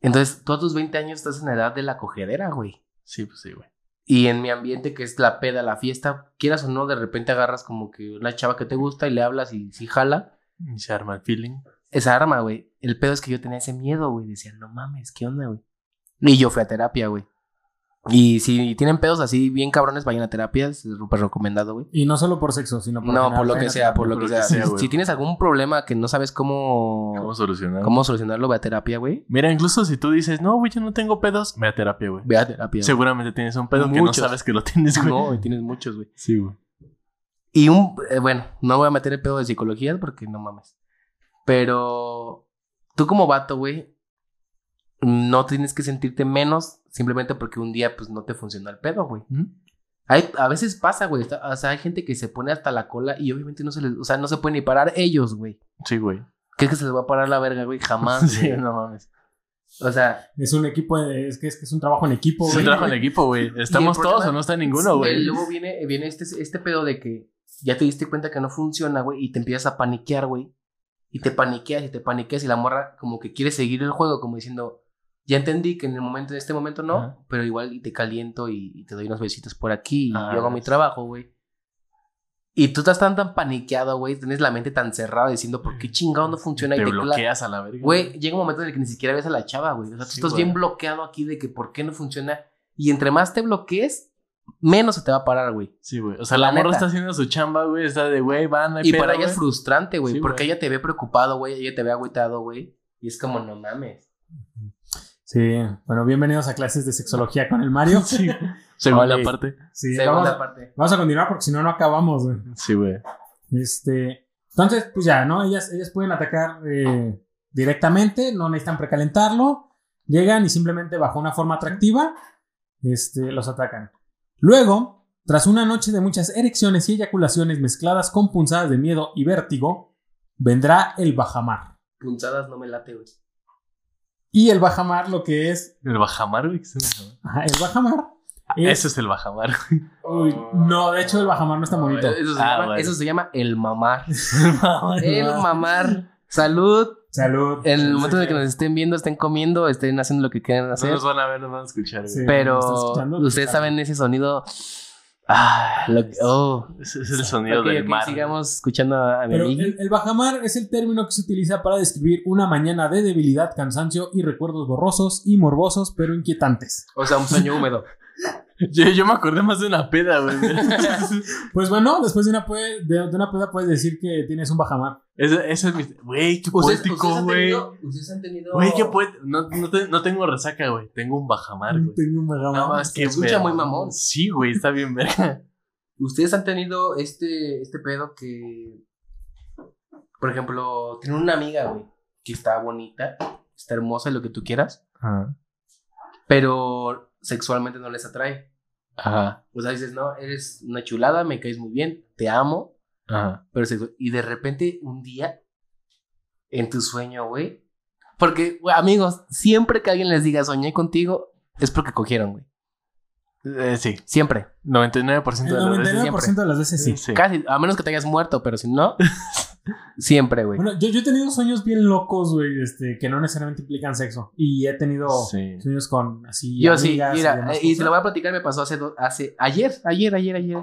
Entonces, tú a tus 20 años estás en la edad de la cogedera, güey. Sí, pues sí, güey. Y en mi ambiente, que es la peda, la fiesta, quieras o no, de repente agarras como que una chava que te gusta y le hablas y si jala. Y se arma el feeling. Esa arma, güey. El pedo es que yo tenía ese miedo, güey. Decía, no mames, ¿qué onda, güey? Y yo fui a terapia, güey. Y si tienen pedos así bien cabrones, vayan a terapia. Es súper recomendado, güey. Y no solo por sexo, sino por No, general, por lo que sea, por lo que sea. si tienes algún problema que no sabes cómo, ¿Cómo solucionar? cómo solucionarlo, ve a terapia, güey. Mira, incluso si tú dices, no, güey, yo no tengo pedos, ve a terapia, güey. Ve a terapia. Seguramente tienes un pedo que no sabes que lo tienes, güey. No, y tienes muchos, güey. Sí, güey. Y un, eh, bueno, no voy a meter el pedo de psicología porque no mames. Pero tú como vato, güey, no tienes que sentirte menos simplemente porque un día pues no te funcionó el pedo, güey. Hay, a veces pasa, güey. está- O sea, hay gente que se pone hasta la cola y obviamente no se les, o sea, no se pueden ni parar ellos, güey. Sí, güey. ¿Qué es que se les va a parar la verga, güey? Jamás. Sí, güey. no mames. O sea, Es un equipo, de- es que es, que es un trabajo en equipo, Es un güey. trabajo en equipo, güey. ¿Estamos problema- todos o no está ninguno, güey? luego viene, viene este, este pedo de que ya te diste cuenta que no funciona, güey, y te empiezas a paniquear, güey. Y te paniqueas y te paniqueas y la morra como que quiere seguir el juego, como diciendo, ya entendí que en el momento, en este momento no, Ajá. pero igual y te caliento y, y te doy unos besitos por aquí y Ah, yo hago mi trabajo, güey. Y tú estás tan, tan paniqueado, güey, tienes la mente tan cerrada diciendo, ¿por qué chingado no funciona? Te y te bloqueas a la verga. Güey, llega un momento en el que ni siquiera ves a la chava, güey. O sea, tú Sí, estás bien bloqueado aquí de que por qué no funciona. Y entre más te bloquees, menos se te va a parar, güey. Sí, güey. O sea, La la, morra está haciendo su chamba, güey. Está de, güey, van, no hay Y para ella es frustrante, güey, Sí, porque ella te ve preocupado, güey, ella te ve agüitado, güey. Y es como, no mames. Sí, bueno, bienvenidos a clases de sexología con el Mario. Sí. Segunda parte. Sí, Segunda vamos, parte. vamos a continuar porque si no, no acabamos, güey. Sí, güey. Este, entonces, pues ya, ¿no? Ellas, ellas pueden atacar eh, directamente, no necesitan precalentarlo, llegan y simplemente bajo una forma atractiva, este, los atacan. Luego, tras una noche de muchas erecciones y eyaculaciones mezcladas con punzadas de miedo y vértigo, vendrá el bajamar. Punzadas no me late, güey. Y el bajamar lo que es, El bajamar, güey. ajá, el bajamar es- Ese es el bajamar. uy, no, de hecho el bajamar no está bonito. Eso se, Ah, llama, bueno. eso se llama el mamar. el mamar. Salud. Salud. En el momento en el que nos estén viendo, estén comiendo, estén haciendo lo que quieran No hacer. nos van a ver, nos van a escuchar, güey. Sí. ¿me Pero escuchando? ustedes saben ese sonido. Ah, lo que- oh. Ese es el sonido del mar. sigamos escuchando a Pero el, el bajamar es el término que se utiliza para describir una mañana de debilidad, cansancio y recuerdos borrosos y morbosos, pero inquietantes. O sea, un sueño húmedo. Yo, yo me acordé más de una peda, güey. Pues bueno, después de una, pue- de, de una peda puedes decir que tienes un bajamar. ese, ese es mi. Güey, qué poético, güey. ustedes han tenido. Güey, qué poético. No, no, te- no tengo resaca, güey. Tengo un bajamar, güey. Tengo un bajamar. Nada más Se que. escucha muy mamón. Sí, güey, está bien verga. Ustedes han tenido este, este pedo que. Por ejemplo, tienen una amiga, güey, que está bonita, está hermosa, lo que tú quieras, Ajá. pero sexualmente no les atrae. Ajá. O sea, dices, no, eres una chulada, me caes muy bien, te amo, Ajá. pero Y de repente, un día, en tu sueño, güey. Porque, güey, amigos, siempre que alguien les diga soñé contigo, es porque cogieron, güey. Eh, sí. Siempre. 99% El de las veces. 99% de las veces sí. Sí. Casi, a menos que te hayas muerto, pero si no, siempre, güey. Bueno, yo, yo he tenido sueños bien locos, güey, este, que no necesariamente implican sexo. Y he tenido Sí. sueños con así. Yo sí, amigas y mira, demás eh, y se cosas. lo voy a platicar, me pasó hace, hace ayer, ayer, ayer, ayer.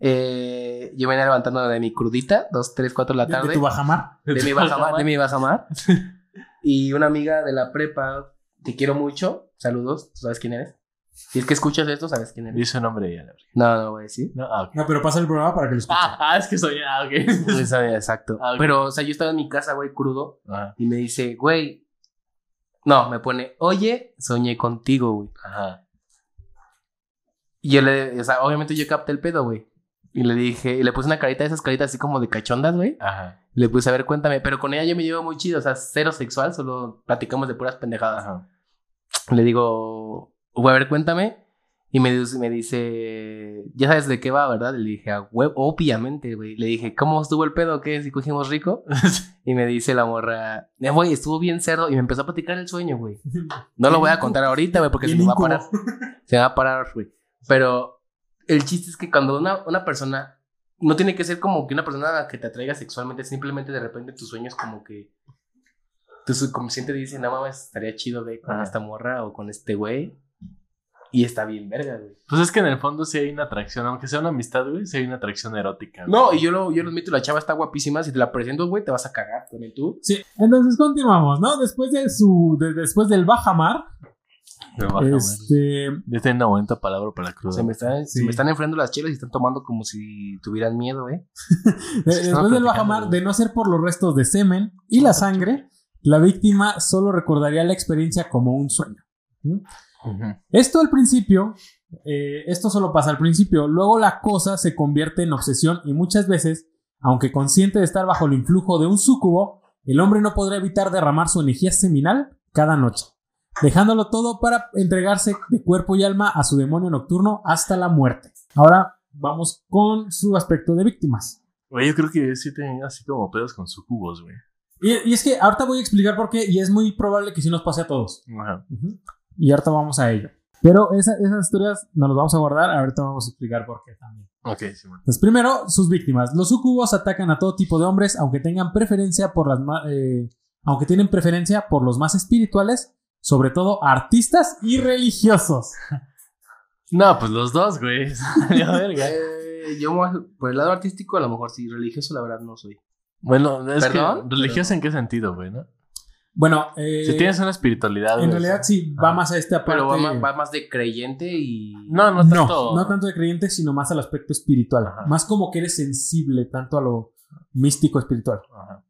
Eh, yo venía levantando de mi crudita, dos, tres, cuatro de la De- tarde. de tu bajamar. de mi bajamar, de mi bajamar. y una amiga de la prepa, te quiero mucho, saludos, ¿tú sabes quién eres? Si es que escuchas esto, sabes quién eres. Dice un nombre ya, la verdad. No, no voy a decir. No, ah, ok. No, pero pasa el programa para que lo escuchen. Ah, ah, es que soy. Ah, ok. Esa- Exacto. Ah, ok. Pero, o sea, yo estaba en mi casa, güey, crudo, Ajá. y me dice, güey, no, me pone, oye, soñé contigo, güey. Ajá. Y yo le, o sea, obviamente yo capté el pedo, güey. Y le dije, y le puse una carita de esas caritas así como de cachondas, güey. Ajá. Le puse, a ver, cuéntame. Pero con ella yo me llevo muy chido, o sea, cero sexual, solo platicamos de puras pendejadas. Ajá. Le digo, güey, a ver, cuéntame. Y me dice, me dice, ya sabes de qué va, ¿verdad? Y le dije, a huevo, obviamente, güey. Le dije, ¿cómo estuvo el pedo? ¿Qué? ¿Si cogimos rico? Y me dice la morra, "Eh, güey, estuvo bien cerdo. Y me empezó a platicar el sueño, güey. No lo voy a contar ahorita, güey, porque se me va a parar. Se me va a parar, güey. Pero el chiste es que cuando una, una persona, no tiene que ser como que una persona que te atraiga sexualmente, simplemente de repente tus sueños como que tu subconsciente dice, no mames, estaría chido, güey, con Ajá. esta morra o con este güey. Y está bien verga, güey. Pues es que en el fondo sí hay una atracción, aunque sea una amistad, güey, sí hay una atracción erótica. güey. No, y yo lo, yo lo admito, la chava está guapísima. Si te la presento, güey, te vas a cagar también tú. Sí, entonces continuamos, ¿no? Después de su, de- después del bajamar, baja, este, Ya tiene una bonita palabra para crudo. Se me, están, se Sí. me están enfriando las chelas y están tomando como si tuvieran miedo, ¿eh? después del bajamar, de no ser por los restos de semen y la sangre, la víctima solo recordaría la experiencia como un sueño. ¿Mm? Esto al principio, eh, esto solo pasa al principio, luego la cosa se convierte en obsesión y muchas veces, aunque consciente de estar bajo el influjo de un súcubo, el hombre no podrá evitar derramar su energía seminal cada noche, dejándolo todo para entregarse de cuerpo y alma a su demonio nocturno hasta la muerte. Ahora vamos con su aspecto de víctimas. Güey, yo creo que sí tenía así como pedos con sus jugos, güey. Y, y es que ahorita voy a explicar por qué y es muy probable que sí nos pase a todos. Ajá. Y ahorita vamos a ello. Pero esa- esas historias nos las vamos a guardar, ahorita vamos a explicar por qué también. Ok, sí, man. Entonces, primero, sus víctimas. Los sucubos atacan a todo tipo de hombres, aunque tengan preferencia por las ma- eh, aunque tienen preferencia por los más espirituales sobre todo artistas y religiosos. No, pues los dos, güey. Eh, yo por el lado artístico, a lo mejor sí, religioso, la verdad no soy. Bueno, es ¿Perdón? que religioso en qué sentido, güey, ¿no? Bueno, eh, Si tienes una espiritualidad, en realidad sí, va más a esta parte. Pero va más, va más de creyente y. No, no tanto. no tanto de creyente, sino más al aspecto espiritual. Ajá. Más como que eres sensible tanto a lo místico espiritual. Ajá.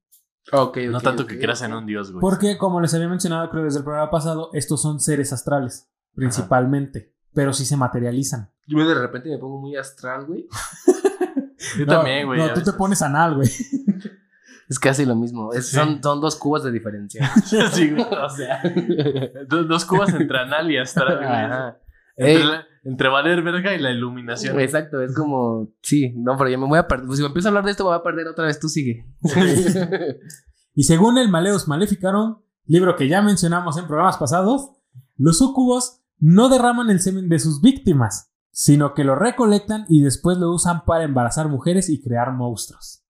Ok, No tanto que creas en un dios, güey. Porque, como les había mencionado, creo desde el programa pasado, estos son seres astrales, principalmente. Pero sí se materializan. Yo de repente me pongo muy astral, güey. Yo No, también, güey. No, tú te pones anal, güey. Es casi lo mismo. Es- Sí. son, son dos cubos de diferencia. Sí. O sea, do- dos cubas entre anal y astral, güey. Ajá. Entre, la- entre valer verga y la iluminación. Exacto, es como. Sí, no, pero ya me voy a perder. Si me empiezo a hablar de esto, me voy a perder otra vez. Tú sigue. Y según el Maleus Maleficarum, libro que ya mencionamos en programas pasados, los sucubos no derraman el semen de sus víctimas, sino que lo recolectan y después lo usan para embarazar mujeres y crear monstruos.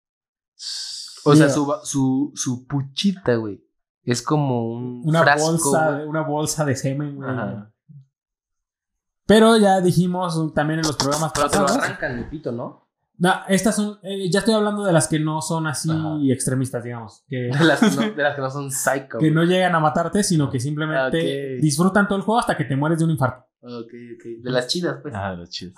O sea, su, su, su puchita, güey. Es como un Una frasco. bolsa, güey. de- una bolsa de semen, güey. Ajá. Pero ya dijimos también en los programas Pero te lo pasados. arrancan el pito, ¿no? No, estas son. eh, ya estoy hablando de las que no son así Ajá. extremistas, digamos. Que, De las, que no, de las que no son psycho. que no llegan a matarte, sino que simplemente disfrutan todo el juego hasta que te mueres de un infarto. Ok, ok. De las chidas, pues. Ah, lo chido.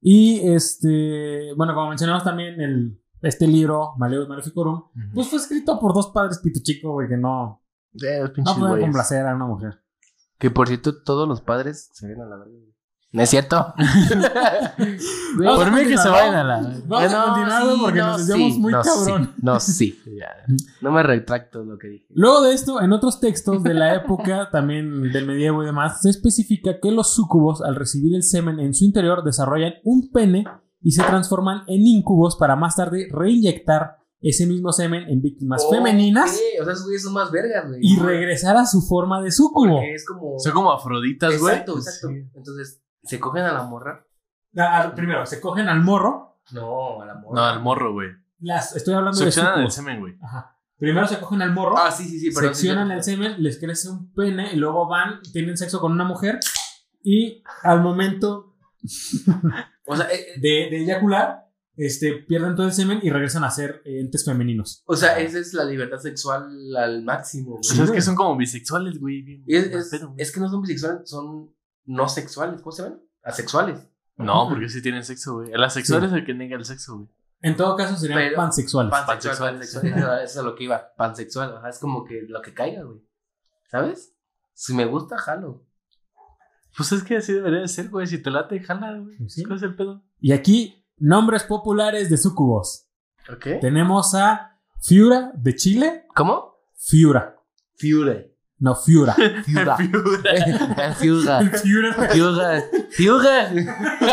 Y este. Bueno, como mencionamos también, el, este libro, Maleus Maleficorum, pues fue escrito por dos padres pito chico, güey, que no. Eh, No pueden complacer a una mujer. Que por cierto, todos los padres se ven a la verga. ¿No es cierto? Por mí que se vayan a la. Vamos a no, continuar, sí, porque no, nos desviamos sí, muy no, cabrón. sí, no, sí. Ya. No me retracto lo que dije. Luego de esto, en otros textos de la época, también del medievo y demás, se especifica que los súcubos, al recibir el semen en su interior, desarrollan un pene y se transforman en incubos para más tarde reinyectar ese mismo semen en víctimas femeninas Ok, O sea, esos güeyes son más vergas, güey. y regresar a su forma de súcubo. Porque es como. Son como afroditas, güey. Exacto, exacto. Entonces, ¿se cogen a la morra? Ah, primero, se cogen al morro. No, a la morra. No, al morro, güey. Las, estoy hablando Seccionan de el súcubos. semen, güey. Ajá. Primero se cogen al morro, Ah, sí, sí, sí. Pero seccionan el semen, les crece un pene y luego van, tienen sexo con una mujer y al momento O sea, eh, eh, de, de eyacular, este, pierden todo el semen y regresan a ser eh, entes femeninos. o sea, esa es la libertad sexual al máximo, O sea, güey. es que son como bisexuales, güey. bien- es, bien es- pedo, güey. es que no son bisexuales, son no sexuales. ¿Cómo se llaman? Asexuales. No, porque sí tienen sexo, güey. El asexual es el que niega el sexo, güey. En todo caso serían Pero- pansexuales. Pansexual, Pansexual. pansexual. Eso es a lo que iba. Pansexual. Ajá, es como que lo que caiga, güey. ¿Sabes? Si me gusta, jalo. Pues es que así debería de ser, güey. Si te late, jala, güey. Sí. ¿Cuál es el pedo? Y aquí, nombres populares de sucubos. ¿Ok? Tenemos a Fiura de Chile. ¿Cómo? Fiura. Fiure. No, Fiura. Fiura. Fiura. Fiura. Fiura. Fiura.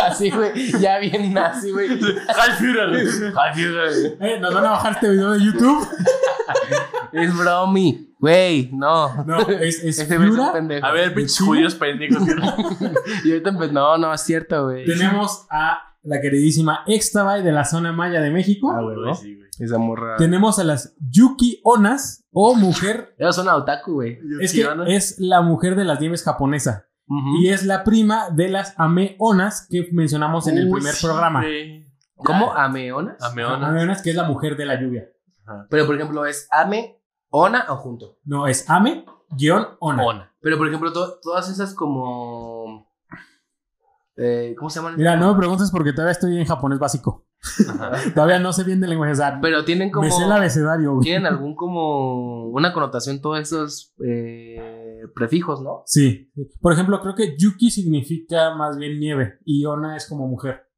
Así, güey. Ya bien nazi, güey. ¡Ay, Führer! Ay, Fiura. Eh, Nos van a bajar este video de YouTube. Es bromi. Güey, no. No, es, es Ese güey es un pendejo. A ver, pinches judíos pendejos. Y ahorita empe- no, no, es cierto, güey. Tenemos a la queridísima Extabay de la zona maya de México. Ah, güey, ¿no? Sí, güey. Esa morra. Tenemos a las Yuki Onas o mujer. Ella suena otaku, güey. Es que es la mujer de las nieves japonesa. Y es la prima de las Ameonas que mencionamos en el primer sí, programa. güey. ¿Cómo? ¿Ameonas? Ameona. Ameonas, que es la mujer de la lluvia. Pero, por ejemplo, ¿es ame, ona o junto? No, es Ame-Ona. Ona. Pero, por ejemplo, to- todas esas como... eh, ¿Cómo se llaman? Mira, no me preguntes porque todavía estoy en japonés básico. Todavía no sé bien del lenguaje. O sea, Pero tienen como... me sé el abecedario, güey. Tienen algún como... Una connotación todos esos eh, prefijos, ¿no? Sí. Por ejemplo, creo que Yuki significa más bien nieve y Ona es como mujer.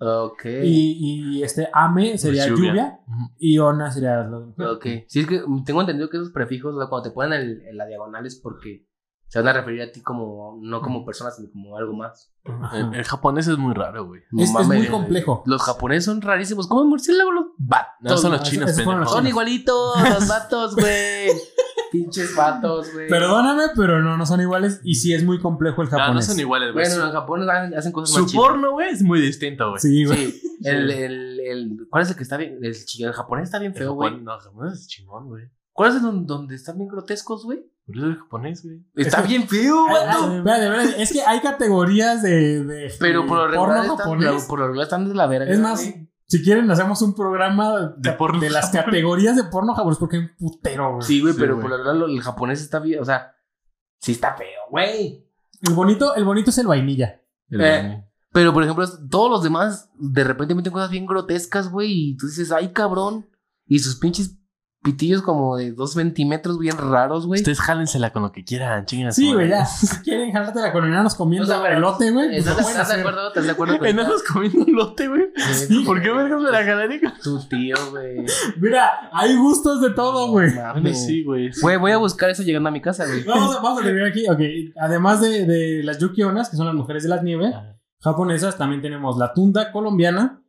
Ok. Y, y este Ame sería Pues lluvia. lluvia, y Ona sería. Ok. Sí, es que tengo entendido que esos prefijos, o sea, cuando te ponen el- en la diagonal es porque se van a referir a ti como... No como persona, sino como algo más. El, el japonés es muy raro, güey. Es, es muy complejo. Los japoneses son rarísimos. ¿Cómo murciélagos los vatos? No, son los no, chinos, Son igualitos, los vatos, güey. Pinches vatos, güey. Perdóname, pero no, no son iguales y sí es muy complejo el japonés. no son iguales, güey. Bueno, en Japón hacen, hacen cosas Su más porno, güey, es muy distinto, güey. Sí, güey. Sí, el, el, el, ¿cuál es el que está bien? El, japonés está bien feo, güey. No, el japonés es chingón, güey. ¿Cuál es el don- donde están bien grotescos, güey? Por eso es japonés, güey. Está bien feo, vato. espérate, espérate, es que hay categorías de, de- Pero por lo regular porno están, japonés. por lo regular están de la verga. Es más, güey. Si quieren, hacemos un programa De porno las categorías de porno japonés porque hay un putero, güey. Sí, güey, Sí, pero güey. por lo regular lo- el japonés está bien. O sea, sí está feo, güey. El bonito, el bonito es el vainilla. El Eh. Pero, por ejemplo, todos los demás de repente meten cosas bien grotescas, güey. Y tú dices, ay, cabrón. Y sus pinches pitillos como de dos centímetros bien raros, güey. Ustedes jálensela con lo que quieran, su Sí, güey, ya. Si quieren jalártela con enanos comiendo O sea, elote, güey. pues ¿Estás, lo pueden estás de acuerdo? ¿Estás de acuerdo? con Enanos comiendo un lote, güey. Sí, ¿Por qué vergas me la jalaría? Tu tío, güey. Mira, hay gustos de todo, güey. No sí, güey. Güey, voy a buscar eso llegando a mi casa, güey. Vamos a, vamos a terminar aquí. Ok, además de, de las yukionas, que son las mujeres de las nieves japonesas, también tenemos la tunda colombiana.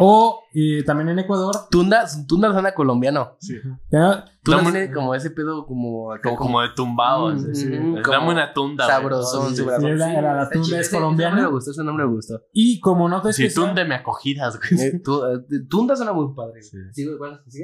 O eh, también en Ecuador. Tunda, Tunda suena colombiano. Sí. ya- Tunda tiene como ese pedo como Como, como de tumbado. Mm, sí. mm, Dame como una tunda. sabrosón, Sí, sí. Sí, la- la- la está tunda es colombiana. Ese nombre me gustó, ese nombre me gustó. Y como nota Sí, especial. túndeme a cogidas, güey. Eh, tu- Tunda suena muy padre. Sí. Sí,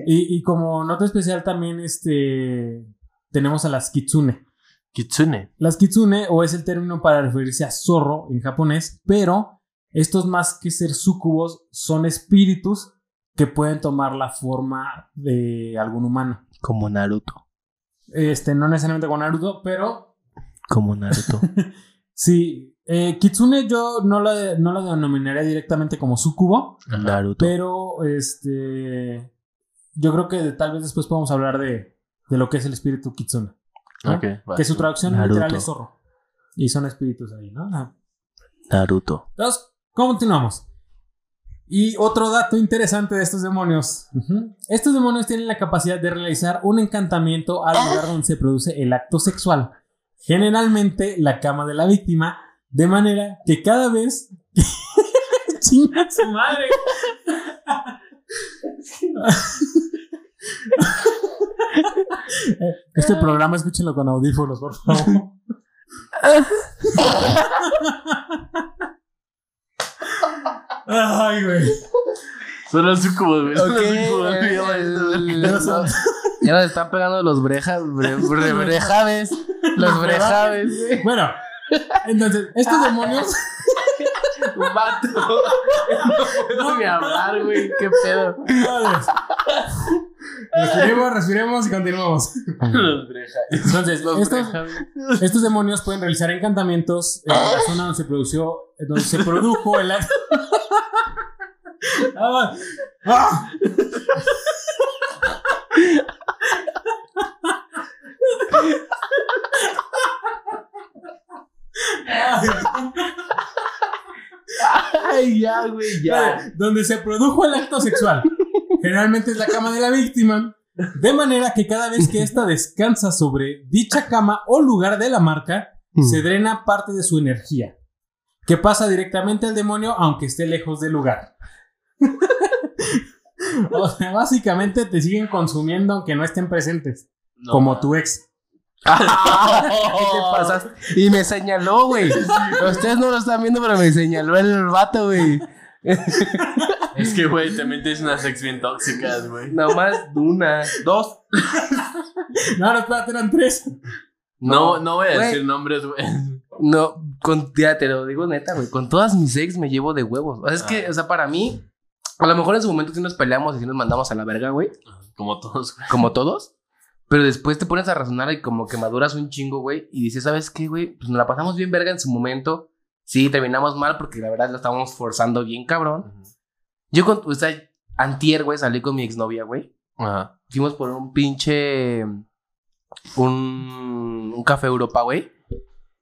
y como nota especial también este tenemos a las kitsune. Kitsune. Las kitsune o es el término para referirse a zorro en japonés, pero estos más que ser sucubos son espíritus que pueden tomar la forma de algún humano. Como Naruto. Este, no necesariamente con Naruto, pero Como Naruto. sí. eh, kitsune yo no la, no la denominaría directamente como sucubo, Naruto. pero este yo creo que tal vez después podamos hablar de, de lo que es el espíritu kitsune. ¿no? Que su traducción Naruto. literal es zorro. Y son espíritus ahí, ¿no? Ajá. Naruto. Entonces, continuamos. Y otro dato interesante de estos demonios. Estos demonios tienen la capacidad de realizar un encantamiento al lugar donde se produce el acto sexual. Generalmente la cama de la víctima, de manera que cada vez... ¡Chinga su madre! Este programa escúchenlo con audífonos, por favor. Ay, güey. Son los sucubos, güey. Ya el- nos están pegando los brejas, bre- bre- brejaves. Los brejaves, güey. Bueno, entonces, estos demonios. Vato. No puedo ni hablar, güey. Qué pedo. Respiremos, respiremos y continuamos. Los brejaves. Entonces, Los estos, brejaves. estos demonios pueden realizar encantamientos en la zona donde se produjo, donde se produjo el acto. Ah. ¡Ah! Ay, ya, güey, ya. Donde se produjo el acto sexual. Generalmente es la cama de la víctima. De manera que cada vez que ésta descansa sobre dicha cama o lugar de la marca, se drena parte de su energía. Que pasa directamente al demonio aunque esté lejos del lugar. o sea, básicamente te siguen consumiendo aunque no estén presentes. No, como tu ex. ¿Qué te pasas? Y me señaló, güey. Ustedes no lo están viendo, pero me señaló el vato, güey. Es que, güey, también tienes unas ex bien tóxicas, güey. Nomás una, dos. No, no, espérate, eran tres. No, no voy a decir nombres, güey. No, con, ya te lo digo neta, güey. Con todas mis ex me llevo de huevos. O sea, es que, Ah. o sea, para mí, a lo mejor en su momento sí nos peleamos y sí nos mandamos a la verga, güey. Como todos, güey. Como todos. Pero después te pones a razonar y como que maduras un chingo, güey. Y dices, ¿sabes qué, güey? Pues nos la pasamos bien verga en su momento. Sí, terminamos mal porque la verdad lo estábamos forzando bien cabrón. Yo con, o sea, antier, güey, salí con mi exnovia, güey. Ajá. Fuimos por un pinche. Un, un café Europa, güey.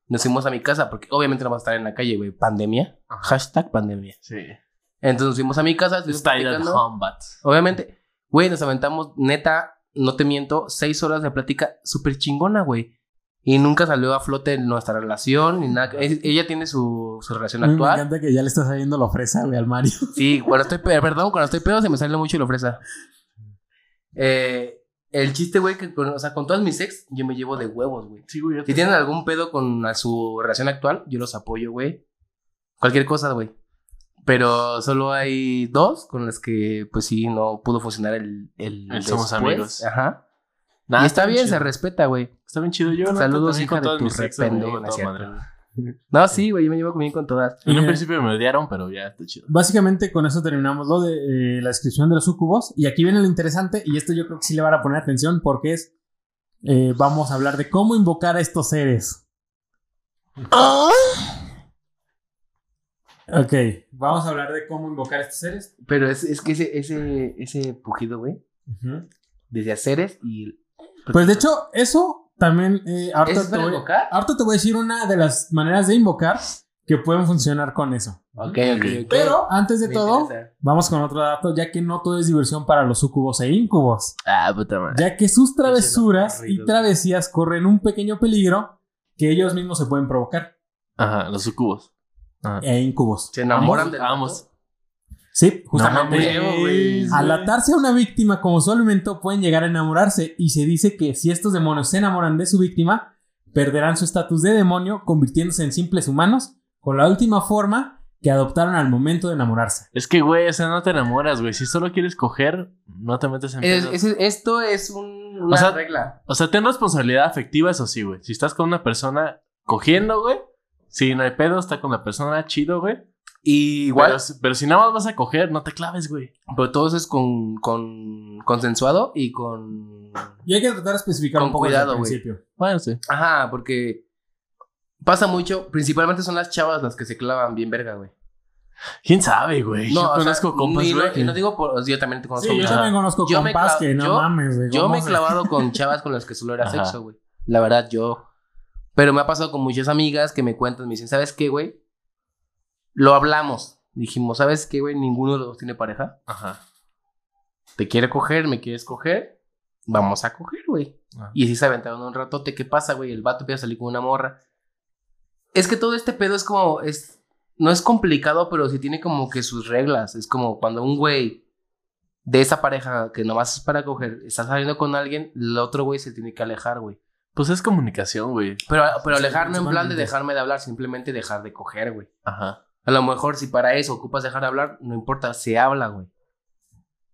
Nos fuimos a mi casa porque obviamente no vamos a estar en la calle, güey. Pandemia. Ajá. Hashtag pandemia. Sí. Entonces nos fuimos a mi casa. Style at home, but. Obviamente, güey, nos aventamos, neta, no te miento, seis horas de plática súper chingona, güey. Y nunca salió a flote nuestra relación ni nada. Es- Ella tiene su, su relación Me actual. encanta que ya le estás saliendo la fresa, güey, al Mario. Sí, cuando estoy pedo, perdón, cuando estoy pedo se me sale mucho la ofreza. Eh, el chiste, güey, que con, o sea, con todas mis ex, yo me llevo de huevos, güey. Sí, güey. Si tienen algún pedo con a su relación actual, yo los apoyo, güey. Cualquier cosa, güey. Pero solo hay dos con las que, pues sí, no pudo funcionar el. el El somos después. amigos. Ajá. Nah, y está bien, se respeta, güey. Está bien chido. Yo Saludos, también hija de tu llevo ¿no. No, sí, güey, yo me llevo bien con todas. En un principio me odiaron, pero ya está chido. Básicamente con eso terminamos lo de eh, la descripción de los sucubos. Y aquí viene lo interesante, y esto yo creo que sí le van a poner atención porque es, eh, vamos a hablar de cómo invocar a estos seres. Ok, vamos a hablar de cómo invocar a estos seres. Pero es, es que ese, ese, ese pujido, güey, desde haceres y. Pues de hecho, eso también... eh, ahorita, ¿Es te voy, invocar? ahorita te voy a decir una de las maneras de invocar que pueden funcionar con eso. Ok, ok. Pero antes de Me todo, interesa. vamos con otro dato, ya que no todo es diversión para los sucubos e incubos. Ah, puta madre. ya que sus travesuras y travesías corren un pequeño peligro que ellos mismos se pueden provocar. Ajá, los sucubos. Ajá. E incubos. Se enamoran del ambos. Sí, justamente. No al atarse a una víctima como su alimento, pueden llegar a enamorarse. Y se dice que si estos demonios se enamoran de su víctima, perderán su estatus de demonio, convirtiéndose en simples humanos, con la última forma que adoptaron al momento de enamorarse. Es que, güey, o sea, no te enamoras, güey. Si solo quieres coger, no te metes en Es- es- esto es un- una O sea, regla. O sea, ten responsabilidad afectiva, eso sí, güey. Si estás con una persona cogiendo, güey. Si no hay pedo, está con la persona chido, güey. Y igual, Pero, si- pero si nada más vas a coger, no te claves, güey. pero todo eso es con, con consensuado y con. Y hay que tratar de especificar Con un poco cuidado, desde el güey. principio. Bueno, sí. Ajá, porque pasa mucho. Principalmente son las chavas las que se clavan bien verga, güey. ¿Quién sabe, güey? No, Yo o sea, conozco compas, y no- güey. y no digo por. Yo también te conozco. Sí, yo también conozco Yo me compas que no yo- mames, güey. Yo ¿cómo me he clavado con chavas con las que solo era Ajá. sexo, güey. La verdad, yo. Pero me ha pasado con muchas amigas que me cuentan, me dicen, ¿sabes qué, güey? Lo hablamos. Dijimos, ¿sabes qué, güey? Ninguno de los dos tiene pareja. Ajá. ¿Te quiere coger? ¿Me quieres coger? Vamos a coger, güey. Ah. Y así se aventaron un ratote. ¿Qué pasa, güey? El vato empieza a salir con una morra. Es que todo este pedo es como. Es, no es complicado, pero sí tiene como que sus reglas. Es como cuando un güey de esa pareja que nomás es para coger está saliendo con alguien, el otro güey se tiene que alejar, güey. Pues es comunicación, güey. Pero, pero Sí, alejarme en plan de dejarme de hablar, simplemente dejar de coger, güey. Ajá. A lo mejor si para eso ocupas dejar de hablar, no importa, se habla, güey.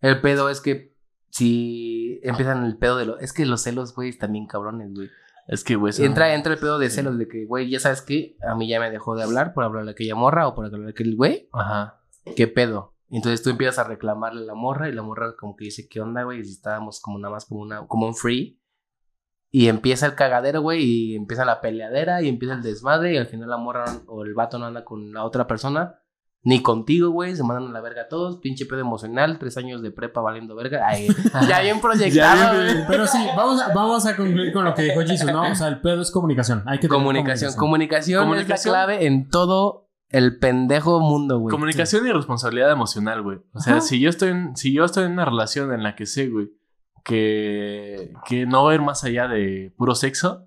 El pedo es que si empiezan el pedo de los... Es que los celos, güey, están bien cabrones, güey. Es que, güey. Entra, entra el pedo de celos de que, güey, ya sabes que a mí ya me dejó de hablar por hablarle a aquella morra o por hablarle a aquel güey. Ajá. ¿Qué pedo? Entonces tú empiezas a reclamarle a la morra y la morra como que dice, ¿qué onda, güey? Si estábamos como nada más como, una, como un free. Y empieza el cagadero, güey, y empieza la peleadera y empieza el desmadre y al final la morra o el vato no anda con la otra persona. Ni contigo, güey, se mandan a la verga todos, pinche pedo emocional, tres años de prepa valiendo verga. Ay, ya bien proyectado, güey. Pero sí, vamos a, vamos a concluir con lo que dijo Jesus, ¿no? O sea, el pedo es comunicación. Hay que tener Comunicación. Comunicación, Comunicación. es la clave en todo el pendejo mundo, güey. Comunicación y responsabilidad emocional, güey. O sea, Ajá. si yo estoy en, si yo estoy en una relación en la que sé, güey, que, que no va a ir más allá de puro sexo,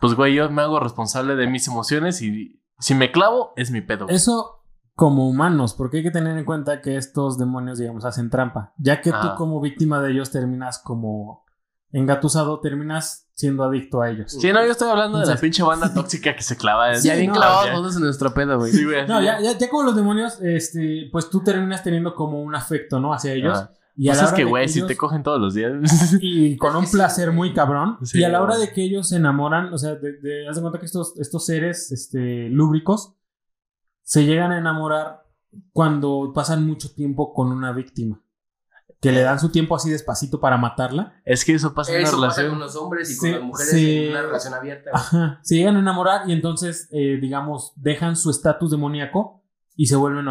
pues, güey, yo me hago responsable de mis emociones y si me clavo, es mi pedo. güey. Eso como humanos, porque hay que tener en cuenta que estos demonios, digamos, hacen trampa. Ya que tú Ah. como víctima de ellos terminas como engatusado, terminas siendo adicto a ellos. Sí, no, yo estoy hablando de la pinche banda tóxica que se clava. ya bien no, clavados todos en nuestro pedo, güey. Sí, güey. No, ya, ya, ya como los demonios, este, pues tú terminas teniendo como un afecto, ¿no? Hacia ellos. Ajá. Y a la es hora que, güey, si te cogen todos los días. y con un placer muy cabrón. Sí, y a la hora de que ellos se enamoran, o sea, de, de- haz de cuenta que estos, estos seres este, lúbricos se llegan a enamorar cuando pasan mucho tiempo con una víctima. Que le dan su tiempo así despacito para matarla. es que eso pasa en una Eso pasa relación. con los hombres y Sí, con las mujeres sí. en una relación abierta. Ajá. Se llegan a enamorar y entonces, eh, digamos, dejan su estatus demoníaco y se vuelven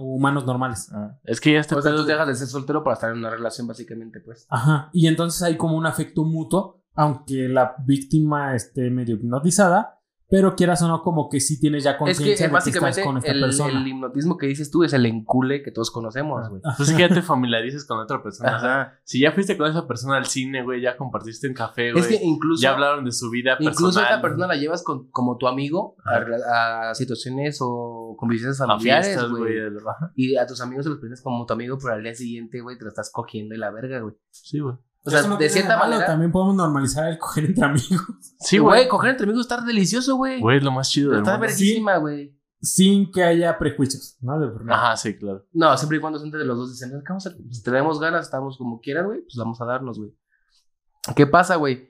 humanos normales. Ah, Es que ya este O sea, pedo- tú dejas de ser soltero para estar en una relación, básicamente, pues. Ajá. Y entonces hay como un afecto mutuo, aunque la víctima esté medio hipnotizada, pero quieras o no, como que sí tienes ya Es conciencia que eh, de que básicamente estás con esta el, persona. el hipnotismo que dices tú es el encule que todos conocemos, güey. Pues es que ya te familiarices con otra persona. o sea, si ya fuiste con esa persona al cine, güey, ya compartiste un café, güey. Es que incluso, ya hablaron de su vida incluso personal. esta persona la llevas con, como tu amigo a, a situaciones o convivencias familiares, güey. Y a tus amigos se los presentas como tu amigo, pero al día siguiente, güey, te lo estás cogiendo y la verga, güey. Sí, güey. O sea, de cierta malo, manera. También podemos normalizar el coger entre amigos Sí, güey, coger entre amigos está delicioso, güey. Güey, es lo más chido del Está mundo. verguísima, güey. sin que haya prejuicios, ¿no? De. Ajá, sí, claro. No, siempre y cuando son de los dos dicen, "Es que vamos a- si tenemos ganas, estamos como quieran, güey, pues vamos a darnos, güey. ¿Qué pasa, güey?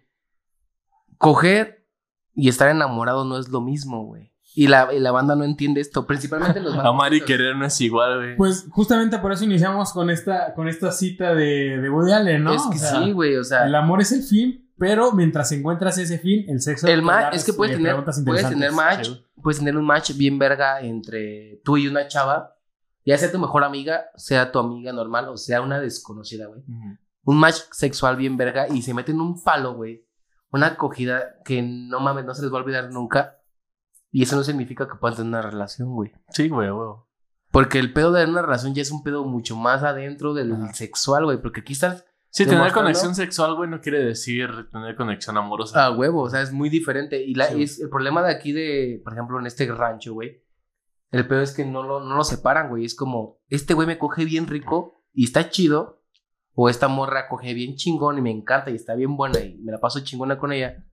Coger y estar enamorado no es lo mismo, güey. Y la, y la banda no entiende esto, principalmente los Amar y querer no es igual, güey. Pues justamente por eso iniciamos con esta, con esta cita de, de Woody Allen, ¿no? Es que O sea, sí, güey, o sea, El amor es el fin, pero mientras encuentras ese fin, el sexo. el te ma- da es que puedes tener, puedes tener match, Sí. puedes tener un match bien verga entre tú y una chava, ya sea tu mejor amiga, sea tu amiga normal o sea una desconocida, güey. Ujú. Un match sexual bien verga y se meten un palo, güey. Una acogida que no mames, no se les va a olvidar nunca. Y eso no significa que puedan tener una relación, güey. Sí, güey, güey. Porque el pedo de una relación ya es un pedo mucho más adentro del Ajá. sexual, güey. Porque aquí estás Sí, tener conexión sexual, güey, no quiere decir tener conexión amorosa. a huevo, o sea, es muy diferente. Y la, Sí. es, el problema de aquí, de, por ejemplo, en este rancho, güey, el pedo es que no lo, no lo separan, güey. Es como, este güey me coge bien rico y está chido, o esta morra coge bien chingón y me encanta y está bien buena y me la paso chingona con ella.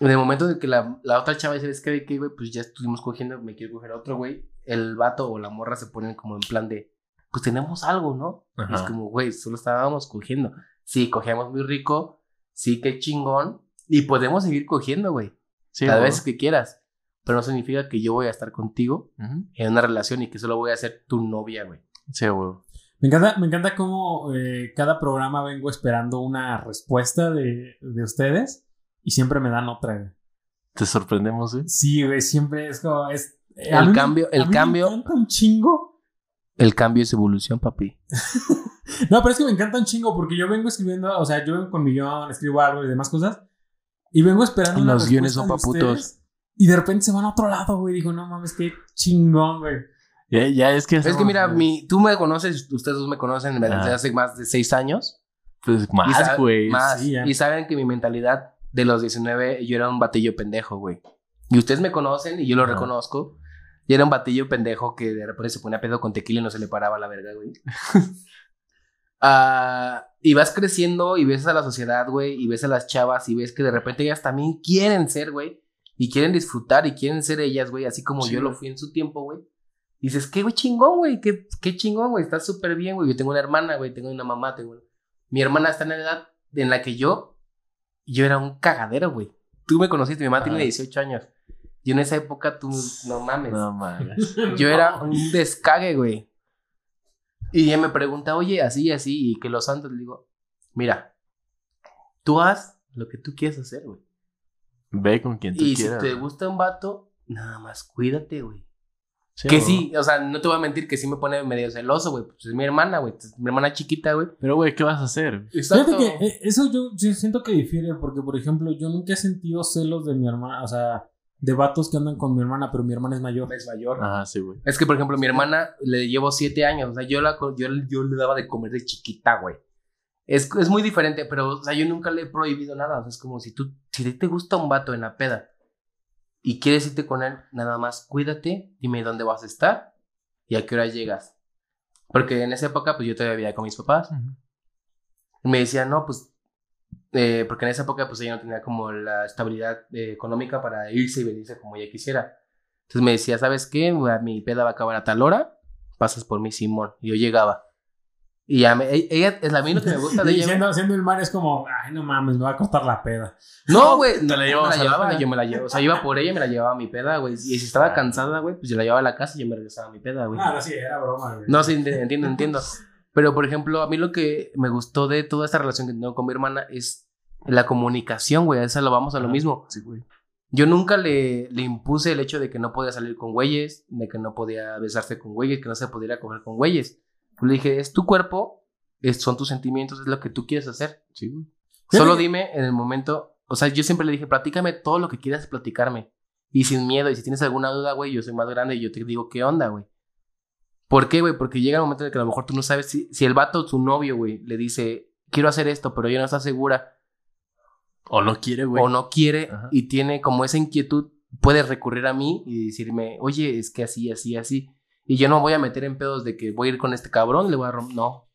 En el momento en que la, la otra chava dice, es que, que, güey, pues ya estuvimos cogiendo, me quiero coger a otro, güey, el vato o la morra se ponen como en plan de, pues tenemos algo, ¿no? Es como, güey, solo estábamos cogiendo. Sí, cogíamos muy rico, sí, qué chingón, y podemos seguir cogiendo, güey, Sí, cada vez que quieras. Pero no significa que yo voy a estar contigo Ujú. en una relación y que solo voy a ser tu novia, güey. Sí, güey. Me encanta, me encanta cómo eh, cada programa vengo esperando una respuesta de, de ustedes y siempre me dan otra. güey. Te sorprendemos, güey. Sí, güey, siempre es como. Es, eh, El a mí me- cambio- el a mí cambio- Me encanta un chingo. El cambio es evolución, papi. No, pero es que me encanta un chingo porque yo vengo escribiendo, o sea, yo vengo con mi guion, escribo algo y demás cosas. Y vengo esperando una Los guiones son de pa' putos. ustedes, Y de repente se van a otro lado, güey. Digo, no mames, qué chingón, güey. Ya, ya es que. Es que mira, mi, tú me conoces, ustedes dos me conocen desde Ah. hace más de seis años. Pues Y más, güey. Más. sí, y saben que mi mentalidad de los 19, yo era un batillo pendejo, güey. Y ustedes me conocen y yo lo Ajá. reconozco. Y era un batillo pendejo que de repente se ponía pedo con tequila y no se le paraba la verga, güey. Ah, y vas creciendo y ves a la sociedad, güey, y ves a las chavas y ves que de repente ellas también quieren ser, güey. Y quieren disfrutar y quieren ser ellas, güey, así como Sí, yo lo güey. fui en su tiempo, güey. Dices, qué güey chingón, güey, qué, qué chingón, güey, está súper bien, güey. Yo tengo una hermana, güey, tengo una mamá, tengo... Mi hermana está en la edad en la que yo, yo era un cagadero, güey. Tú me conociste, mi mamá tiene Ajá. 18 años. Y en esa época tú, no mames. No mames. Yo era un descague, güey. Y ella me pregunta, oye, así, así, y que los santos, le digo, mira, tú haz lo que tú quieras hacer, güey. Ve con quien tú Y quieras. si te gusta un vato, nada más cuídate, güey. Sí, que sí, o sea, no te voy a mentir que sí me pone medio celoso, güey. Pues es mi hermana, güey. Es mi hermana chiquita, güey. Pero, güey, ¿qué vas a hacer? Fíjate que eh, eso yo sí siento que difiere porque, por ejemplo, yo nunca he sentido celos de mi hermana, o sea, de vatos que andan con mi hermana, pero mi hermana es mayor. Es mayor. Ajá, sí, güey. Es que, por ejemplo, mi hermana le llevo siete años. O sea, yo, la, yo, yo le daba de comer de chiquita, güey. Es, es muy diferente, pero, o sea, yo nunca le he prohibido nada. O sea, es como si tú, si te gusta un vato en la peda y quieres irte con él, nada más cuídate, dime dónde vas a estar y a qué hora llegas. Porque en esa época, pues yo todavía vivía con mis papás. Y me decía, no, pues, eh, porque en esa época, pues ella no tenía como la estabilidad eh, económica para irse y venirse como ella quisiera. Entonces me decía, ¿sabes qué? Mi peda va a acabar a tal hora, pasas por mí, Simón. Y yo llegaba. Y ya me- e- ella, es la mí lo que me gusta de ella. siendo, siendo el mar es como, ay, no mames, me va a cortar la peda. No, güey. Te no, la no llevabas me a la llevaba, yo me la llevo. O sea, iba por ella y me la llevaba a mi peda, güey. Y si estaba cansada, güey, pues yo la llevaba a la casa y yo me regresaba a mi peda, güey. Ah, no, sí, era broma, güey. No, sí, enti- entiendo, entiendo. Pero, por ejemplo, a mí lo que me gustó de toda esta relación que tengo con mi hermana es la comunicación, güey. A esa lo vamos a lo mismo. Sí, güey. Yo nunca le, le impuse el hecho de que no podía salir con güeyes, de que no podía besarse con güeyes, que no se pudiera comer con güeyes. Pues le dije, es tu cuerpo, es- son tus sentimientos, es lo que tú quieres hacer. Sí, güey. Solo dime en el momento, o sea, yo siempre le dije, platícame todo lo que quieras platicarme. Y sin miedo, y si tienes alguna duda, güey, yo soy más grande y yo te digo, ¿qué onda, güey? ¿Por qué, güey? Porque llega el momento en el que a lo mejor tú no sabes si, si el vato, tu novio, güey, le dice, quiero hacer esto, pero ella no está segura O no quiere, güey. o no quiere Ajá. y tiene como esa inquietud, puede recurrir a mí y decirme, oye, es que así, así, así. Y yo no me voy a meter en pedos de que voy a ir con este cabrón, le voy a romper. No.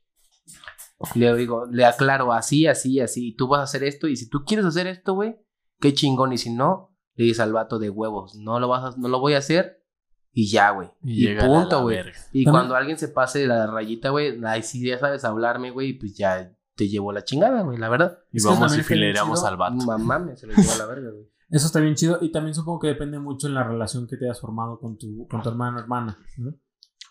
Le digo, le aclaro así, así, así. Y tú vas a hacer esto. Y si tú quieres hacer esto, güey, qué chingón. Y si no, le dices al vato de huevos, no lo vas a, no lo voy a hacer. Y ya, güey. Y, punto, güey. Y También- cuando alguien se pase de la rayita, güey, ay, si ya sabes hablarme, güey, pues ya, te llevó la chingada, güey, la verdad. Y vamos y chido. al vato. Mamá me se lo llevó a la verga, güey. Eso está bien chido y también supongo que depende mucho en la relación que te hayas formado con tu, con tu hermano o hermana. ¿no?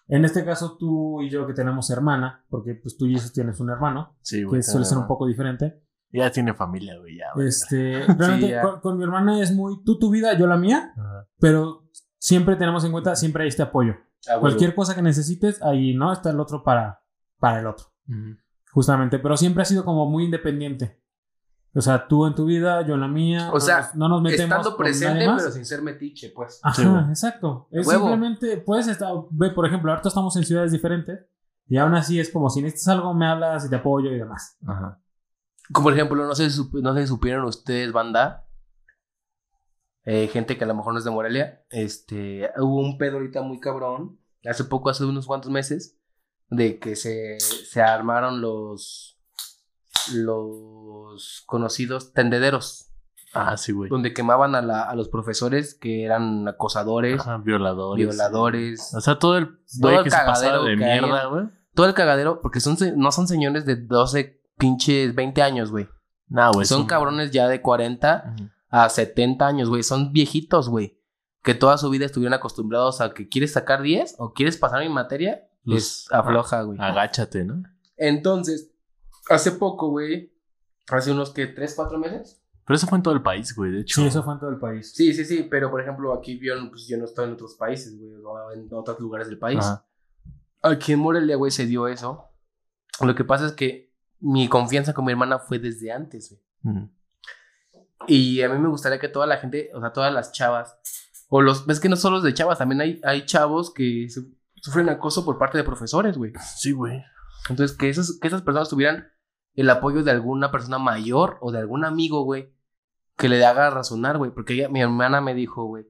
En este caso, tú y yo que tenemos hermana, porque pues tú y eso tienes un hermano, Sí, güey. que suele ser un poco diferente. Ya tiene familia, güey, ya, güey. Este, realmente ya. con, con mi hermana es muy tú tu vida, yo la mía, Ajá. pero siempre tenemos en cuenta, siempre hay este apoyo. Ah. Cualquier cosa que necesites, ahí no está el otro para, para el otro. Ujú. Justamente, pero siempre ha sido como muy independiente. O sea, tú en tu vida, yo en la mía. O sea, no nos, no nos metemos Estando con presente, nadie más. pero sin ser metiche, pues. Ajá, Sí, exacto. Es Huevo. simplemente, puedes estar, ve, por ejemplo, ahorita estamos en ciudades diferentes y aún así es como si necesitas algo, me hablas y te apoyo y demás. Ajá. Como por ejemplo, no sé no sé si supieron ustedes, banda. eh, gente que a lo mejor no es de Morelia. Este, hubo un pedo ahorita muy cabrón. Hace poco, hace unos cuantos meses. De que se, se armaron los. Los conocidos tendederos. Ah, sí, güey. Donde quemaban a, la- a los profesores que eran acosadores, Ajá, violadores. violadores. O sea, todo el Todo el que se pasaba cagadero de que mierda, güey. Todo el cagadero, porque son, no son señores de 12, pinches 20 años, güey. No, güey. son cabrones ya de 40 Ujú. a 70 años, güey. Son viejitos, güey. Que toda su vida estuvieron acostumbrados a que quieres sacar 10 o quieres pasar mi materia, pues afloja, güey. Agáchate, ¿no? Entonces, hace poco, güey, hace unos que 3, 4 meses. Pero eso fue en todo el país, güey, de hecho. Sí, eso fue en todo el país. Sí, sí, sí, pero por ejemplo, aquí yo, pues, yo no estoy en otros países, güey, o en otros lugares del país. Ajá. Aquí en Morelia, güey, se dio eso. Lo que pasa es que mi confianza con mi hermana fue desde antes, güey. Ujú. Y a mí me gustaría que toda la gente, o sea, todas las chavas, o los, ves que no solo los de chavas, también hay, hay chavos que su- sufren acoso por parte de profesores, güey. Sí, güey. Entonces, que, esas que esas personas tuvieran el apoyo de alguna persona mayor o de algún amigo, güey, que le haga razonar, güey. Porque ella- mi hermana me dijo, güey,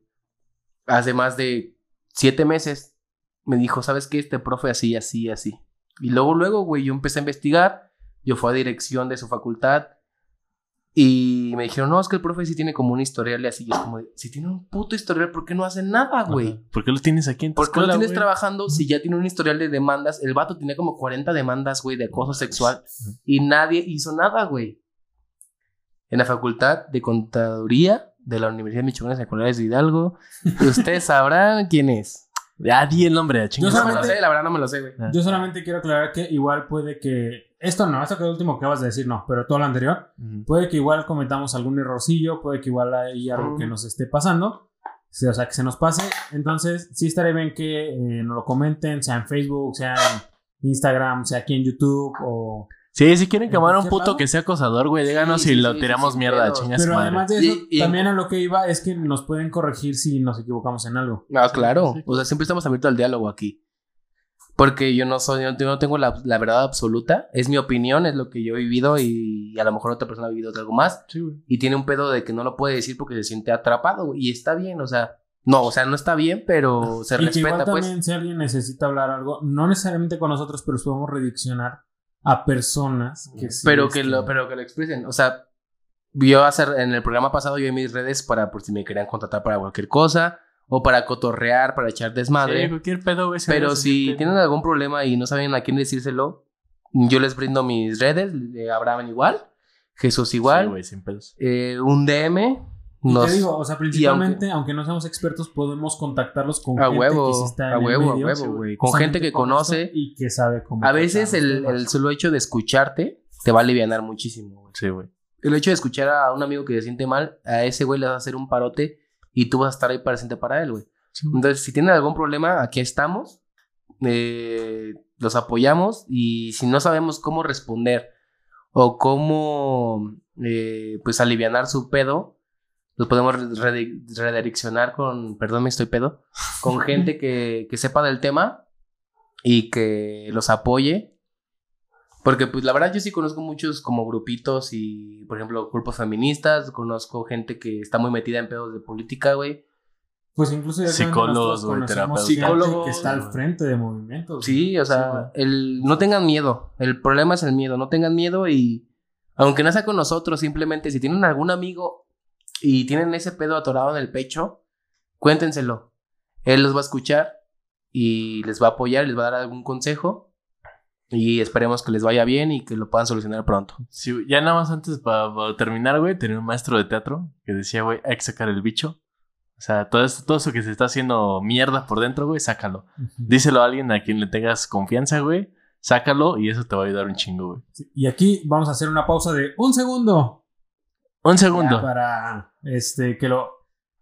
hace más de siete meses, me dijo, ¿sabes qué? Este profe así, así, así. Y luego, luego, güey, yo empecé a investigar, yo fui a dirección de su facultad y me dijeron, no, es que el profe sí tiene como un historial y así. Yo es como, de, si tiene un puto historial, ¿por qué no hace nada, güey? ¿Por qué lo tienes aquí en tu ¿Por qué lo tienes güey? trabajando si ya tiene un historial de demandas? El vato tenía como 40 demandas, güey, de acoso sexual y nadie hizo nada, güey. En la facultad de contaduría de la Universidad de Michoacán, San Nicolás de Hidalgo, ustedes sabrán quién es. Ya di el nombre, a Yo No me lo sé, la verdad no me lo sé, güey. Yo solamente quiero aclarar que igual puede que. Esto no, esto que es lo último que acabas de decir, no, pero todo lo anterior. Ujú. Puede que igual cometamos algún errorcillo, puede que igual hay algo que Mm. nos esté pasando. O sea, que se nos pase. Entonces, sí estaré bien que eh, nos lo comenten, sea en Facebook, sea en Instagram, sea aquí en YouTube o... Sí, si quieren ¿En quemar a un puto lado? que sea acosador, güey, díganos Sí, y sí, lo sí, tiramos sí, mierda, pedos. chinga su Pero madre. además de eso, Y- y- también a lo que iba es que nos pueden corregir si nos equivocamos en algo. Ah, claro. sí. O sea, siempre estamos abiertos al diálogo aquí. Porque yo no soy, yo no tengo la, la verdad absoluta. Es mi opinión, es lo que yo he vivido y a lo mejor otra persona ha vivido algo más. Sí, y tiene un pedo de que no lo puede decir porque se siente atrapado, güey, y está bien, o sea, no, o sea, no está bien, pero se y que igual respeta, pues. también si alguien necesita hablar algo, no necesariamente con nosotros, pero podemos rediccionar a personas que sí, Pero que lo, pero que lo expresen, o sea, yo hacer en el programa pasado yo en mis redes para por si me querían contratar para cualquier cosa o para cotorrear, para echar desmadre. Sí, cualquier pedo, güey. se pero si tienen algún problema y no saben a quién decírselo, yo les brindo mis redes, de Abraham igual, Jesús Sí, igual, güey, sin pedos. eh, un DM, y nos- te digo, o sea, principalmente, aunque... no seamos expertos, podemos contactarlos con a gente huevo, que sí está en a el huevo, a huevo, güey, con gente que conoce. y que sabe cómo. A veces el, solo hecho de escucharte te va a aliviar muchísimo, güey. Sí, güey. El hecho de escuchar a un amigo que se siente mal, a ese güey le vas a hacer un parote y tú vas a estar ahí presente para él, güey. Sí. Entonces, si tienen algún problema, aquí estamos. eh, los apoyamos y si no sabemos cómo responder o cómo eh, pues alivianar su pedo, los podemos redi- redireccionar con, perdón, me estoy pedo, con gente que, que sepa del tema y que los apoye. Porque pues la verdad yo sí conozco muchos como grupitos y, por ejemplo, grupos feministas, conozco gente que está muy metida en pedos de política, güey. Pues incluso directamente Psicólogos, güey, terapeutas. Psicólogos, que está al frente de movimientos. Sí, o sea, Sí, el, no tengan miedo. El problema es el miedo. No tengan miedo y aunque no sea con nosotros, simplemente si tienen algún amigo y tienen ese pedo atorado en el pecho, cuéntenselo. Él los va a escuchar y les va a apoyar, les va a dar algún consejo Y esperemos que les vaya bien y que lo puedan solucionar pronto. Sí, ya nada más antes para, terminar, güey, tenía un maestro de teatro que decía, güey, hay que sacar el bicho. O sea, todo, esto, todo eso que se está haciendo mierda por dentro, güey, sácalo. Díselo a alguien a quien le tengas confianza, güey. Sácalo y eso te va a ayudar un chingo, güey. Sí, Y aquí vamos a hacer una pausa de un segundo Un segundo. para este que lo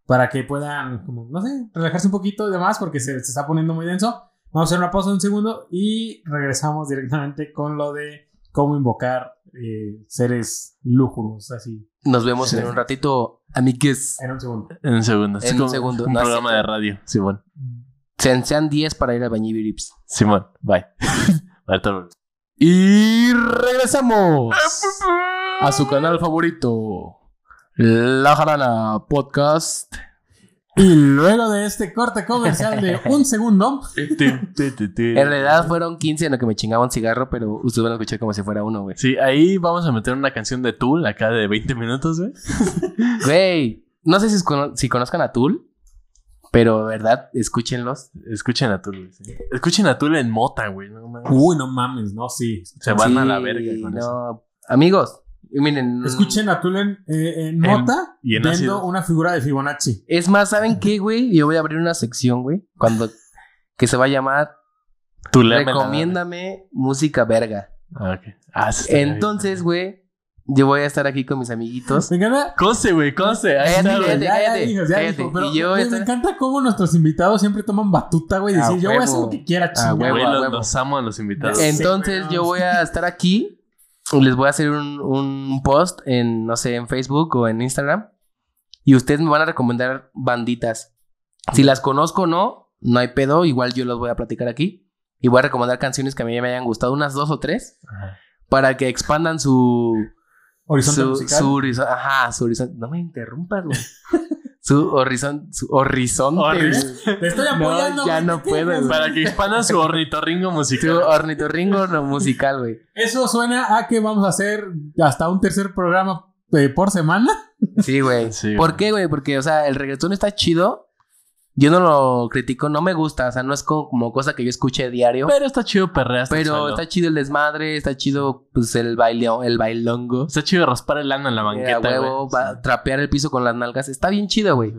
para que puedan como no sé relajarse un poquito y demás porque se, se está poniendo muy denso. Vamos a hacer una pausa de un segundo y regresamos directamente con lo de cómo invocar eh, seres lúgubros así Nos vemos Sí. en un ratito, amigues. en un segundo. En un segundo. En un segundo, Un no programa de radio. Simón. Sean, sean 10 para ir a Bañibirips. Simón. Bye. Y regresamos a su canal favorito, La Jarana Podcast. Y luego de este corte comercial de un segundo, En realidad fueron 15 en lo que me chingaba un cigarro, pero ustedes van a escuchar como si fuera uno, güey. Sí, ahí vamos a meter una canción de Tool acá de 20 minutos, güey. Güey, no sé si, cono- si conozcan a Tool, pero verdad, escúchenlos. Escuchen a Tool, güey. sí. Escuchen a Tool en mota, güey. No, mames. uy, no mames, no, sí. Se van Sí, a la verga con no. eso. Amigos, miren. Escuchen a Tulen eh, en Mota y en viendo ácido. una figura de Fibonacci. Es más, ¿saben qué, güey? Yo voy a abrir una sección, güey, cuando que se va a llamar la- Recomiéndame música verga. Ah, ok. Ah. Entonces, güey, yo voy a estar aquí con mis amiguitos. Me encanta. Conce, güey, conce. Ahí Cállate, está, güey. cállate. Ya, ya dijo, ya cállate. dijo, pero Y yo me, encanta cómo nuestros invitados siempre toman batuta, güey. Decir, yo voy a hacer lo que quiera, A chinga. huevo, Güey, los, los amo a los invitados. Entonces, yo voy a estar aquí. Les voy a hacer un, un post en, no sé, en Facebook o en Instagram. Y ustedes me van a recomendar banditas. Si las conozco o no, no hay pedo. Igual yo los voy a platicar aquí. Y voy a recomendar canciones que a mí me hayan gustado, unas dos o tres, Ajá. para que expandan su, Horizonte su, musical. su. Ajá, su horizonte. No me interrumpas, güey. su horizonte. Su horizonte. Te estoy No, apoyando. ya güey, no ¿qué puedo. Para que expandan su ornitorringo Su musical. ornitorringo no, musical, güey. Eso suena a que vamos a hacer hasta un tercer programa eh, por semana. Sí, güey. Sí, ¿Por qué, güey? Porque, o sea, el reggaetón está chido. Yo no lo critico, no me gusta. O sea, no es como, como cosa que yo escuche diario. Pero está chido perrear Pero está chido el desmadre, está chido, pues, el baile, el bailongo. Está chido raspar el ano en la Eh, banqueta, huevo, güey. va- trapear el piso con las nalgas. Está bien chido, güey.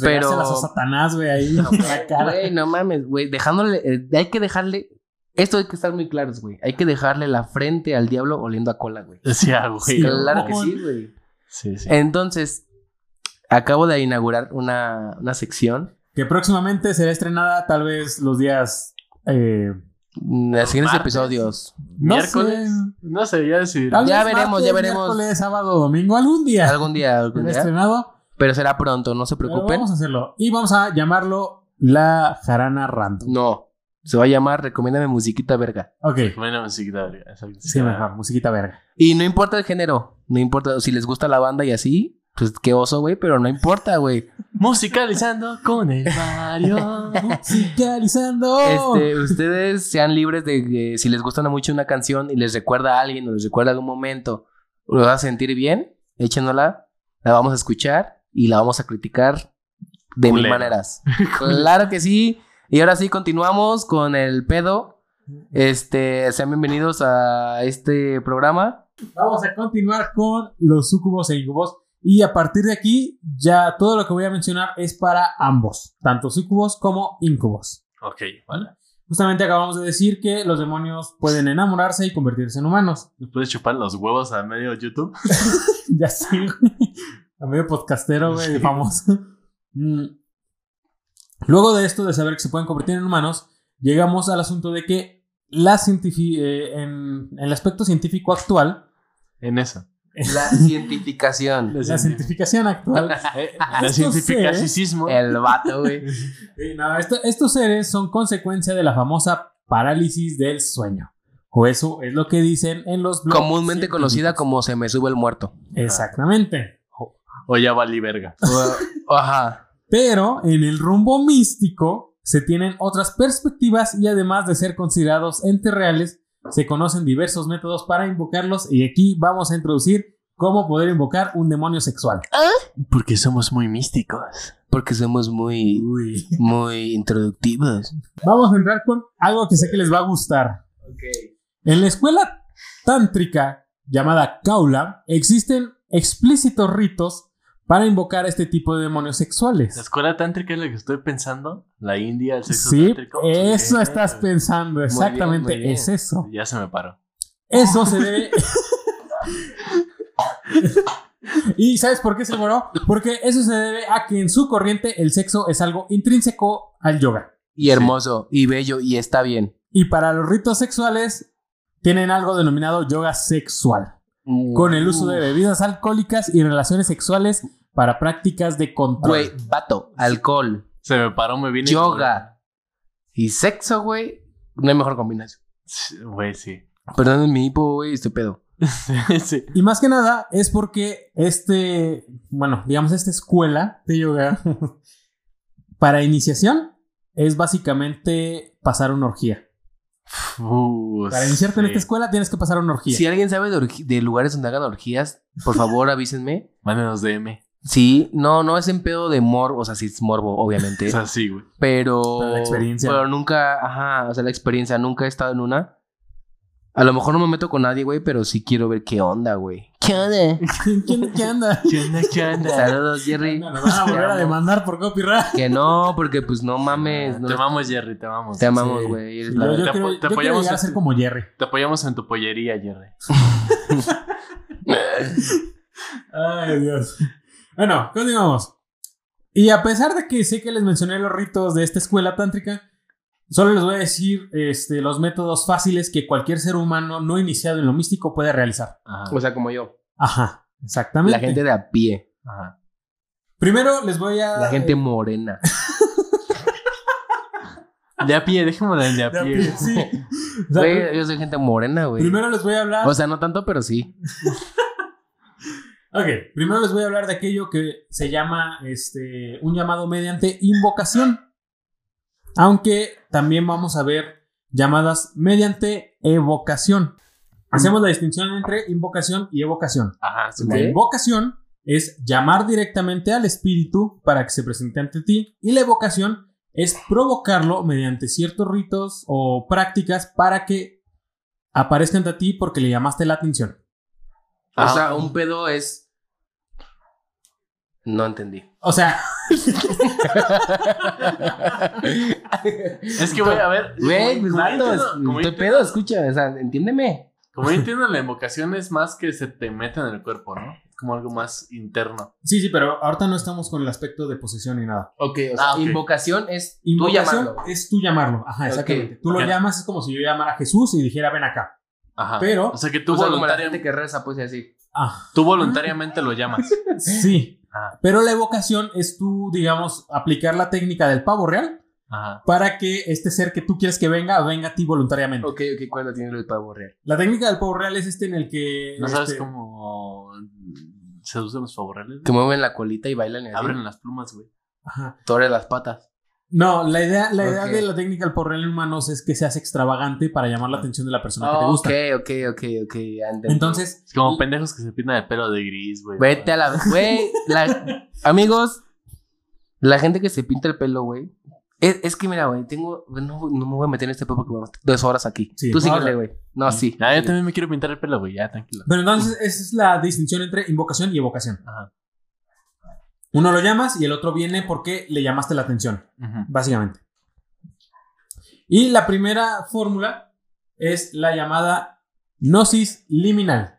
Pero- a Satanás, güey, ahí la cara. Güey, no mames, güey. Dejándole, eh, hay que dejarle. Esto hay que estar muy claros, güey. Hay que dejarle la frente al diablo oliendo a cola, güey. Sí, ah, güey. Sí, Claro que sí, güey. Sí, sí. Entonces, acabo de inaugurar una, una sección. Que próximamente será estrenada tal vez los días... Eh, mm, En los siguientes martes? episodios. no ¿Miércoles? sé, No sé, ya decidiré. Ya veremos, ya veremos. Miércoles, sábado, domingo, algún día. Algún día, algún día. estrenado. Pero será pronto, no se Pero preocupen. vamos a hacerlo. Y vamos a llamarlo La Jarana Random. No. Se va a llamar Recomiéndame musiquita verga. Ok. Buena musiquita, verga, exacto. Sí, mejor. Musiquita verga. Y no importa el género. No importa si les gusta la banda y así. Pues qué oso, güey. Pero no importa, güey. Musicalizando con el Mario. Musicalizando. Este, ustedes sean libres de que si les gusta mucho una canción y les recuerda a alguien o les recuerda algún momento lo va a sentir bien, échenosla, la vamos a escuchar y la vamos a criticar de mil maneras. claro que sí. Y ahora sí continuamos con el pedo. Este, sean bienvenidos a este programa. Vamos a continuar con los sucubos e incubos. Y a partir de aquí, ya todo lo que voy a mencionar es para ambos, tanto sucubos como incubos. ok, vale. Justamente acabamos de decir que los demonios pueden enamorarse y convertirse en humanos. ¿Me puedes chupar los huevos a medio YouTube? ya sí, güey. A medio podcastero, güey, Sí. famoso. Mm. Luego de esto, de saber que se pueden convertir en humanos, llegamos al asunto de que la eh, en, en el aspecto científico actual, En eso. La cientificación. la cientificación actual, Eh, La cientificacismo. El vato, güey. No, esto- estos seres son consecuencia de la famosa parálisis del sueño. O eso es lo que dicen en los blogs Comúnmente conocida como se me sube el muerto. Exactamente. O ya valí verga. Ajá. Pero en el rumbo místico se tienen otras perspectivas y además de ser considerados entes reales, se conocen diversos métodos para invocarlos y aquí vamos a introducir cómo poder invocar un demonio sexual. Porque somos muy místicos. Porque somos muy, Uy. muy introductivos. Vamos a entrar con algo que sé que les va a gustar. En la escuela tántrica llamada Kaula existen explícitos ritos para invocar a este tipo de demonios La sexuales. escuela tántrica es la que estoy pensando. La India, el sexo Sí, tántrico. eso estás pensando, exactamente muy bien. es eso. Ya se me paró. Eso se debe. ¿Y sabes por qué se moró? Porque eso se debe a que en su corriente el sexo es algo intrínseco al yoga. Y hermoso, y bello, y está bien. Y para los ritos sexuales tienen algo denominado yoga sexual, con el uso de bebidas alcohólicas y relaciones sexuales para prácticas de control. Güey, vato, alcohol, Se me paró, me vine. yoga y sexo, güey. No hay mejor combinación. Güey, sí. Perdón mi hipo, güey, este pedo. sí. Y más que nada es porque este, bueno, digamos esta escuela de yoga para iniciación es básicamente pasar una orgía. Uh, Para iniciarte en sí. esta escuela tienes que pasar una orgía. Si alguien sabe de, lugares donde hagan orgías, por favor avísenme. Mándenos DM. Sí, no, no es en pedo de morbo, o sea, sí es morbo, obviamente. Es así, güey. pero. Pero la experiencia. Pero nunca, ajá, o sea, la experiencia, nunca he estado en una. A lo mejor no me meto con nadie, güey, pero sí quiero ver qué onda, güey. ¿Qué onda? ¿Quién, qué anda? ¿Qué onda, qué onda? Saludos, Jerry. Nos van a volver a demandar por copyright. Que no, porque pues no mames. no- Te amamos, Jerry, te amamos. te amamos, Sí. güey. Sí, yo, yo Te apo- te yo apoyamos a ser como Jerry. Te apoyamos en tu pollería, Jerry. Ay, Dios. Bueno, continuamos. Y a pesar de que sé que les mencioné los ritos de esta escuela tántrica, solo les voy a decir este, los métodos fáciles que cualquier ser humano no iniciado en lo místico puede realizar. Ajá. O sea, como yo. Ajá, exactamente. La gente de a pie. Ajá. Primero les voy a... La gente morena. De a pie, déjame de a De a pie. sí. Güey, yo soy gente morena, güey. primero les voy a hablar... O sea, no tanto, pero sí. Ok, primero les voy a hablar de aquello que se llama este, un llamado mediante invocación. Aunque también vamos a ver llamadas mediante evocación. Hacemos la distinción entre invocación y evocación. Ajá, sí, La invocación es llamar directamente al espíritu para que se presente ante ti y la evocación es provocarlo mediante ciertos ritos o prácticas para que aparezca ante ti porque le llamaste la atención. O Ah. sea, un pedo es. No entendí. O sea, Es que, güey, a ver. Güey, pues como yo ¿qué pedo? Escucha, o sea, entiéndeme. Como yo entiendo, la invocación es más que se te meta en el cuerpo, ¿no? Como algo más interno. Sí, sí, pero ahorita no estamos con el aspecto de posesión ni nada. Ok, o sea, Ah, invocación es tú Invocación llamarlo. es tú llamarlo. Ajá, exactamente. Tú lo llamas, es como si yo llamara a Jesús y dijera ven acá. Ajá. Pero- O sea, que tú, O sea, como la voluntaria- gente que reza, pues y así. Ah, tú voluntariamente lo llamas. sí. Ajá. Pero la evocación es tú, digamos, aplicar la técnica del pavo real Ajá. para que este ser que tú quieres que venga, venga a ti voluntariamente. Ok, ok, ¿cuándo tiene el pavo real? La técnica del pavo real es este en el que... ¿No sabes este, cómo seducen los favorales? Que mueven la colita y bailan y así. Abren las plumas, güey. Ajá. Torre las patas. No, la idea, la idea de la técnica del pavo real en humanos es que seas extravagante para llamar la atención de la persona que te gusta. ok, ok, ok, ok. entendí. Entonces, Es como pendejos que se pintan el pelo de gris, güey. Vete a la. Güey, la- amigos, la gente que se pinta el pelo, güey. Es, es que mira, güey, tengo. No, no me voy a meter en este pedo porque vamos dos horas aquí. Sí, Tú síguele, güey. No, sí. Ah, yo también me quiero pintar el pelo, güey. Ya, tranquilo. pero entonces esa es la distinción entre invocación y evocación. Ajá. Uno lo llamas y el otro viene porque le llamaste la atención, básicamente. Y la primera fórmula es la llamada gnosis liminal.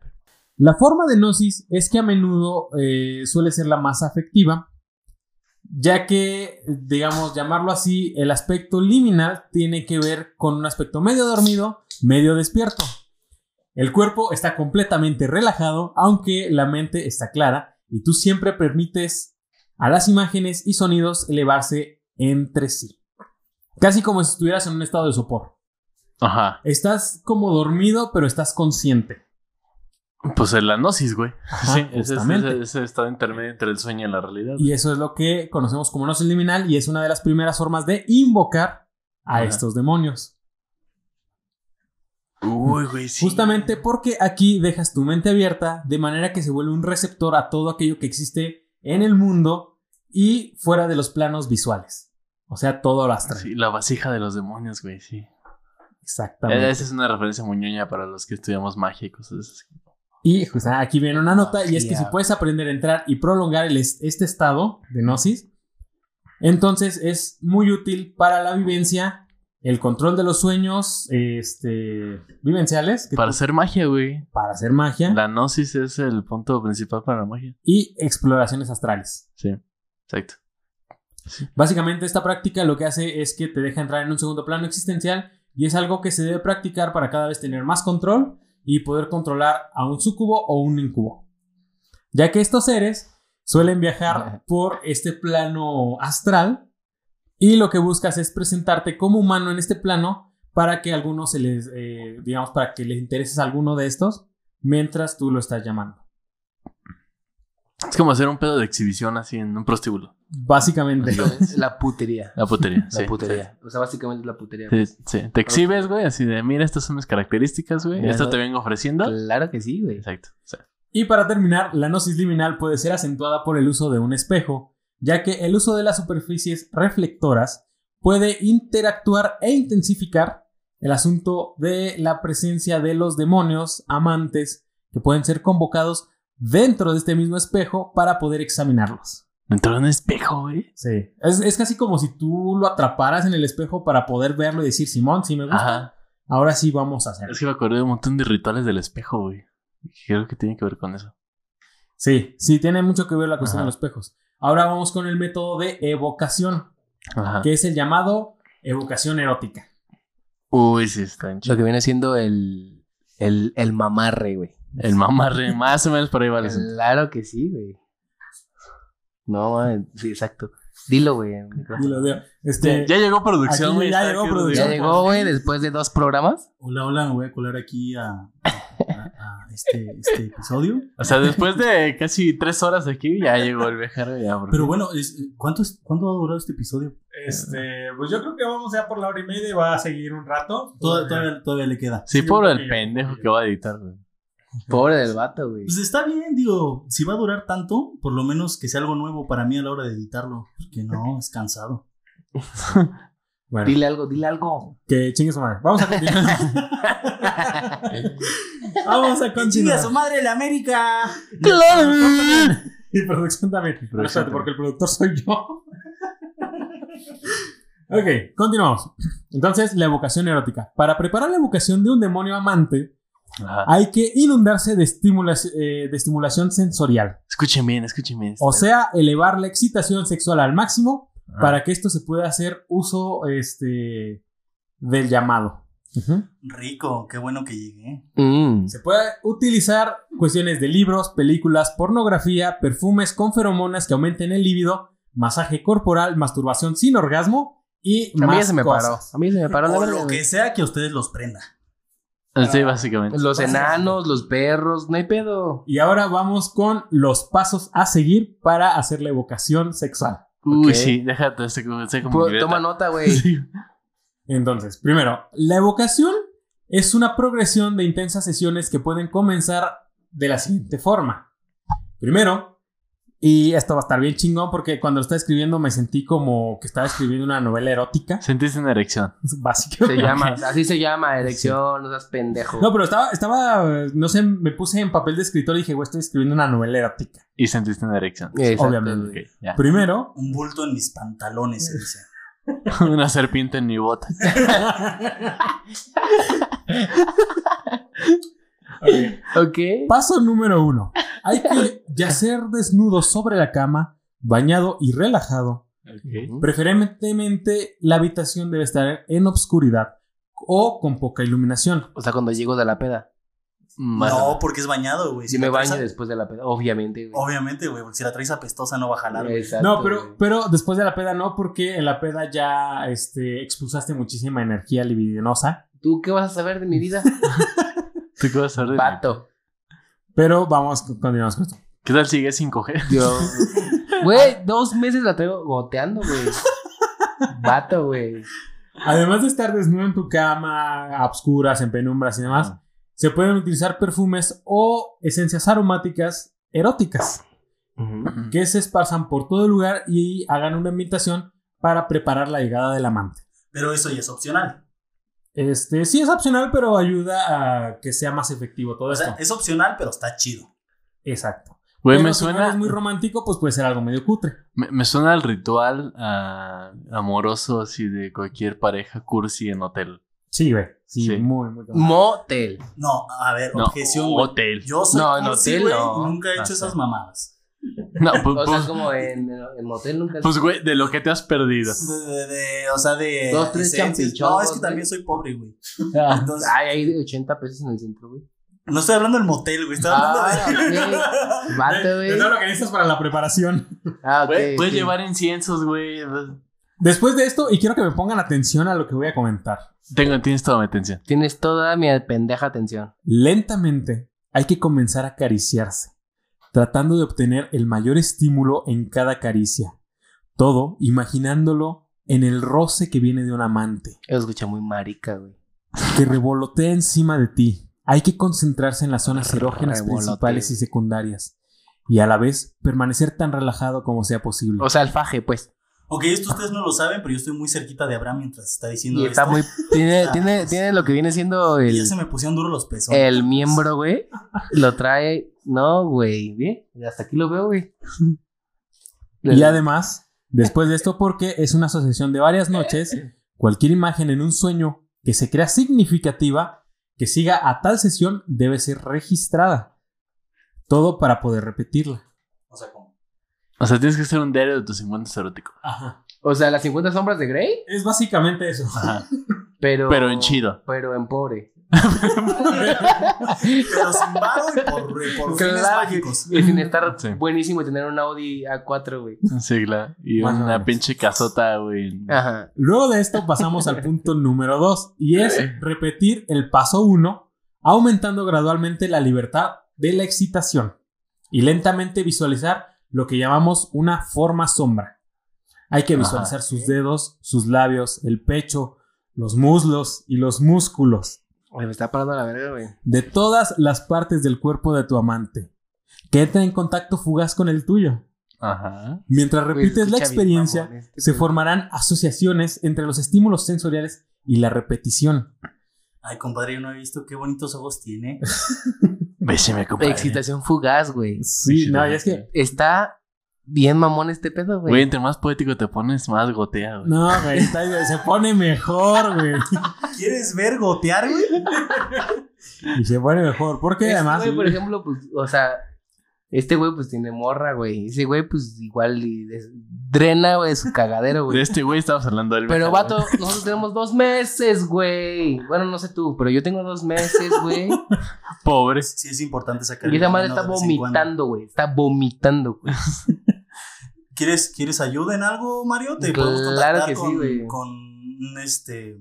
La forma de gnosis es que a menudo eh, suele ser la más afectiva, ya que, digamos, llamarlo así, el aspecto liminal tiene que ver con un aspecto medio dormido, medio despierto. El cuerpo está completamente relajado, aunque la mente está clara, y tú siempre permites a las imágenes y sonidos elevarse entre sí. Casi como si estuvieras en un estado de sopor. Ajá. Estás como dormido, pero estás consciente. Pues el gnosis, güey. Ajá, sí, justamente. ese, ese estado intermedio entre el sueño y la realidad. Y eso es lo que conocemos como gnosis liminal y es una de las primeras formas de invocar a Ajá. estos demonios. Uy, güey, sí. Justamente porque aquí dejas tu mente abierta de manera que se vuelve un receptor a todo aquello que existe en el mundo y fuera de los planos visuales. O sea, todo lo astral. Sí, la vasija de los demonios, güey, sí. Exactamente. Esa es una referencia muy ñoña para los que estudiamos magia y cosas así. Y justo aquí viene una nota, y es que si puedes aprender a entrar y prolongar el este estado de gnosis, entonces es muy útil para la vivencia, el control de los sueños este, vivenciales, Para hacer magia, güey. para hacer magia, La gnosis es el punto principal para la magia. y exploraciones astrales. Sí, exacto. Básicamente esta práctica lo que hace es que te deja entrar en un segundo plano existencial y es algo que se debe practicar para cada vez tener más control y poder controlar a un sucubo o un incubo. Ya que estos seres suelen viajar por este plano astral y lo que buscas es presentarte como humano en este plano para que a algunos se les, eh, digamos, para que les intereses a alguno de estos mientras tú lo estás llamando. Es como hacer un pedo de exhibición así en un prostíbulo. Básicamente. Es la putería. La putería. La sí, putería. O sea, básicamente es la putería. Sí, sí, sí. Te exhibes, güey, así de, mira, estas son mis características, güey. Esto te vengo ofreciendo. Claro que sí, güey. Exacto. sí. Y para terminar, la gnosis liminal puede ser acentuada por el uso de un espejo, ya que el uso de las superficies reflectoras puede interactuar e intensificar el asunto de la presencia de los demonios amantes que pueden ser convocados dentro de este mismo espejo para poder examinarlos. Dentro de un espejo, güey. Sí. Es, es casi como si tú lo atraparas en el espejo para poder verlo y decir, Simón, sí me gusta. Ajá. Ahora sí vamos a hacerlo. Es que me acordé de un montón de rituales del espejo, güey. Creo que tiene que ver con eso. Sí, sí, tiene mucho que ver la cuestión Ajá. de los espejos. Ahora vamos con el método de evocación. Ajá. que es el llamado evocación erótica. Uy, sí, está en Lo que viene siendo el, el, el mamarre, güey. El mamarre, más o menos por ahí va el. Claro que sí, güey. No, man, sí, exacto. Dilo, güey. en el micrófono. Y lo veo. Este, Ya llegó producción, güey. ya llegó producción. Ya llegó, güey, después de dos programas. Hola, hola, me voy a colar aquí a, a- a este, este episodio. O sea, después de casi tres horas aquí, ya llegó el viajero. Ya, Pero bueno, es- ¿cuánto, es, ¿cuánto va a durar este episodio? este, pues yo creo que vamos ya por la hora y media y va a seguir un rato. Toda- todavía, todavía le queda. Sí, Sí, creo el pendejo que va a editar, güey. Pobre del vato, güey. Pues está bien, digo, si va a durar tanto, por lo menos que sea algo nuevo para mí a la hora de editarlo, porque no, es cansado. Bueno, Dile algo, dile algo. que chingue su madre. Vamos a continuar. vamos a ¡Chinga continuar. su madre la América! Y producción también. producción espérate, porque el productor soy yo. ok, continuamos. Entonces, la evocación erótica. Para preparar la evocación de un demonio amante, Ajá. hay que inundarse de, eh, de estimulación sensorial. Escuchen bien, escuchen bien. O sea, elevar la excitación sexual al máximo Ajá. para que esto se pueda hacer uso este, del llamado. Rico, qué bueno que llegué. Mm. Se puede utilizar cuestiones de libros, películas, pornografía, perfumes con feromonas que aumenten el líbido, masaje corporal, masturbación sin orgasmo y A mí ya más se me paró. cosas. A mí se me paró O lo que sea que a ustedes los prenda. Sí, básicamente. Los enanos, los perros, no hay pedo. Y ahora vamos con los pasos a seguir para hacer la evocación sexual. Uy, sí, déjate, sé como, sé como Pu- libreta. Toma nota, güey. Sí. Entonces, primero, la evocación es una progresión de intensas sesiones que pueden comenzar de la siguiente forma. Primero, y esto va a estar bien chingón porque cuando lo estaba escribiendo me sentí como que estaba escribiendo una novela erótica, Sentiste una erección. básicamente. Se llama, así se llama, elección, no seas pendejo. No, pero estaba, estaba, no sé, me puse en papel de escritor y dije, güey, estoy escribiendo una novela erótica. Y sentiste una erección. Exacto, obviamente. Primero, Un bulto en mis pantalones, dice. una serpiente en mi bota. Paso número uno. Hay que yacer desnudo sobre la cama, bañado y relajado. Preferentemente la habitación debe estar en obscuridad o con poca iluminación. O sea, cuando llego de la peda. Más No, porque es bañado, güey. Si me baño a- después de la peda, obviamente, güey. Obviamente, güey, porque si la traes apestosa no va a jalar, güey. Exacto, No, pero, pero después de la peda no, porque en la peda ya este, expulsaste muchísima energía libidinosa. ¿Tú qué vas a saber de mi vida? ¿Tú qué vas a Vato. Pero vamos, continuamos con esto. ¿Qué tal sigue sin coger? Yo. Güey, dos meses la traigo goteando, güey. Vato, güey. Además de estar desnudo en tu cama, a obscuras, en penumbras y demás, se pueden utilizar perfumes o esencias aromáticas eróticas que se esparzan por todo el lugar y hagan una ambientación para preparar la llegada del amante. Pero eso ya es opcional. Este, sí es opcional, pero ayuda a que sea más efectivo todo O esto. sea, es opcional, pero está chido. Exacto. Güey, Pero me si no suena, eres muy romántico, pues puede ser algo medio cutre. me, me suena al ritual ah, amoroso así de cualquier pareja cursi en hotel. Sí, güey. Sí, Sí. muy, muy cabrón. Motel. No, a ver, No, objeción, hotel. Yo soy No, en cursi, hotel güey, no. nunca he hecho Ah, esas mamadas. No, pues, O sea, pues- como en, en motel nunca. pues, güey, de lo que te has perdido. De, de- de- o sea, de. Dos, tres esencias. champichongos, No, es que también soy pobre, güey. Ah, Entonces- Ay, hay de 80 pesos en el centro, güey. No estoy hablando del motel, güey. Estoy hablando Ah, de. ok. Vato, De güey. todo lo que necesitas para la preparación. Ah, ok. Güey, puedes llevar inciensos, güey. Después de esto, y quiero que me pongan atención a lo que voy a comentar. Tengo, tienes toda mi atención. Tienes toda mi pendeja atención. Lentamente hay que comenzar a acariciarse, tratando de obtener el mayor estímulo en cada caricia. Todo imaginándolo en el roce que viene de un amante, Eso escucha muy marica, güey. que revolotea encima de ti. Hay que concentrarse en las zonas erógenas principales y secundarias, y a la vez permanecer tan relajado como sea posible. O sea, el faje, pues. Ok, esto ustedes no lo saben, pero yo estoy muy cerquita de Abraham mientras está diciendo Y está esto. muy. Tiene, tiene, tiene lo que viene siendo Y ya el, se me pusieron duros los pesos. el miembro, güey. Lo trae. No, güey. Bien. Hasta aquí lo veo, güey. Y además, después de esto, porque es una asociación de varias noches, cualquier imagen en un sueño que se crea significativa, que siga a tal sesión, debe ser registrada. Todo para poder repetirla. O sea, tienes que hacer un diario de tus 50 erótico. Ajá. O sea, las 50 sombras de Grey, Es básicamente eso. Ajá. pero. Pero en chido. Pero en pobre. Pero sin varo y por, por fines Claro, mágicos. Y sin estar Sí. buenísimo y tener un Audi A4, güey. Sí, claro. Y una pinche casota, güey. Ajá. Luego de esto pasamos al punto número 2 y es repetir el paso 1, aumentando gradualmente la libertad de la excitación y lentamente visualizar lo que llamamos una forma sombra. Hay que Ajá. visualizar sus dedos, sus labios, el pecho, los muslos y los músculos me está parando la verga, güey. de todas las partes del cuerpo de tu amante que entra en contacto fugaz con el tuyo. Ajá. Mientras repites la bien, experiencia, mamón, este se formarán asociaciones entre los estímulos sensoriales y la repetición. Ay, compadre, yo no he visto qué bonitos ojos tiene. Béseme, compadre. Excitación fugaz, güey. Sí, no, y es que. Está bien mamón este pedo, Güey, güey. entre más poético te pones, más gotea, güey. No, güey, está- se pone mejor, güey. ¿Quieres ver gotear, güey? Y se pone mejor. Porque Este además. güey, por ejemplo, pues, o sea, este güey, pues tiene morra, güey. Ese güey, pues igual drena, güey, su cagadero, De güey. este güey estamos hablando del Pero, vato, nosotros tenemos dos meses, güey. Bueno, no sé tú, pero yo tengo dos meses, güey. Pobre. Sí, es importante sacar. Y esa madre está de vomitando, güey. Está vomitando, güey. ¿Quieres, ¿Quieres ayuda en algo, Mario? Te Claro podemos contactar que sí, con, güey. con un, este.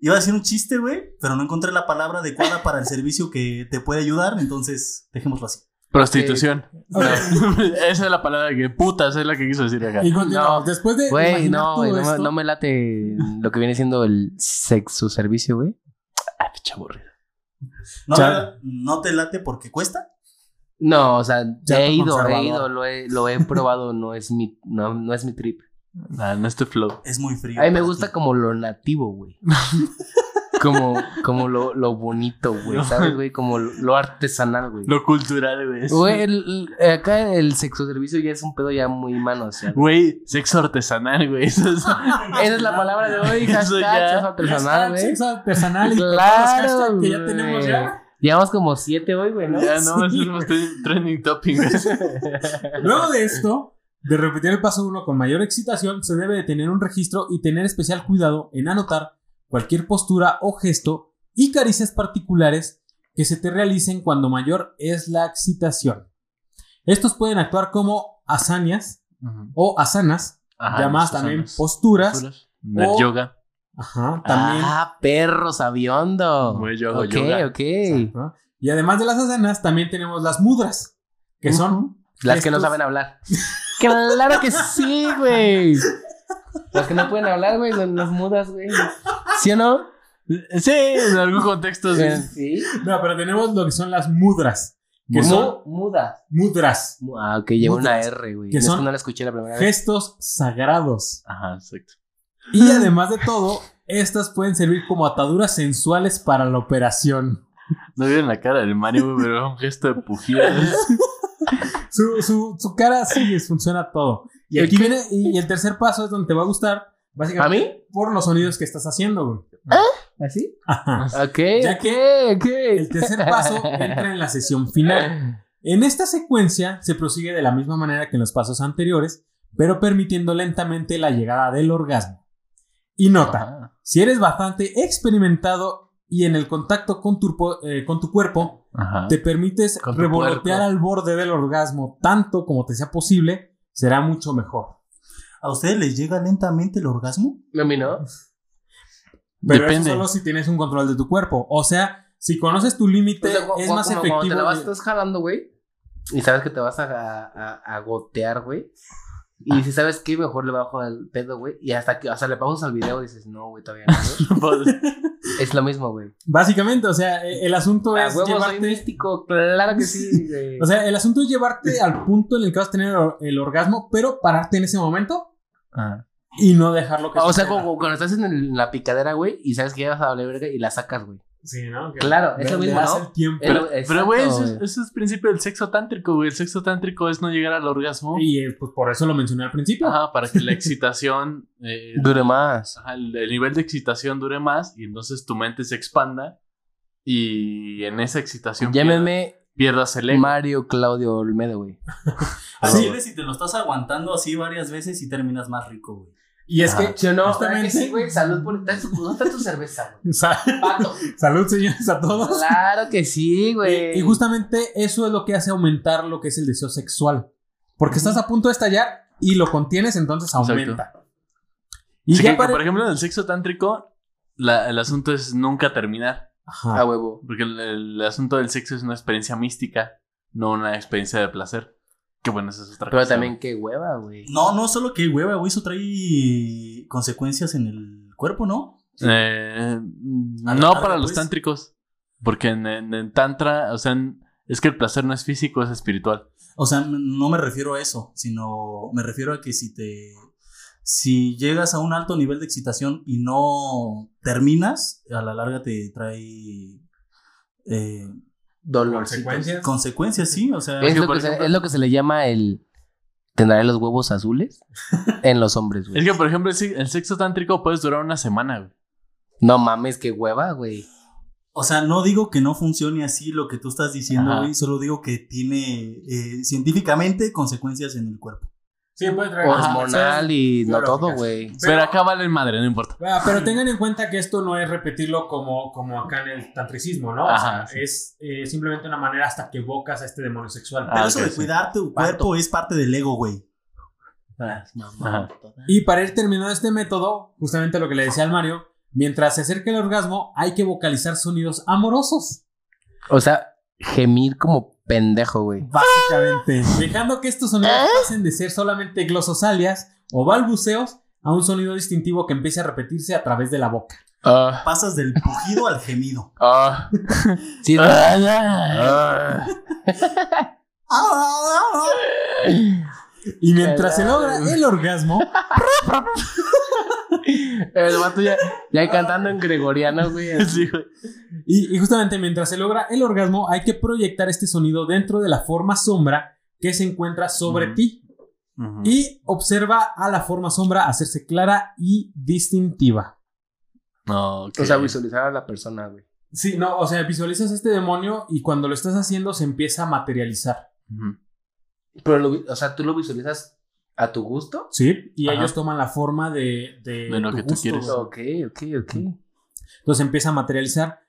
Iba a decir un chiste, güey, pero no encontré la palabra adecuada para el servicio que te puede ayudar, entonces dejémoslo así. Prostitución. Esa es la palabra que putas es la que quiso decir acá. Y. No. Después de. Güey, no, todo güey. No, no me late lo que viene siendo el sexo servicio, güey. Ay, pinche aburrido. ¿No, ¿No te late porque cuesta? No, o sea, Ya he ido, he ido, lo he, lo he probado, no es mi, no, no es mi trip. Nah, no es tu flow. Es muy frío. A mí me gusta ti. como lo nativo, güey. Como, como lo, lo bonito, güey, ¿sabes, güey? Como lo, lo artesanal, güey. Lo cultural, güey. Güey, el- el- acá el sexo servicio ya es un pedo ya muy manoseado. Güey, sexo artesanal, güey. Eso es... Esa es la palabra de hoy, Eso hashtag ya. sexo artesanal, güey. Sexo artesanal y todos los Claro, hashtags que ya güey. tenemos ya. Llevamos como siete hoy, güey, ¿no? Ya no, eso es tre- trending topic. güey. Luego de esto, de repetir el paso 1 con mayor excitación, se debe de tener un registro y tener especial cuidado en anotar cualquier postura o gesto y caricias particulares que se te realicen cuando mayor es la excitación. Estos pueden actuar como asanias Ujú. o asanas, Ajá, llamadas también posturas. posturas. O- yoga. Ajá, también. Ah, perro sabiondo. Güey, yo hago ok, yoga. ok. Exacto. Y además de las asanas, también tenemos las mudras, que son Las que no saben hablar. claro que sí, güey. Las que no pueden hablar, güey, son las mudas, güey. ¿Sí o no? Sí, en algún contexto sí. Sí. No, pero tenemos lo que son las mudras. Que Mu- son mudas. mudras. Mu- Ah, ok, lleva una. R, güey. Que Es son que no la escuché la primera vez. Gestos sagrados. Ajá, exacto. Y además de todo, estas pueden servir como ataduras sensuales para la operación. No vieron la cara del Mario, güey, pero un gesto de pujía. Su, su, su cara sí es- funciona todo. Y aquí viene, y el tercer paso es donde te va a gustar, básicamente, ¿A mí? por los sonidos que estás haciendo, güey. ¿Así? Ajá. Ok, Ya que ok. El tercer paso entra en la sesión final. En esta secuencia se prosigue de la misma manera que en los pasos anteriores, pero permitiendo lentamente la llegada del orgasmo. Y nota, Ajá. si eres bastante experimentado y en el contacto con tu, eh, con tu cuerpo, Ajá. te permites revolotear al borde del orgasmo tanto como te sea posible, será mucho mejor. ¿A ustedes les llega lentamente el orgasmo? A mí no. Pero Depende. eso solo si tienes un control de tu cuerpo. O sea, si conoces tu límite, O sea, cu- es más como efectivo. Cuando te la vas, estás jalando, güey. Y sabes que te vas a, a, a gotear, güey. Y si sabes qué, mejor le bajo al pedo, güey. Y hasta que, o sea, le pausas al video y dices, no, güey, todavía no. güey". es lo mismo, güey. Básicamente, o sea, e- el asunto A es huevo, soy llevarte. místico, claro que sí, güey. O sea, el asunto es llevarte al punto en el que vas a tener el orgasmo, pero pararte en ese momento Ajá. y no dejarlo que O sea, suceda. como cuando estás en el- la picadera, güey, y sabes que ya vas a valer verga y la sacas, güey. Sí, ¿no? Que Claro, es lo le mismo, das ¿no? el tiempo. Pero, Exacto, pero, güey, ese, es- güey. ese es el principio del sexo tántrico, güey. El sexo tántrico es no llegar al orgasmo. Y eh, pues por eso lo mencioné al principio. Ajá, para que la excitación. eh, Dure más. ajá, el, el nivel de excitación dure más y entonces tu mente se expanda. Y en esa excitación Llámeme pierdas, el ego. Mario Claudio Olmedo, güey. Así es, si te lo estás aguantando así varias veces y terminas más rico, güey. Y es Ajá. que. ¿Sí o no? Justamente- Sí, güey, salud por... ¿Dónde está tu cerveza, güey? Sa- Pato. Salud, señores, a todos. Claro que sí, güey. Y, y justamente eso es lo que hace aumentar lo que es el deseo sexual. Porque estás a punto de estallar y lo contienes, entonces aumenta. Y Así ya que, para- por ejemplo, en el sexo tántrico, la- el asunto es nunca terminar. Ajá. A huevo. Porque el, el asunto del sexo es una experiencia mística, no una experiencia de placer. Que bueno, esa es otra Pero cosa. también qué hueva, güey. No, no solo que hueva, güey, eso trae consecuencias en el cuerpo, ¿no? Eh, no larga, para los pues. tántricos. Porque en, en- en Tantra, o sea, en- es que el placer no es físico, es espiritual. O sea, no me refiero a eso, sino me refiero a que si te. Si llegas a un alto nivel de excitación y no terminas, a la larga te trae eh, Dolor. consecuencias. consecuencias, sí. O sea, Es lo que, se, es lo que se le llama el... ¿Tendrá los huevos azules? en los hombres, güey. Es que, por ejemplo, el sexo tántrico puedes durar una semana, güey. No mames, qué hueva, güey. o sea, no digo que no funcione así lo que tú estás diciendo, Ajá. güey, solo digo que tiene eh, científicamente consecuencias en el cuerpo. Sí, puede traer. Hormonal y no todo, güey. Pero- Pero, acá vale madre, no importa. Ah, pero tengan en cuenta que esto no es repetirlo como, como acá en el tantricismo, ¿no? O sea, sí. es eh, simplemente una manera hasta que evocas a este demonio sexual. Pero Ah, eso ok, de sí. cuidar tu cuerpo es parte del ego, güey. Ajá. Y para ir terminando este método, justamente lo que le decía al Mario, mientras se acerca el orgasmo, hay que vocalizar sonidos amorosos. O sea, gemir como pendejo, güey. Básicamente, dejando que estos sonidos pasen de ser solamente glososalias o balbuceos a un sonido distintivo que empiece a repetirse a través de la boca. Ah, Pasas del pujido al gemido. ah, Sí, ah. Y mientras se logra el orgasmo, el vato ya, ya cantando en gregoriano, güey. Sí, güey. y, y justamente mientras se logra el orgasmo, hay que proyectar este sonido dentro de la forma sombra que se encuentra sobre ti y observa a la forma sombra hacerse clara y distintiva. O sea, visualizar a la persona, güey. Sí, no, o sea, visualizas este demonio y cuando lo estás haciendo se empieza a materializar. Ujú. Pero, lo vi- o sea, tú lo visualizas a tu gusto. Sí, y Ajá. ellos toman la forma de, de, De lo tu que tú gusto, quieres. Ok, ok, ok. Entonces empieza a materializar.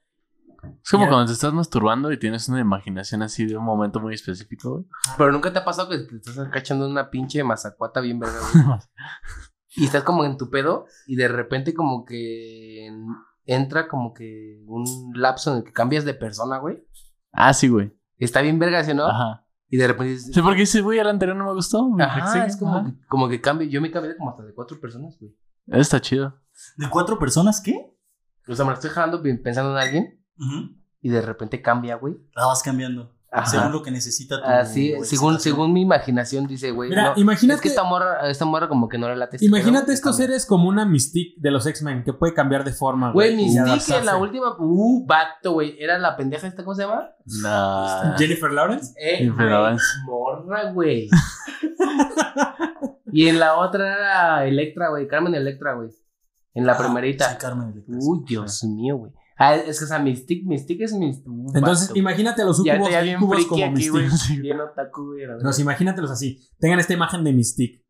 Es como Ya. cuando te estás masturbando y tienes una imaginación así de un momento muy específico, güey. Pero nunca te ha pasado que te estás cachando una pinche mazacuata bien verga, güey. y estás como en tu pedo y de repente como que en- entra como que un lapso en el que cambias de persona, güey. Ah, sí, güey. Está bien verga, ¿sí o no? Ajá. Y de repente dices, Sí, porque ese güey al anterior no me gustó. güey. Ajá, Sí, es como, ajá. que, como que cambio. Yo me cambié como hasta de cuatro personas, güey. Está chido. ¿De cuatro personas qué? O sea, me la estoy jalando pensando en alguien y de repente cambia, güey. La vas cambiando. Ajá. según lo que necesita tu Así, según, excitación. según mi imaginación, dice, güey. Mira, no, imagínate- Es que esta morra, esta morra como que no le late. este Imagínate estos cambia. seres como una Mystique de los X-Men que puede cambiar de forma. Güey, y Mystique en la última. Uh, vato, güey. Era la pendeja esta, ¿cómo se llama? Nah. Jennifer Lawrence. Eh, Jennifer güey, Lawrence. morra, güey. y en la otra era Electra, güey. Carmen Electra, güey. En la Ah, primerita. sí, Carmen Electra. Uy, Dios mío, güey. Ah, es que esa Mystique, Mystique es Mystique. Uh, Entonces, vato. imagínate a los ya sucubos ya bien incubos friki como aquí, güey. Mystique. Bien otaku. Entonces, imagínatelos así. Tengan esta imagen de Mystique.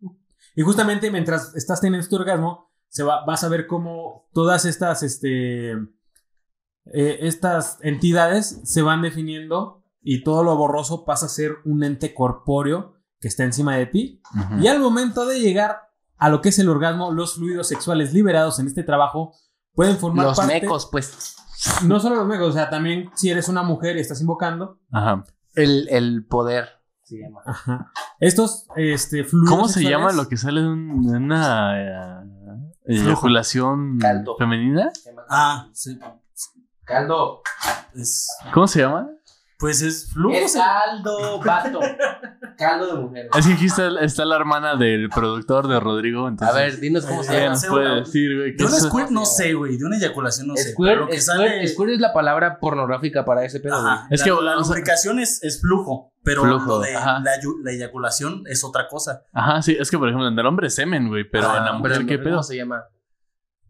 Y justamente mientras estás teniendo este orgasmo, se va, vas a ver cómo todas estas, este, eh, estas entidades se van definiendo y todo lo borroso pasa a ser un ente corpóreo que está encima de ti. Y al momento de llegar a lo que es el orgasmo, los fluidos sexuales liberados en este trabajo pueden formar Los parte. mecos, pues. No solo los mecos, o sea, también si eres una mujer y estás invocando. Ajá. El, el poder. Se llama. Ajá. Estos este, fluidos. ¿Cómo se sexuales- llama lo que sale de, un- de una eh, eyaculación Caldo. femenina? Ah, sí. Caldo. Es, ¿Cómo se llama? Pues es flujo. Es caldo, vato. caldo de mujer. Es que aquí está, está la hermana del productor de Rodrigo. A Entonces, ver, dinos cómo se Eh, llama. nos sé, puede una- decir, güey. De que un eso- squirt no sé, güey. De una eyaculación no sé. pero que squirt- sale. squirt es la palabra pornográfica para ese pedo, güey. Es la, que, la o sea- lubricación es, es flujo, pero Flujo, lo de la, la eyaculación es otra cosa. Ajá, sí, es que por ejemplo en el hombre es semen, güey, pero Ah, en la Pero mujer, no ¿qué pedo? ¿Cómo se llama?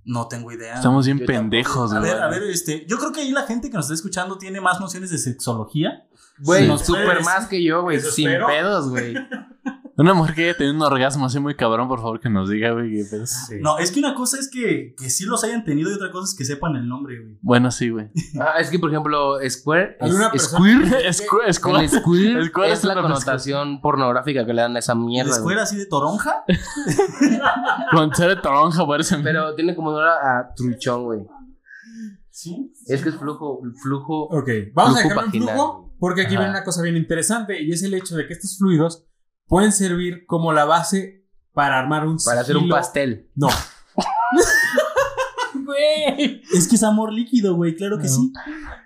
No tengo idea. Estamos bien Yo pendejos, a güey. ver, a ver, este, yo creo que ahí la gente que nos está escuchando tiene más nociones de sexología. Güey, Sí. súper más que yo, güey. Sin espero. pedos, güey. Una mujer que haya tenido un orgasmo así muy cabrón, por favor, que nos diga, güey, qué pedo. No, es que una cosa es que, que sí los hayan tenido y otra cosa es que sepan el nombre, güey. Bueno, sí, güey. Ah, es que, por ejemplo, Square. Es, ¿Alguna es- persona- Squirt, squirt, el Squirt es es la una connotación pornográfica que le dan a esa ¿La mierda, güey. escuela así de toronja? Con ser de toronja parece. Pero tiene como olor a a truchón, güey. Sí. Es que es flujo, flujo. Ok, vamos a dejarlo en vaginal, flujo porque aquí Ajá. viene una cosa bien interesante y es el hecho de que estos fluidos pueden servir como la base para armar un Para hacer un sigilo- pastel. No. Güey. Es que es amor líquido, güey, claro que No. sí.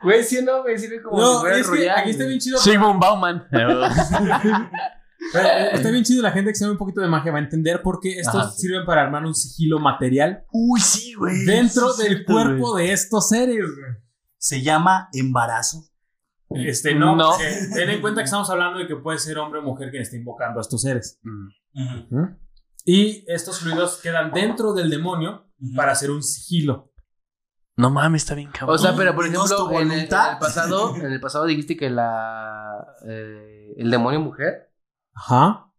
Güey, sí, no, güey, sirve como No, si fuera es que Royal, aquí está güey. bien chido. Sigmund Bauman. Eh, Está bien chido la gente que sabe un poquito de magia va a entender por qué estos Ajá. sirven para armar un sigilo material Uy, sí, güey. dentro Sí, del cierto, cuerpo de estos seres. güey. Se llama embarazo. Este, no, No. porque ten en cuenta que estamos hablando de que puede ser hombre o mujer quien esté invocando a estos seres. Mm. Y estos fluidos quedan dentro del demonio para hacer un sigilo. No mames, está bien cabrón. O sea, pero por ejemplo, en el, en voluntad. el pasado, en el pasado dijiste que la eh, el demonio mujer Ajá.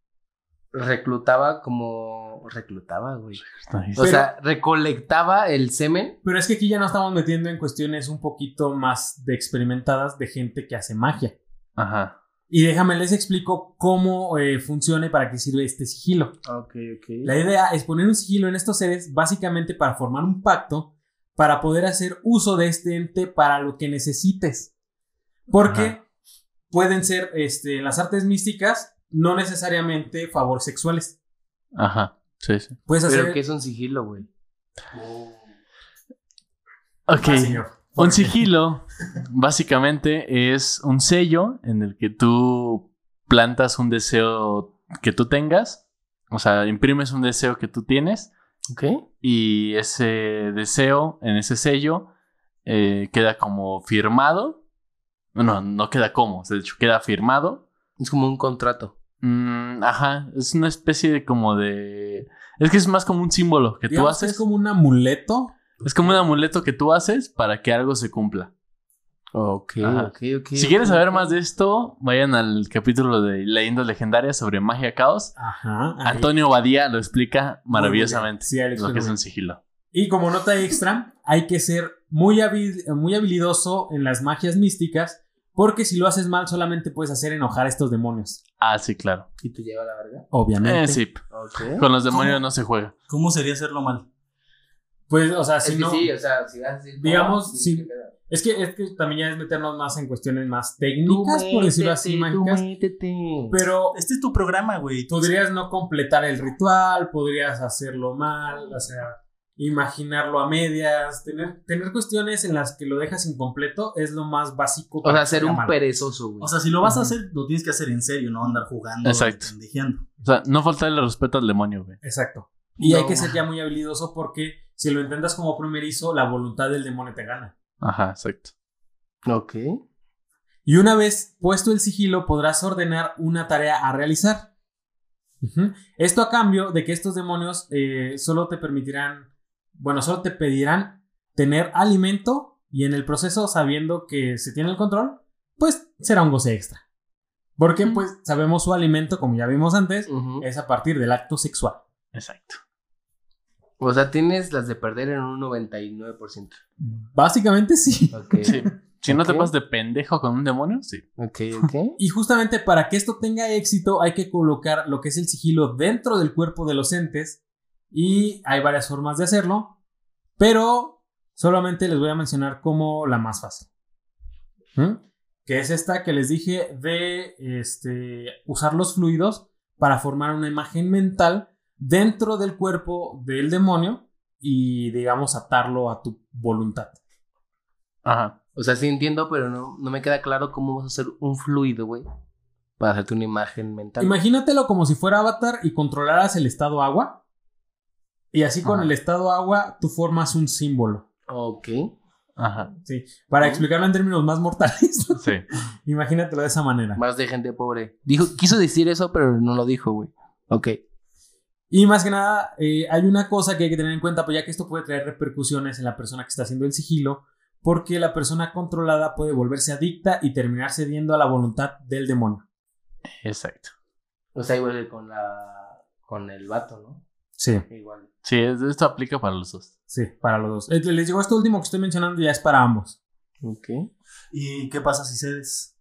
Reclutaba como reclutaba, güey. O Pero- sea, recolectaba el semen. Pero es que aquí ya nos estamos metiendo en cuestiones un poquito más de experimentadas de gente que hace magia. Ajá. Y déjame les explico cómo eh, funciona y para qué sirve este sigilo. Ok, ok. La idea es poner un sigilo en estos seres básicamente para formar un pacto para poder hacer uso de este ente para lo que necesites. Porque Ajá. pueden ser este, las artes místicas no necesariamente favor sexuales. Ajá. Sí, sí. Puedes hacer... Pero que es un sigilo, güey. Ok. Ah, señor. Un sigilo básicamente es un sello en el que tú plantas un deseo que tú tengas, o sea, imprimes un deseo que tú tienes Ok. y ese deseo en ese sello eh, queda como firmado. No, no queda como, de hecho queda firmado. Es como un contrato. Mm, ajá, es una especie de como de... Es que es más como un símbolo que tú que haces. es como un amuleto. Es como un amuleto que tú haces para que algo se cumpla. Ok, Ajá. ok, ok. Si quieren saber más de esto, vayan al capítulo de Leyendas Legendarias sobre magia caos. Ajá. ahí. Antonio Badía lo explica maravillosamente. Sí, ahí lo que es un sigilo. Y como nota extra, hay que ser muy, habil- muy habilidoso en las magias místicas, porque si lo haces mal solamente puedes hacer enojar a estos demonios. Ah, sí, claro. ¿Y te lleva la verga? Obviamente. Eh, sí, con los demonios ¿Cómo? no se juega. ¿Cómo sería hacerlo mal? Pues, o sea, Es si que no. sí, o sea, si vas a decir. Digamos, no, sí. Es que, es que también ya es meternos más en cuestiones más técnicas, por decirlo así, mágicas. métete. Pero Este es tu programa, güey. Podrías no completar el ritual, podrías hacerlo mal, o sea. Imaginarlo a medias, tener, tener cuestiones en las que lo dejas incompleto es lo más básico. O para sea, que ser un mal. perezoso, güey. O sea, si lo vas a Ujú. hacer, lo tienes que hacer en serio, no andar jugando. Exacto. O sea, no faltarle respeto al demonio, güey. Exacto. Y hay No. que ser ya muy habilidoso porque si lo intentas como primerizo, la voluntad del demonio te gana. Ajá, exacto. Ok. Y una vez puesto el sigilo, podrás ordenar una tarea a realizar. Ujú. Esto a cambio de que estos demonios eh, solo te permitirán, bueno, solo te pedirán tener alimento y en el proceso, sabiendo que se tiene el control, pues será un goce extra. Porque pues sabemos su alimento, como ya vimos antes, es a partir del acto sexual. Exacto. O sea, tienes las de perder en un 99%. Básicamente sí. Ok. Sí. Si no te pasas de pendejo con un demonio, sí. Ok, ok. Y justamente para que esto tenga éxito hay que colocar lo que es el sigilo dentro del cuerpo de los entes y hay varias formas de hacerlo, pero solamente les voy a mencionar como la más fácil. ¿Mm? Que es esta que les dije de este, usar los fluidos para formar una imagen mental dentro del cuerpo del demonio y digamos atarlo a tu voluntad. Ajá. O sea, sí entiendo, pero no, no me queda claro cómo vas a hacer un fluido, güey. Para hacerte una imagen mental. Imagínatelo como si fuera Avatar y controlaras el estado agua. Y así con Ajá. el estado agua tú formas un símbolo. Ok. Ajá. Sí. Para explicarlo en términos más mortales, Sí. imagínatelo de esa manera. Más de gente pobre. Dijo, quiso decir eso, pero no lo dijo, güey. Ok. Y más que nada, eh, hay una cosa que hay que tener en cuenta, pues ya que esto puede traer repercusiones en la persona que está haciendo el sigilo, porque la persona controlada puede volverse adicta y terminar cediendo a la voluntad del demonio. Exacto. O sea, igual que con la. con el vato, ¿no? Sí, Igual. Sí, es- esto aplica para los dos. sí, para los dos. Eh, Les digo, esto último que estoy mencionando ya es para ambos. Ok. ¿Y qué pasa si cedes?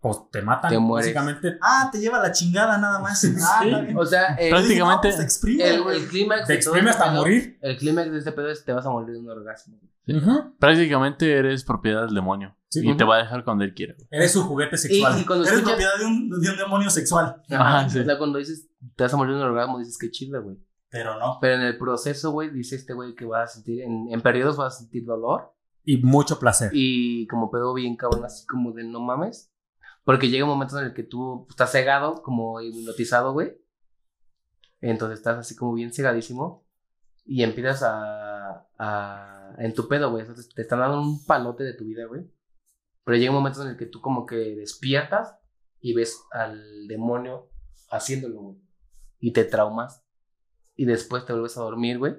Pues te matan, Te mueres. básicamente. Ah, te lleva la chingada nada más. Ah. O sea, el, no, prácticamente- pues te exprime, el, el clímax. Te exprime este hasta pedo- morir. El clímax de este pedo es te vas a morir de un orgasmo. Sí. Prácticamente eres propiedad del demonio. Sí. y te va a dejar cuando él quiera. Eres su juguete sexual. y cuando Eres escuchas. propiedad de un, de un demonio sexual. Ajá, Ajá, sí. O sea, cuando dices te vas a morir de un orgasmo, dices que chido, güey. Pero no. Pero en el proceso, güey, dice este güey que vas a sentir, en, en periodos vas a sentir dolor Y mucho placer. y como pedo bien cabrón, así como de no mames. Porque llega un momento en el que tú estás cegado, como hipnotizado, güey. Entonces estás así como bien cegadísimo y empiezas a, a en tu pedo, güey. Te están dando un palote de tu vida, güey. Pero llega un momento en el que tú como que despiertas y ves al demonio haciéndolo, güey. Y te traumas. Y después te vuelves a dormir, güey.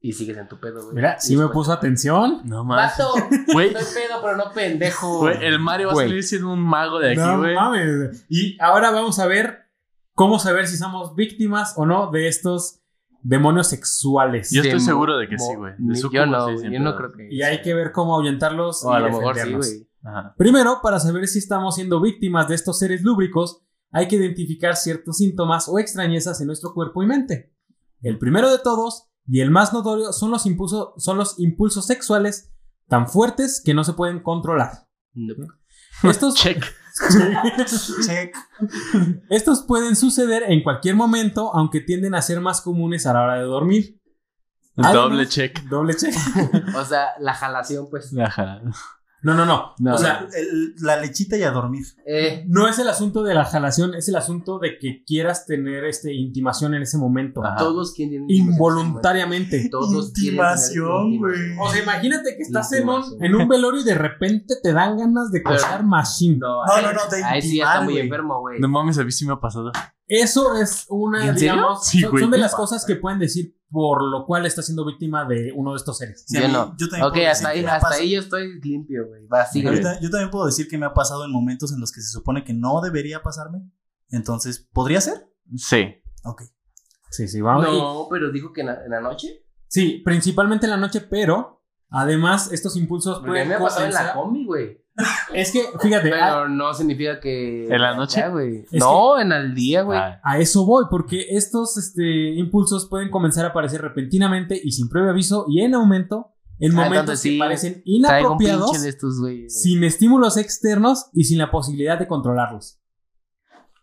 Y sigues en tu pedo, güey. Mira, sí me puso atención. No más. ¡Vato! Güey, Soy pedo, pero no pendejo. güey, el Mario va a salir siendo un mago de aquí, No güey. mames. Y ahora vamos a ver cómo saber si somos víctimas o no de estos demonios sexuales. Yo estoy seguro de que sí, güey. Yo no, sí, yo no creo que. Y hay que ver cómo ahuyentarlos O y lo mejor sí, defendernos. güey. Ajá. Primero, para saber si estamos siendo víctimas de estos seres lúbricos, hay que identificar ciertos síntomas o extrañezas en nuestro cuerpo y mente. El primero de todos, y el más notorio, son los, impulso- son los impulsos sexuales tan fuertes que no se pueden controlar. No. Estos, Check. Check. estos pueden suceder en cualquier momento, aunque tienden a ser más comunes a la hora de dormir. Además- Doble check. Doble check. O sea, la jalación, pues. Ajá. No, no, no. No. O sea, El- la lechita y a dormir. Eh, no es el asunto de la jalación, es el asunto de que quieras tener este, intimación en ese momento. Ajá. todos quieren. Involuntariamente. Todos Intimación, güey. O sea, imagínate que estás en un, en un velorio y de repente te dan ganas de cochar machine. No, No, no, no, de Ahí sí ya intimar, está muy enfermo, güey. No mames, a mí sí me ha pasado. Eso es una, ¿En serio? digamos, Sí, son, güey. son de ¿Qué las pasa? cosas que pueden decir por lo cual está siendo víctima de uno de estos seres. Sí, yo no. yo también ok, puedo hasta decir ahí, que me ha hasta pasado- ahí yo estoy limpio, güey. Va, yo también puedo decir que me ha pasado en momentos en los que se supone que no debería pasarme. Entonces, ¿podría ser? Sí. Ok. Sí, sí, vamos. No, pero dijo que en la, en la noche. Sí, principalmente en la noche, pero además estos impulsos pueden mí me ha pasado en la combi, güey. Es que, fíjate, Pero a, no significa que. ¿En la noche? Ya, güey. No, en el día, güey. Ah, a eso voy, porque estos este, impulsos pueden comenzar a aparecer repentinamente y sin previo aviso y en aumento en Ah, momentos entonces que sí, parecen inapropiados, de estos, sin estímulos externos y sin la posibilidad de controlarlos.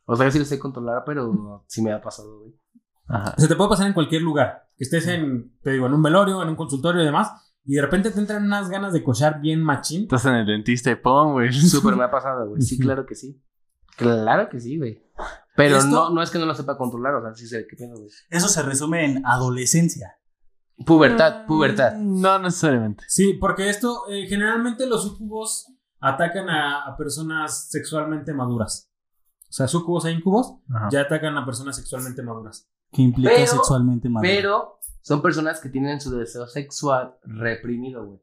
O sea, yo sí lo sé controlar, pero sí me ha pasado, güey. Ajá. O sea, te puede pasar en cualquier lugar. que estés en, te digo, en un velorio, en un consultorio y demás, y de repente te entran unas ganas de cochar bien machín. Estás en el dentista y pum, güey. Súper me ha pasado, güey. Sí, claro que sí. Claro que sí, güey. Pero Esto- no, no es que no lo sepa controlar, o sea, sí sé qué pedo, güey. Eso se resume en adolescencia. Pubertad, pubertad. No necesariamente. Sí, porque esto, eh, generalmente los sucubos atacan a, a personas sexualmente maduras. O sea, sucubos e incubos Ajá. ya atacan a personas sexualmente maduras. Que implica Pero- sexualmente maduro. Pero son personas que tienen su deseo sexual reprimido, güey.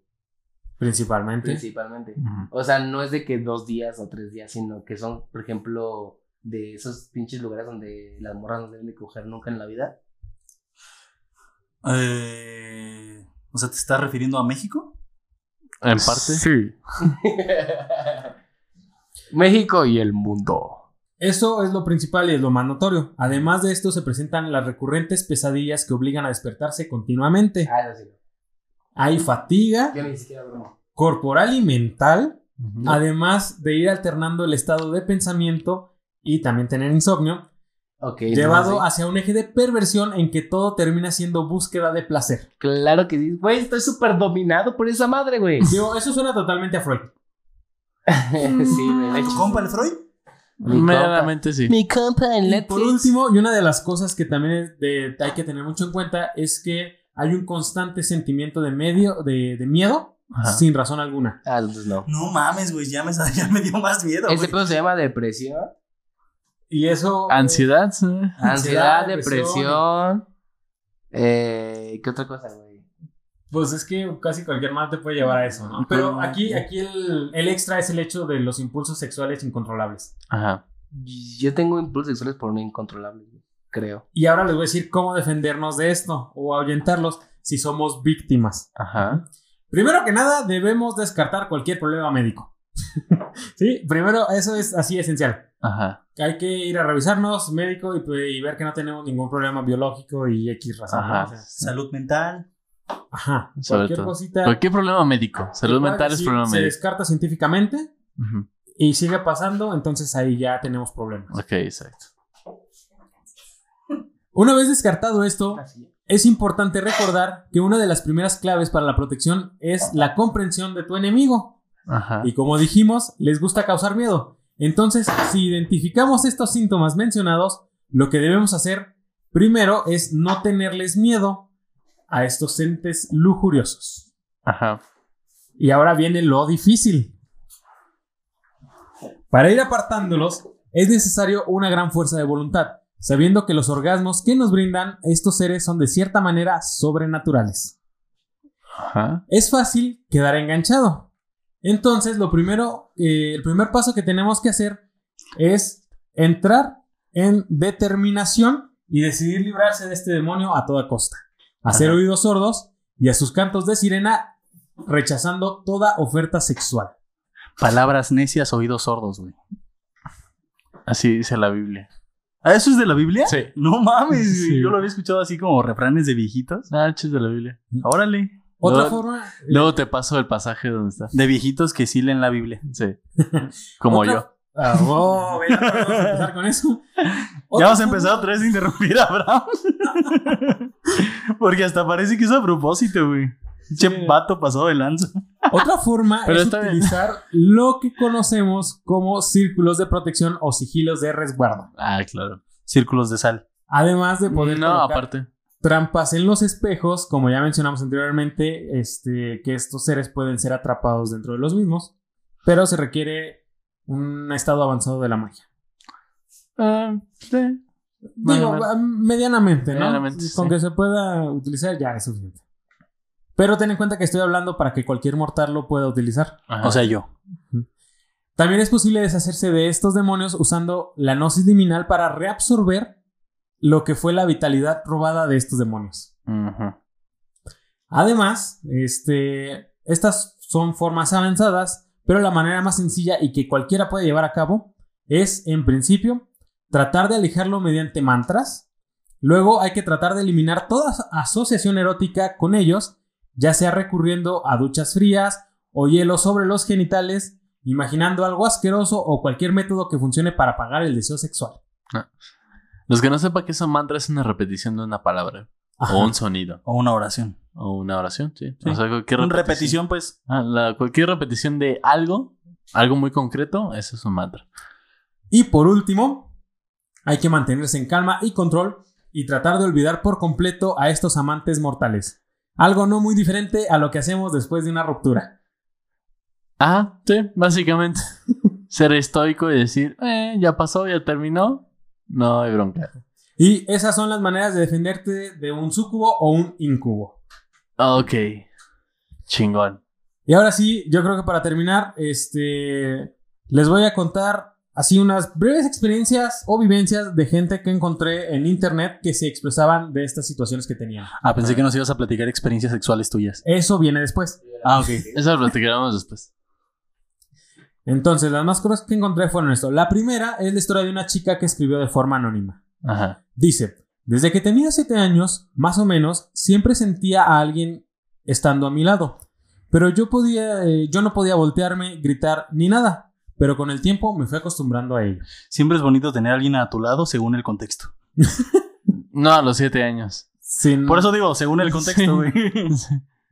Principalmente. Principalmente. O sea, no es de que dos días o tres días, sino que son, por ejemplo, de esos pinches lugares donde las morras no deben de coger nunca en la vida. Eh, o sea, ¿te estás refiriendo a México? En parte. Sí. México y el mundo. Eso es lo principal y es lo más notorio. Además de esto, se presentan las recurrentes pesadillas que obligan a despertarse continuamente. Ah, sé. Hay fatiga Yo ni siquiera corporal y mental, además de ir alternando el estado de pensamiento y también tener insomnio, Ok. llevado hacia un eje de perversión en que todo termina siendo búsqueda de placer. Claro que sí. Güey, estoy súper dominado por esa madre, güey. Digo, eso suena totalmente a Freud. sí, güey. de ¿Tu compa el Freud? Mi Medianamente sí. Mi compa en Y Netflix. por último, y una de las cosas que también de- hay que tener mucho en cuenta es que hay un constante sentimiento de medio, de, de miedo, Ajá. sin razón alguna. Ah, entonces no. No mames, güey, ya me, ya me dio más miedo. Güey. pedo se llama depresión. Y eso. eh, Ansiedad. sí. Ansiedad, depresión. depresión. Eh, ¿Qué otra cosa, güey? Pues es que casi cualquier mal te puede llevar a eso, ¿no? Pero aquí, aquí el, el extra es el hecho de los impulsos sexuales incontrolables. Ajá. Yo tengo impulsos sexuales por no incontrolables, creo. Y ahora les voy a decir cómo defendernos de esto o ahuyentarlos si somos víctimas. Ajá. Primero que nada, debemos descartar cualquier problema médico. sí, primero, eso es así esencial. Ajá. Hay que ir a revisarnos médico y, pues, y ver que no tenemos ningún problema biológico y X razón. Ajá. O sea, Salud mental. Ajá. Sobre Cualquier todo. cosita. Cualquier problema médico. Salud mental es problema Se médico. descarta científicamente y sigue pasando, entonces ahí ya tenemos problemas. Ok, exacto. Una vez descartado esto, es importante recordar que una de las primeras claves para la protección es la comprensión de tu enemigo. Ajá. Y como dijimos, les gusta causar miedo. Entonces, si identificamos estos síntomas mencionados, lo que debemos hacer primero es no tenerles miedo a estos entes lujuriosos. Ajá. Y ahora viene lo difícil. Para ir apartándolos, es necesario una gran fuerza de voluntad, sabiendo que los orgasmos que nos brindan estos seres son de cierta manera sobrenaturales. Ajá. Es fácil quedar enganchado. Entonces, lo primero, eh, el primer paso que tenemos que hacer es entrar en determinación y decidir librarse de este demonio a toda costa. Hacer Ajá. oídos sordos y a sus cantos de sirena rechazando toda oferta sexual. Palabras necias, oídos sordos, güey. Así dice la Biblia. ¿Ah, eso es de la Biblia? Sí. No mames. Sí. Yo lo había escuchado así como refranes de viejitos. Ah, es de la Biblia. Órale. Otra Luego- forma. eh, Luego te paso el pasaje donde está. De viejitos que sí leen la Biblia. Sí. Como otra- yo. Ah, mira, vamos a empezar con eso. Ya vamos a empezar otra vez a interrumpir a Abraham. Porque hasta parece que es a propósito, güey. Che vato pasado de lanza. Otra forma Pero es bien. utilizar lo que conocemos como círculos de protección o sigilos de resguardo. Ah, claro. Círculos de sal. Además de poder No, aparte. trampas en los espejos, como ya mencionamos anteriormente, este, que estos seres pueden ser atrapados dentro de los mismos, pero se requiere un estado avanzado de la magia. Ah, sí. Digo, ah, medianamente, ¿no? Medianamente, Con sí. que se pueda utilizar ya es suficiente. Pero ten en cuenta que estoy hablando para que cualquier mortal lo pueda utilizar. Ajá. O sea, yo. También es posible deshacerse de estos demonios usando la gnosis liminal para reabsorber lo que fue la vitalidad robada de estos demonios. Además, este, estas son formas avanzadas, pero la manera más sencilla y que cualquiera puede llevar a cabo es, en principio, tratar de alejarlo mediante mantras. Luego hay que tratar de eliminar toda asociación erótica con ellos, ya sea recurriendo a duchas frías o hielo sobre los genitales, imaginando algo asqueroso o cualquier método que funcione para apagar el deseo sexual. Los que no sepan que son mantras es una repetición de una palabra. Ajá. o un sonido O una oración. O una oración, sí. Sí. O sea, cualquier repetición. repetición, pues. Ah, la- cualquier repetición de algo, algo muy concreto, eso es un mantra. Y por último, hay que mantenerse en calma y control y tratar de olvidar por completo a estos amantes mortales. Algo no muy diferente a lo que hacemos después de una ruptura. Ah, sí, básicamente. Ser estoico y decir, eh, ya pasó, ya terminó. No hay bronca. Y esas son las maneras de defenderte de un sucubo o un incubo. Ok. Chingón. Y ahora sí, yo creo que para terminar, este, les voy a contar así unas breves experiencias o vivencias de gente que encontré en internet que se expresaban de estas situaciones que tenían. Ah, pensé que nos ibas a platicar experiencias sexuales tuyas. Eso viene después. Ah, ok. Eso lo platicaremos después. Entonces, las más cosas que encontré fueron esto. La primera es la historia de una chica que escribió de forma anónima. Ajá. Dice, desde que tenía 7 años, más o menos, siempre sentía a alguien estando a mi lado. Pero yo podía, eh, yo no podía voltearme, gritar, ni nada. Pero con el tiempo me fui acostumbrando a ello. Siempre es bonito tener a alguien a tu lado según el contexto. No, a los siete años. Sin- Por eso digo, según el contexto, güey.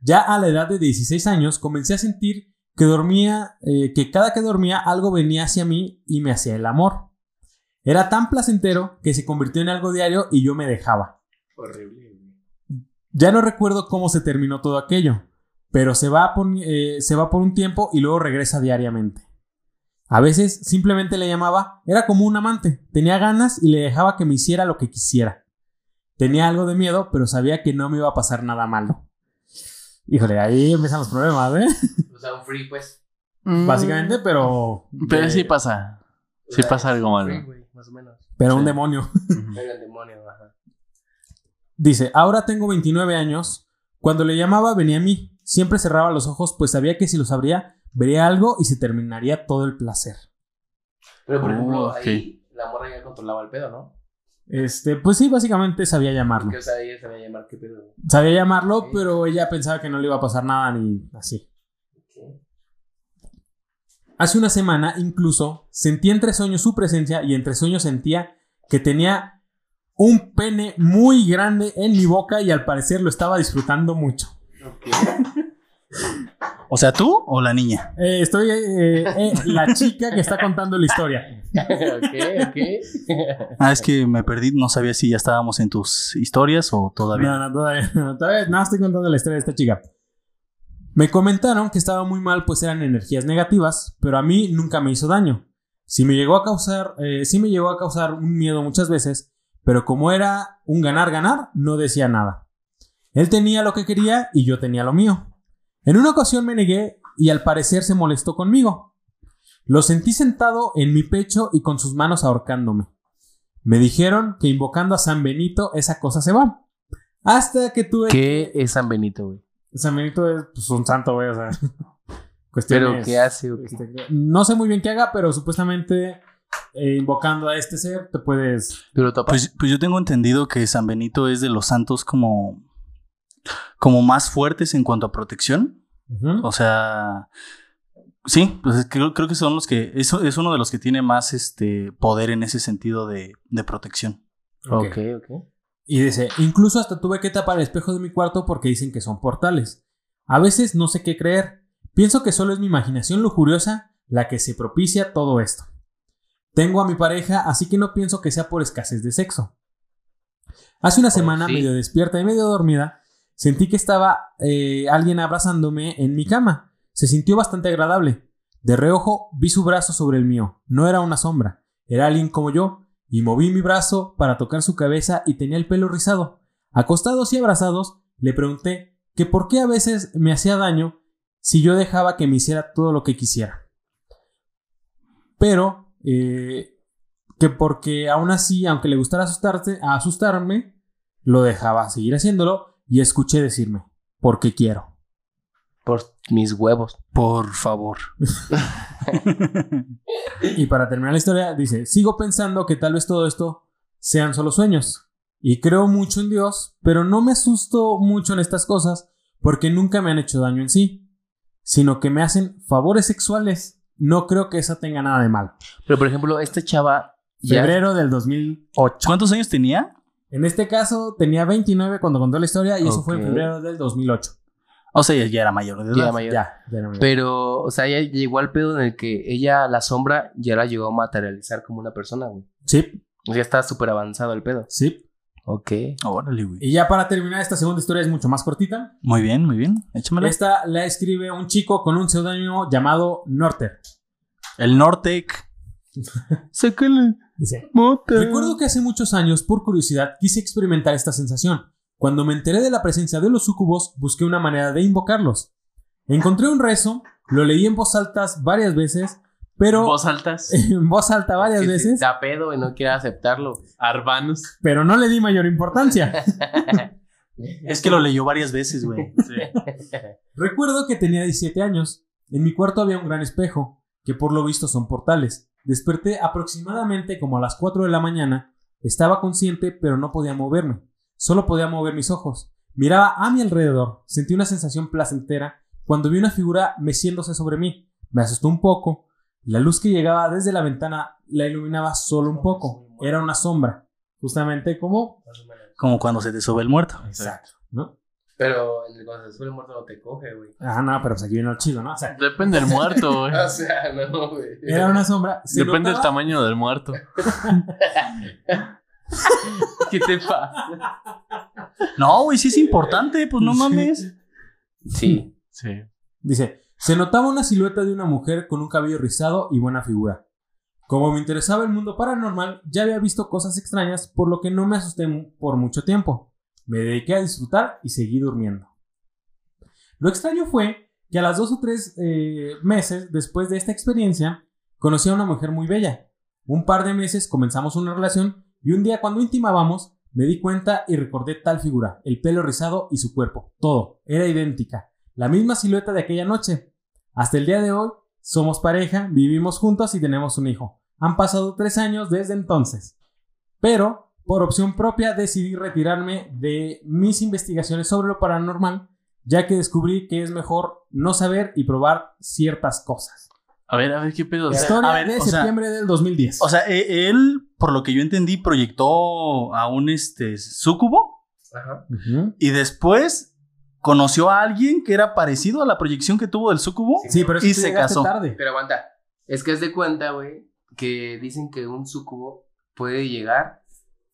Ya a la edad de 16 años comencé a sentir que dormía, eh, que cada que dormía algo venía hacia mí y me hacía el amor. Era tan placentero que se convirtió en algo diario y yo me dejaba. Horrible. Ya no recuerdo cómo se terminó todo aquello, pero se va, por, eh, se va por un tiempo y luego regresa diariamente. A veces simplemente le llamaba, era como un amante, tenía ganas y le dejaba que me hiciera lo que quisiera. Tenía algo de miedo, pero sabía que no me iba a pasar nada malo. Híjole, ahí empiezan los problemas, ¿eh? O sea, un free, pues. Básicamente, pero... Pero de- sí pasa. Sí pasa algo malo. Más o menos. Pero un demonio. Pero el demonio, ajá. Dice, ahora tengo 29 años. Cuando le llamaba venía a mí. Siempre cerraba los ojos, pues sabía que si los abría, vería algo y se terminaría todo el placer. Pero por Oh, ejemplo, ahí la morra ya controlaba el pedo, ¿no? Este, pues sí, básicamente sabía llamarlo. Porque, o sea, ella sabía llamar qué pedo. Sabía llamarlo, pero ella pensaba que no le iba a pasar nada ni así. Hace una semana, incluso, sentí entre sueños su presencia y entre sueños sentía que tenía un pene muy grande en mi boca y al parecer lo estaba disfrutando mucho. Ok. O sea, ¿tú o la niña? Eh, estoy eh, eh, la chica que está contando la historia. ok, ok. Ah, es que me perdí, no sabía si ya estábamos en tus historias o todavía. No, no, todavía, no, todavía no estoy contando la historia de esta chica. Me comentaron que estaba muy mal, pues eran energías negativas, pero a mí nunca me hizo daño. Sí me llegó a causar, eh, sí me llegó a causar un miedo muchas veces, pero como era un ganar-ganar, no decía nada. Él tenía lo que quería y yo tenía lo mío. En una ocasión me negué y al parecer se molestó conmigo. Lo sentí sentado en mi pecho y con sus manos ahorcándome. Me dijeron que invocando a San Benito esa cosa se va. Hasta que tuve... ¿Qué es San Benito, güey? San Benito es pues, un santo, güey, o sea... ¿Pero cuestiones, qué hace? o qué? este, no sé muy bien qué haga, pero supuestamente eh, invocando a este ser te puedes... ¿Tú lo topas? Pues, pues yo tengo entendido que San Benito es de los santos como, como más fuertes en cuanto a protección. O sea, sí, pues es que creo, creo que son los que, eso es uno de los que tiene más este poder en ese sentido de, de protección. ok, ok. Y dice, incluso hasta tuve que tapar el espejo de mi cuarto porque dicen que son portales. A veces no sé qué creer. Pienso que solo es mi imaginación lujuriosa la que se propicia todo esto. Tengo a mi pareja, así que no pienso que sea por escasez de sexo. Hace una Oh, semana, sí. medio despierta y medio dormida, sentí que estaba eh, alguien abrazándome en mi cama. Se sintió bastante agradable. De reojo vi su brazo sobre el mío. No era una sombra, era alguien como yo, y moví mi brazo para tocar su cabeza y tenía el pelo rizado. Acostados y abrazados, le pregunté que por qué a veces me hacía daño si yo dejaba que me hiciera todo lo que quisiera. Pero, eh, que porque aún así, aunque le gustara asustarse, asustarme, lo dejaba seguir haciéndolo y escuché decirme, porque quiero. Por mis huevos. Por favor. Y para terminar la historia, dice, sigo pensando que tal vez todo esto sean solo sueños. Y creo mucho en Dios, pero no me asusto mucho en estas cosas porque nunca me han hecho daño en sí, sino que me hacen favores sexuales. No creo que eso tenga nada de mal. Pero, por ejemplo, esta chava ya... Febrero del 2008. ¿Cuántos años tenía? En este caso tenía 29 cuando contó la historia y eso fue en febrero del 2008. O sea, ya era mayor de Ya edad. mayor. Ya, ya era mayor. Pero, o sea, ya llegó al pedo en el que ella, la sombra, ya la llegó a materializar como una persona, güey. Sí, O sea, ya está súper avanzado el pedo. sí. Ok. Órale, güey. Y ya para terminar, esta segunda historia es mucho más cortita. Muy bien, muy bien. Échamela. Esta la escribe un chico con un seudónimo llamado Norter. El Nortec. Sácale, Dice, mota. Recuerdo que hace muchos años, por curiosidad, quise experimentar esta sensación. Cuando me enteré de la presencia de los sucubos, busqué una manera de invocarlos. Encontré un rezo, lo leí en voz alta varias veces, pero Voz altas. en voz alta varias Que veces, Da pedo y no quiere aceptarlo. Arbanos. pero no le di mayor importancia. Es que lo leyó varias veces, güey. Sí. Recuerdo que tenía 17 años. En mi cuarto había un gran espejo, que por lo visto son portales. Desperté aproximadamente como a las 4 de la mañana. Estaba consciente, pero no podía moverme. Solo podía mover mis ojos. Miraba a mi alrededor. Sentí una sensación placentera cuando vi una figura meciéndose sobre mí. Me asustó un poco. La luz que llegaba desde la ventana la iluminaba solo un poco. Era una sombra. Justamente como... Como cuando se te sube el muerto. Exacto. ¿No? Pero el cuando se sube el muerto no te coge, güey. Ah, no, pero pues aquí viene lo chido, ¿no? O sea, Depende del muerto, güey. O sea, no, güey. era una sombra. Depende del tamaño del muerto. ¿Qué te pasa? No, güey, sí es importante, pues no mames. Sí. Sí. Dice, se notaba una silueta de una mujer con un cabello rizado y buena figura. Como me interesaba el mundo paranormal, ya había visto cosas extrañas, por lo que no me asusté por mucho tiempo. Me dediqué a disfrutar y seguí durmiendo. Lo extraño fue que a las dos o tres eh, meses después de esta experiencia, conocí a una mujer muy bella. Un par de meses comenzamos una relación y un día cuando intimábamos, me di cuenta y recordé tal figura, el pelo rizado y su cuerpo. Todo, era idéntica la misma silueta de aquella noche. Hasta el día de hoy, somos pareja, vivimos juntos y tenemos un hijo. Han pasado tres años desde entonces. Pero, por opción propia, decidí retirarme de mis investigaciones sobre lo paranormal, ya que descubrí que es mejor no saber y probar ciertas cosas. A ver, a ver, ¿qué pedo? Sea, Historia a ver, de o sea- septiembre del 2010. O sea, e- él, por lo que yo entendí, proyectó a un este súcubo Ajá. Y después conoció a alguien que era parecido a la proyección que tuvo del súcubo. Sí, pero Y tú se llegaste casó. tarde. Pero aguanta. Es que es de cuenta, güey, que dicen que un sucubo puede llegar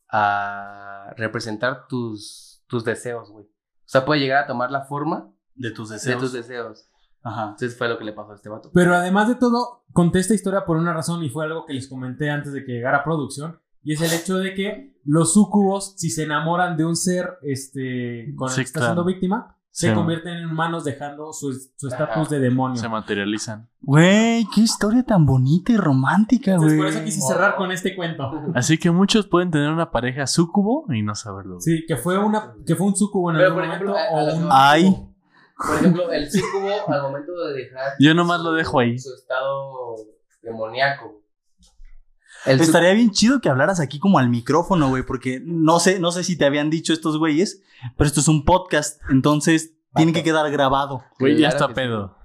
a representar tus, tus deseos, güey. O sea, puede llegar a tomar la forma De tus de deseos. tus deseos. Ajá. Entonces fue lo que le pasó a este vato. Pero además de todo, conté esta historia por una razón y fue algo que les comenté antes de que llegara a producción. Y es el hecho de que los sucubos, si se enamoran de un ser este, con el Sí, que está claro. siendo víctima, se Sí. convierten en humanos dejando su estatus de demonio. se materializan. Güey, qué historia tan bonita y romántica, Entonces, güey. por eso quise cerrar con este cuento. Así que muchos pueden tener una pareja súcubo y no saberlo. Sí, que fue, una, que fue un sucubo en Pero, algún por ejemplo, momento a- a o un Ay. Por ejemplo, el sucubo al momento de dejar. Yo nomás su- lo dejo ahí. Su estado demoníaco. El Estaría bien chido que hablaras aquí como al micrófono, güey, porque no sé, no sé si te habían dicho estos güeyes, pero esto es un podcast, entonces tiene que quedar grabado. Güey, ya está pedo.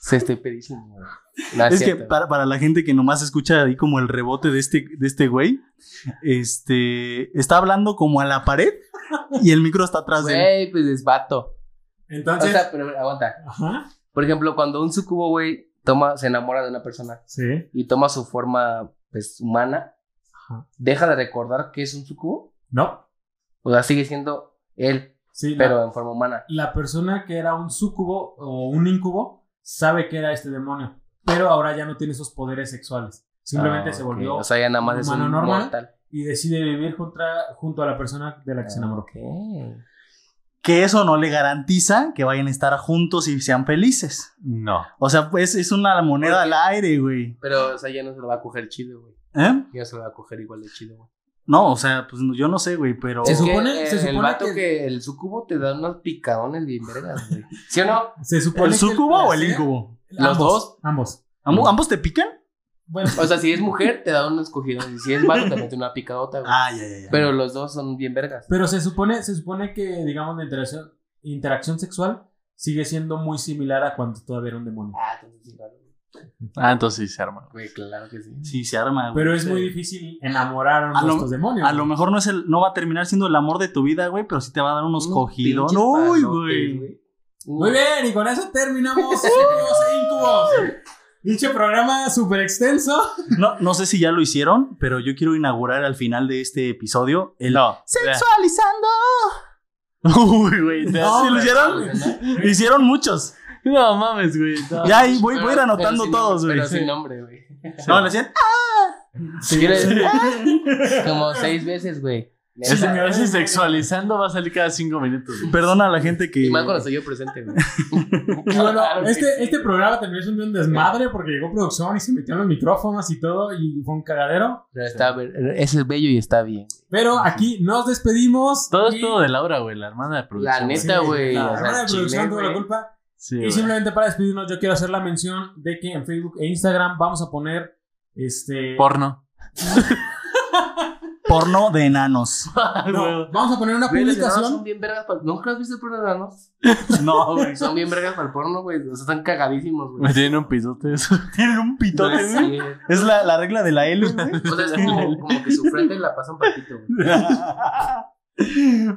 Se estoy pedísimo, güey. No, Es que para, para la gente que nomás escucha ahí como el rebote de este, de este güey, este, está hablando como a la pared y el micro está atrás de él. Güey, pues es vato. O Entonces, sea, pero aguanta. ajá, Por ejemplo, cuando un sucubo, güey, toma, se enamora de una persona sí, y toma su forma, pues, humana, ajá. deja de recordar que es un sucubo. No, O sea, sigue siendo él, sí, la- pero en forma humana. la persona que era un sucubo o un incubo sabe que era este demonio, pero ahora ya no tiene esos poderes sexuales. Simplemente Ah, se volvió O sea, ya nada más es humano un normal. mortal. y decide vivir junto a la persona de la que se enamoró. Ok. Que eso no le garantiza que vayan a estar juntos y sean felices. No. O sea, pues es una moneda al aire, güey. Pero, o sea, ya no se lo va a coger chido, güey. ¿Eh? Ya se lo va a coger igual de chido, güey. No, o sea, pues yo no sé, güey, pero... Se supone- que, se eh, el supone vato que- que... el sucubo te da unos picadones bien vergas, güey. ¿Sí o no? Se supone ¿El sucubo o el incubo? ¿Los ambos, dos? Ambos. ¿Ambo- ¿Ambos te pican? Bueno, O sea, si es mujer, te da unos cogidones. Y si es vato, te mete una picadota, güey. Ah, ya, ya, ya. Pero los dos son bien vergas. pero se supone, se supone que, digamos, la interacción, interacción sexual sigue siendo muy similar a cuando todavía era un demonio. Ah, entonces sí, vale. Ah, entonces sí se arma. Güey, claro que sí. Sí, se arma. güey. Pero es Sí. muy difícil enamorar a, nuestros demonios. A lo mejor no es el, no va a terminar siendo el amor de tu vida, güey, pero sí te va a dar unos Unos cogidos. palotes, güey. Muy bien, y con eso terminamos Sueños e Incubos. Dicho programa súper extenso. No, no sé si ya lo hicieron, pero yo quiero inaugurar al final de este episodio el No. sensualizando. Uy, güey. No, ¿Sí lo hicieron? Hicieron muchos. No mames, güey. no. Ya ahí voy, voy a ir anotando pero todos, güey. Pero sin nombre, güey. No, le decían. Si quieres, como seis veces, güey. Ese, Sí, ese sexualizando va a salir cada cinco minutos. güey. Perdona a la gente que. Y más cuando estoy yo presente, güey. Y bueno, este, este programa también es un un desmadre porque llegó producción y se metió en los micrófonos y todo y fue un cagadero. Pero está, es bello y está bien. Pero aquí nos despedimos. Todo es y- todo de Laura, güey, la hermana de producción. La neta, güey. La o sea, hermana de chile, producción tuvo la culpa. Sí, Y güey. simplemente para despedirnos, yo quiero hacer la mención de que en Facebook e Instagram vamos a poner este. Porno. Porno de enanos. No, vamos a poner una Güey, los enanos son publicación. bien vergas para... ¿Nunca has visto el porno de enanos? No, güey. Son bien vergas para el porno, güey. O sea, están cagadísimos, Me güey. tienen un pisote eso. Tienen un No pitote, es güey. cierto. Es la, la regla de la L, güey. O sea, es como, como que su frente la pasan patito, güey.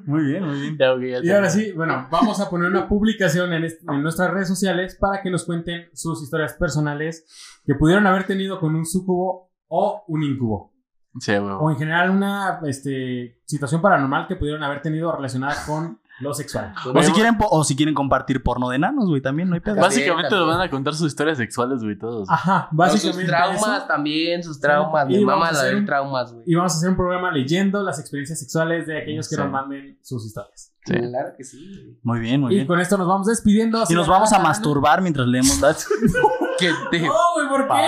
Muy bien, muy bien. Ya, ok, ya Y ahora sí, bueno, vamos a poner una publicación en, est- en nuestras redes sociales para que nos cuenten sus historias personales que pudieron haber tenido con un sucubo o un incubo. Sí, güey. O en general una este, situación paranormal que pudieron haber tenido relacionada con lo sexual. O si quieren, o si quieren compartir porno de enanos, güey, también no hay pedo. Básicamente También, nos van a contar sus historias sexuales, güey, todos. Ajá, básicamente sus traumas eso. también, sus traumas. Y mama a la hacer de un- traumas, güey. Y vamos a hacer un programa leyendo las experiencias sexuales de aquellos que Sí. nos manden sus historias. Sí. Claro que sí, güey. Muy bien, muy Y bien. con esto nos vamos despidiendo. Y nos vamos a masturbar mientras leemos. ¿Qué te No, güey, ¿por qué?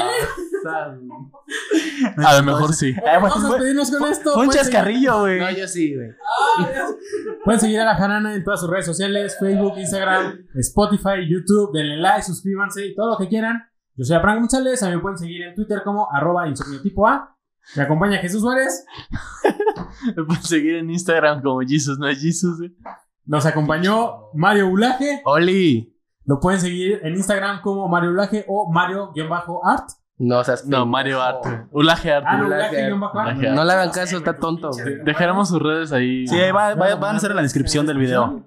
A lo mejor sí. Eh, bueno, Vamos a despedirnos con esto. Un Pueden chascarrillo, güey. No, yo sí, güey. Pueden seguir a la Janana en todas sus redes sociales, Facebook, Instagram, Spotify, YouTube, denle like, suscríbanse y todo lo que quieran. Yo soy Abraham González, a mí me pueden seguir en Twitter como arroba insomnio tipo A. Me acompaña Jesús Suárez, Me pueden seguir en Instagram como Jesus, no es Jesus, güey. nos acompañó Mario Ulaje, Oli. lo pueden seguir en Instagram como Mario Ulaje o Mario-Art. No seas No, pendejo. Mario Art. Ulaje Art. Ah, no. Ulaje. No le hagan caso, está tonto, güey. Dejaremos sus redes ahí. Sí, ahí va- va- van a ser en la descripción del video.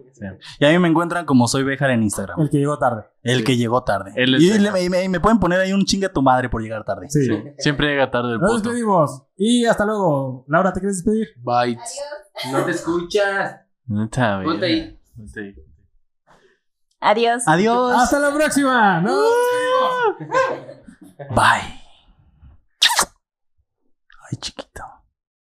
Y a mí me encuentran como soy Bejar en Instagram. El que llegó tarde. El que llegó tarde. Y Bejar. le- y me, y me pueden poner ahí un chinga tu madre por llegar tarde. Sí. Sí, Siempre llega tarde el Nos puto. despedimos. Y hasta luego. Laura, ¿te quieres despedir? Bites. No te escuchas. Neta, güey. Ponte ahí. Ponte ahí. Adiós. Adiós. Hasta la próxima. Nos despedimos. Bye. Ay, chiquito.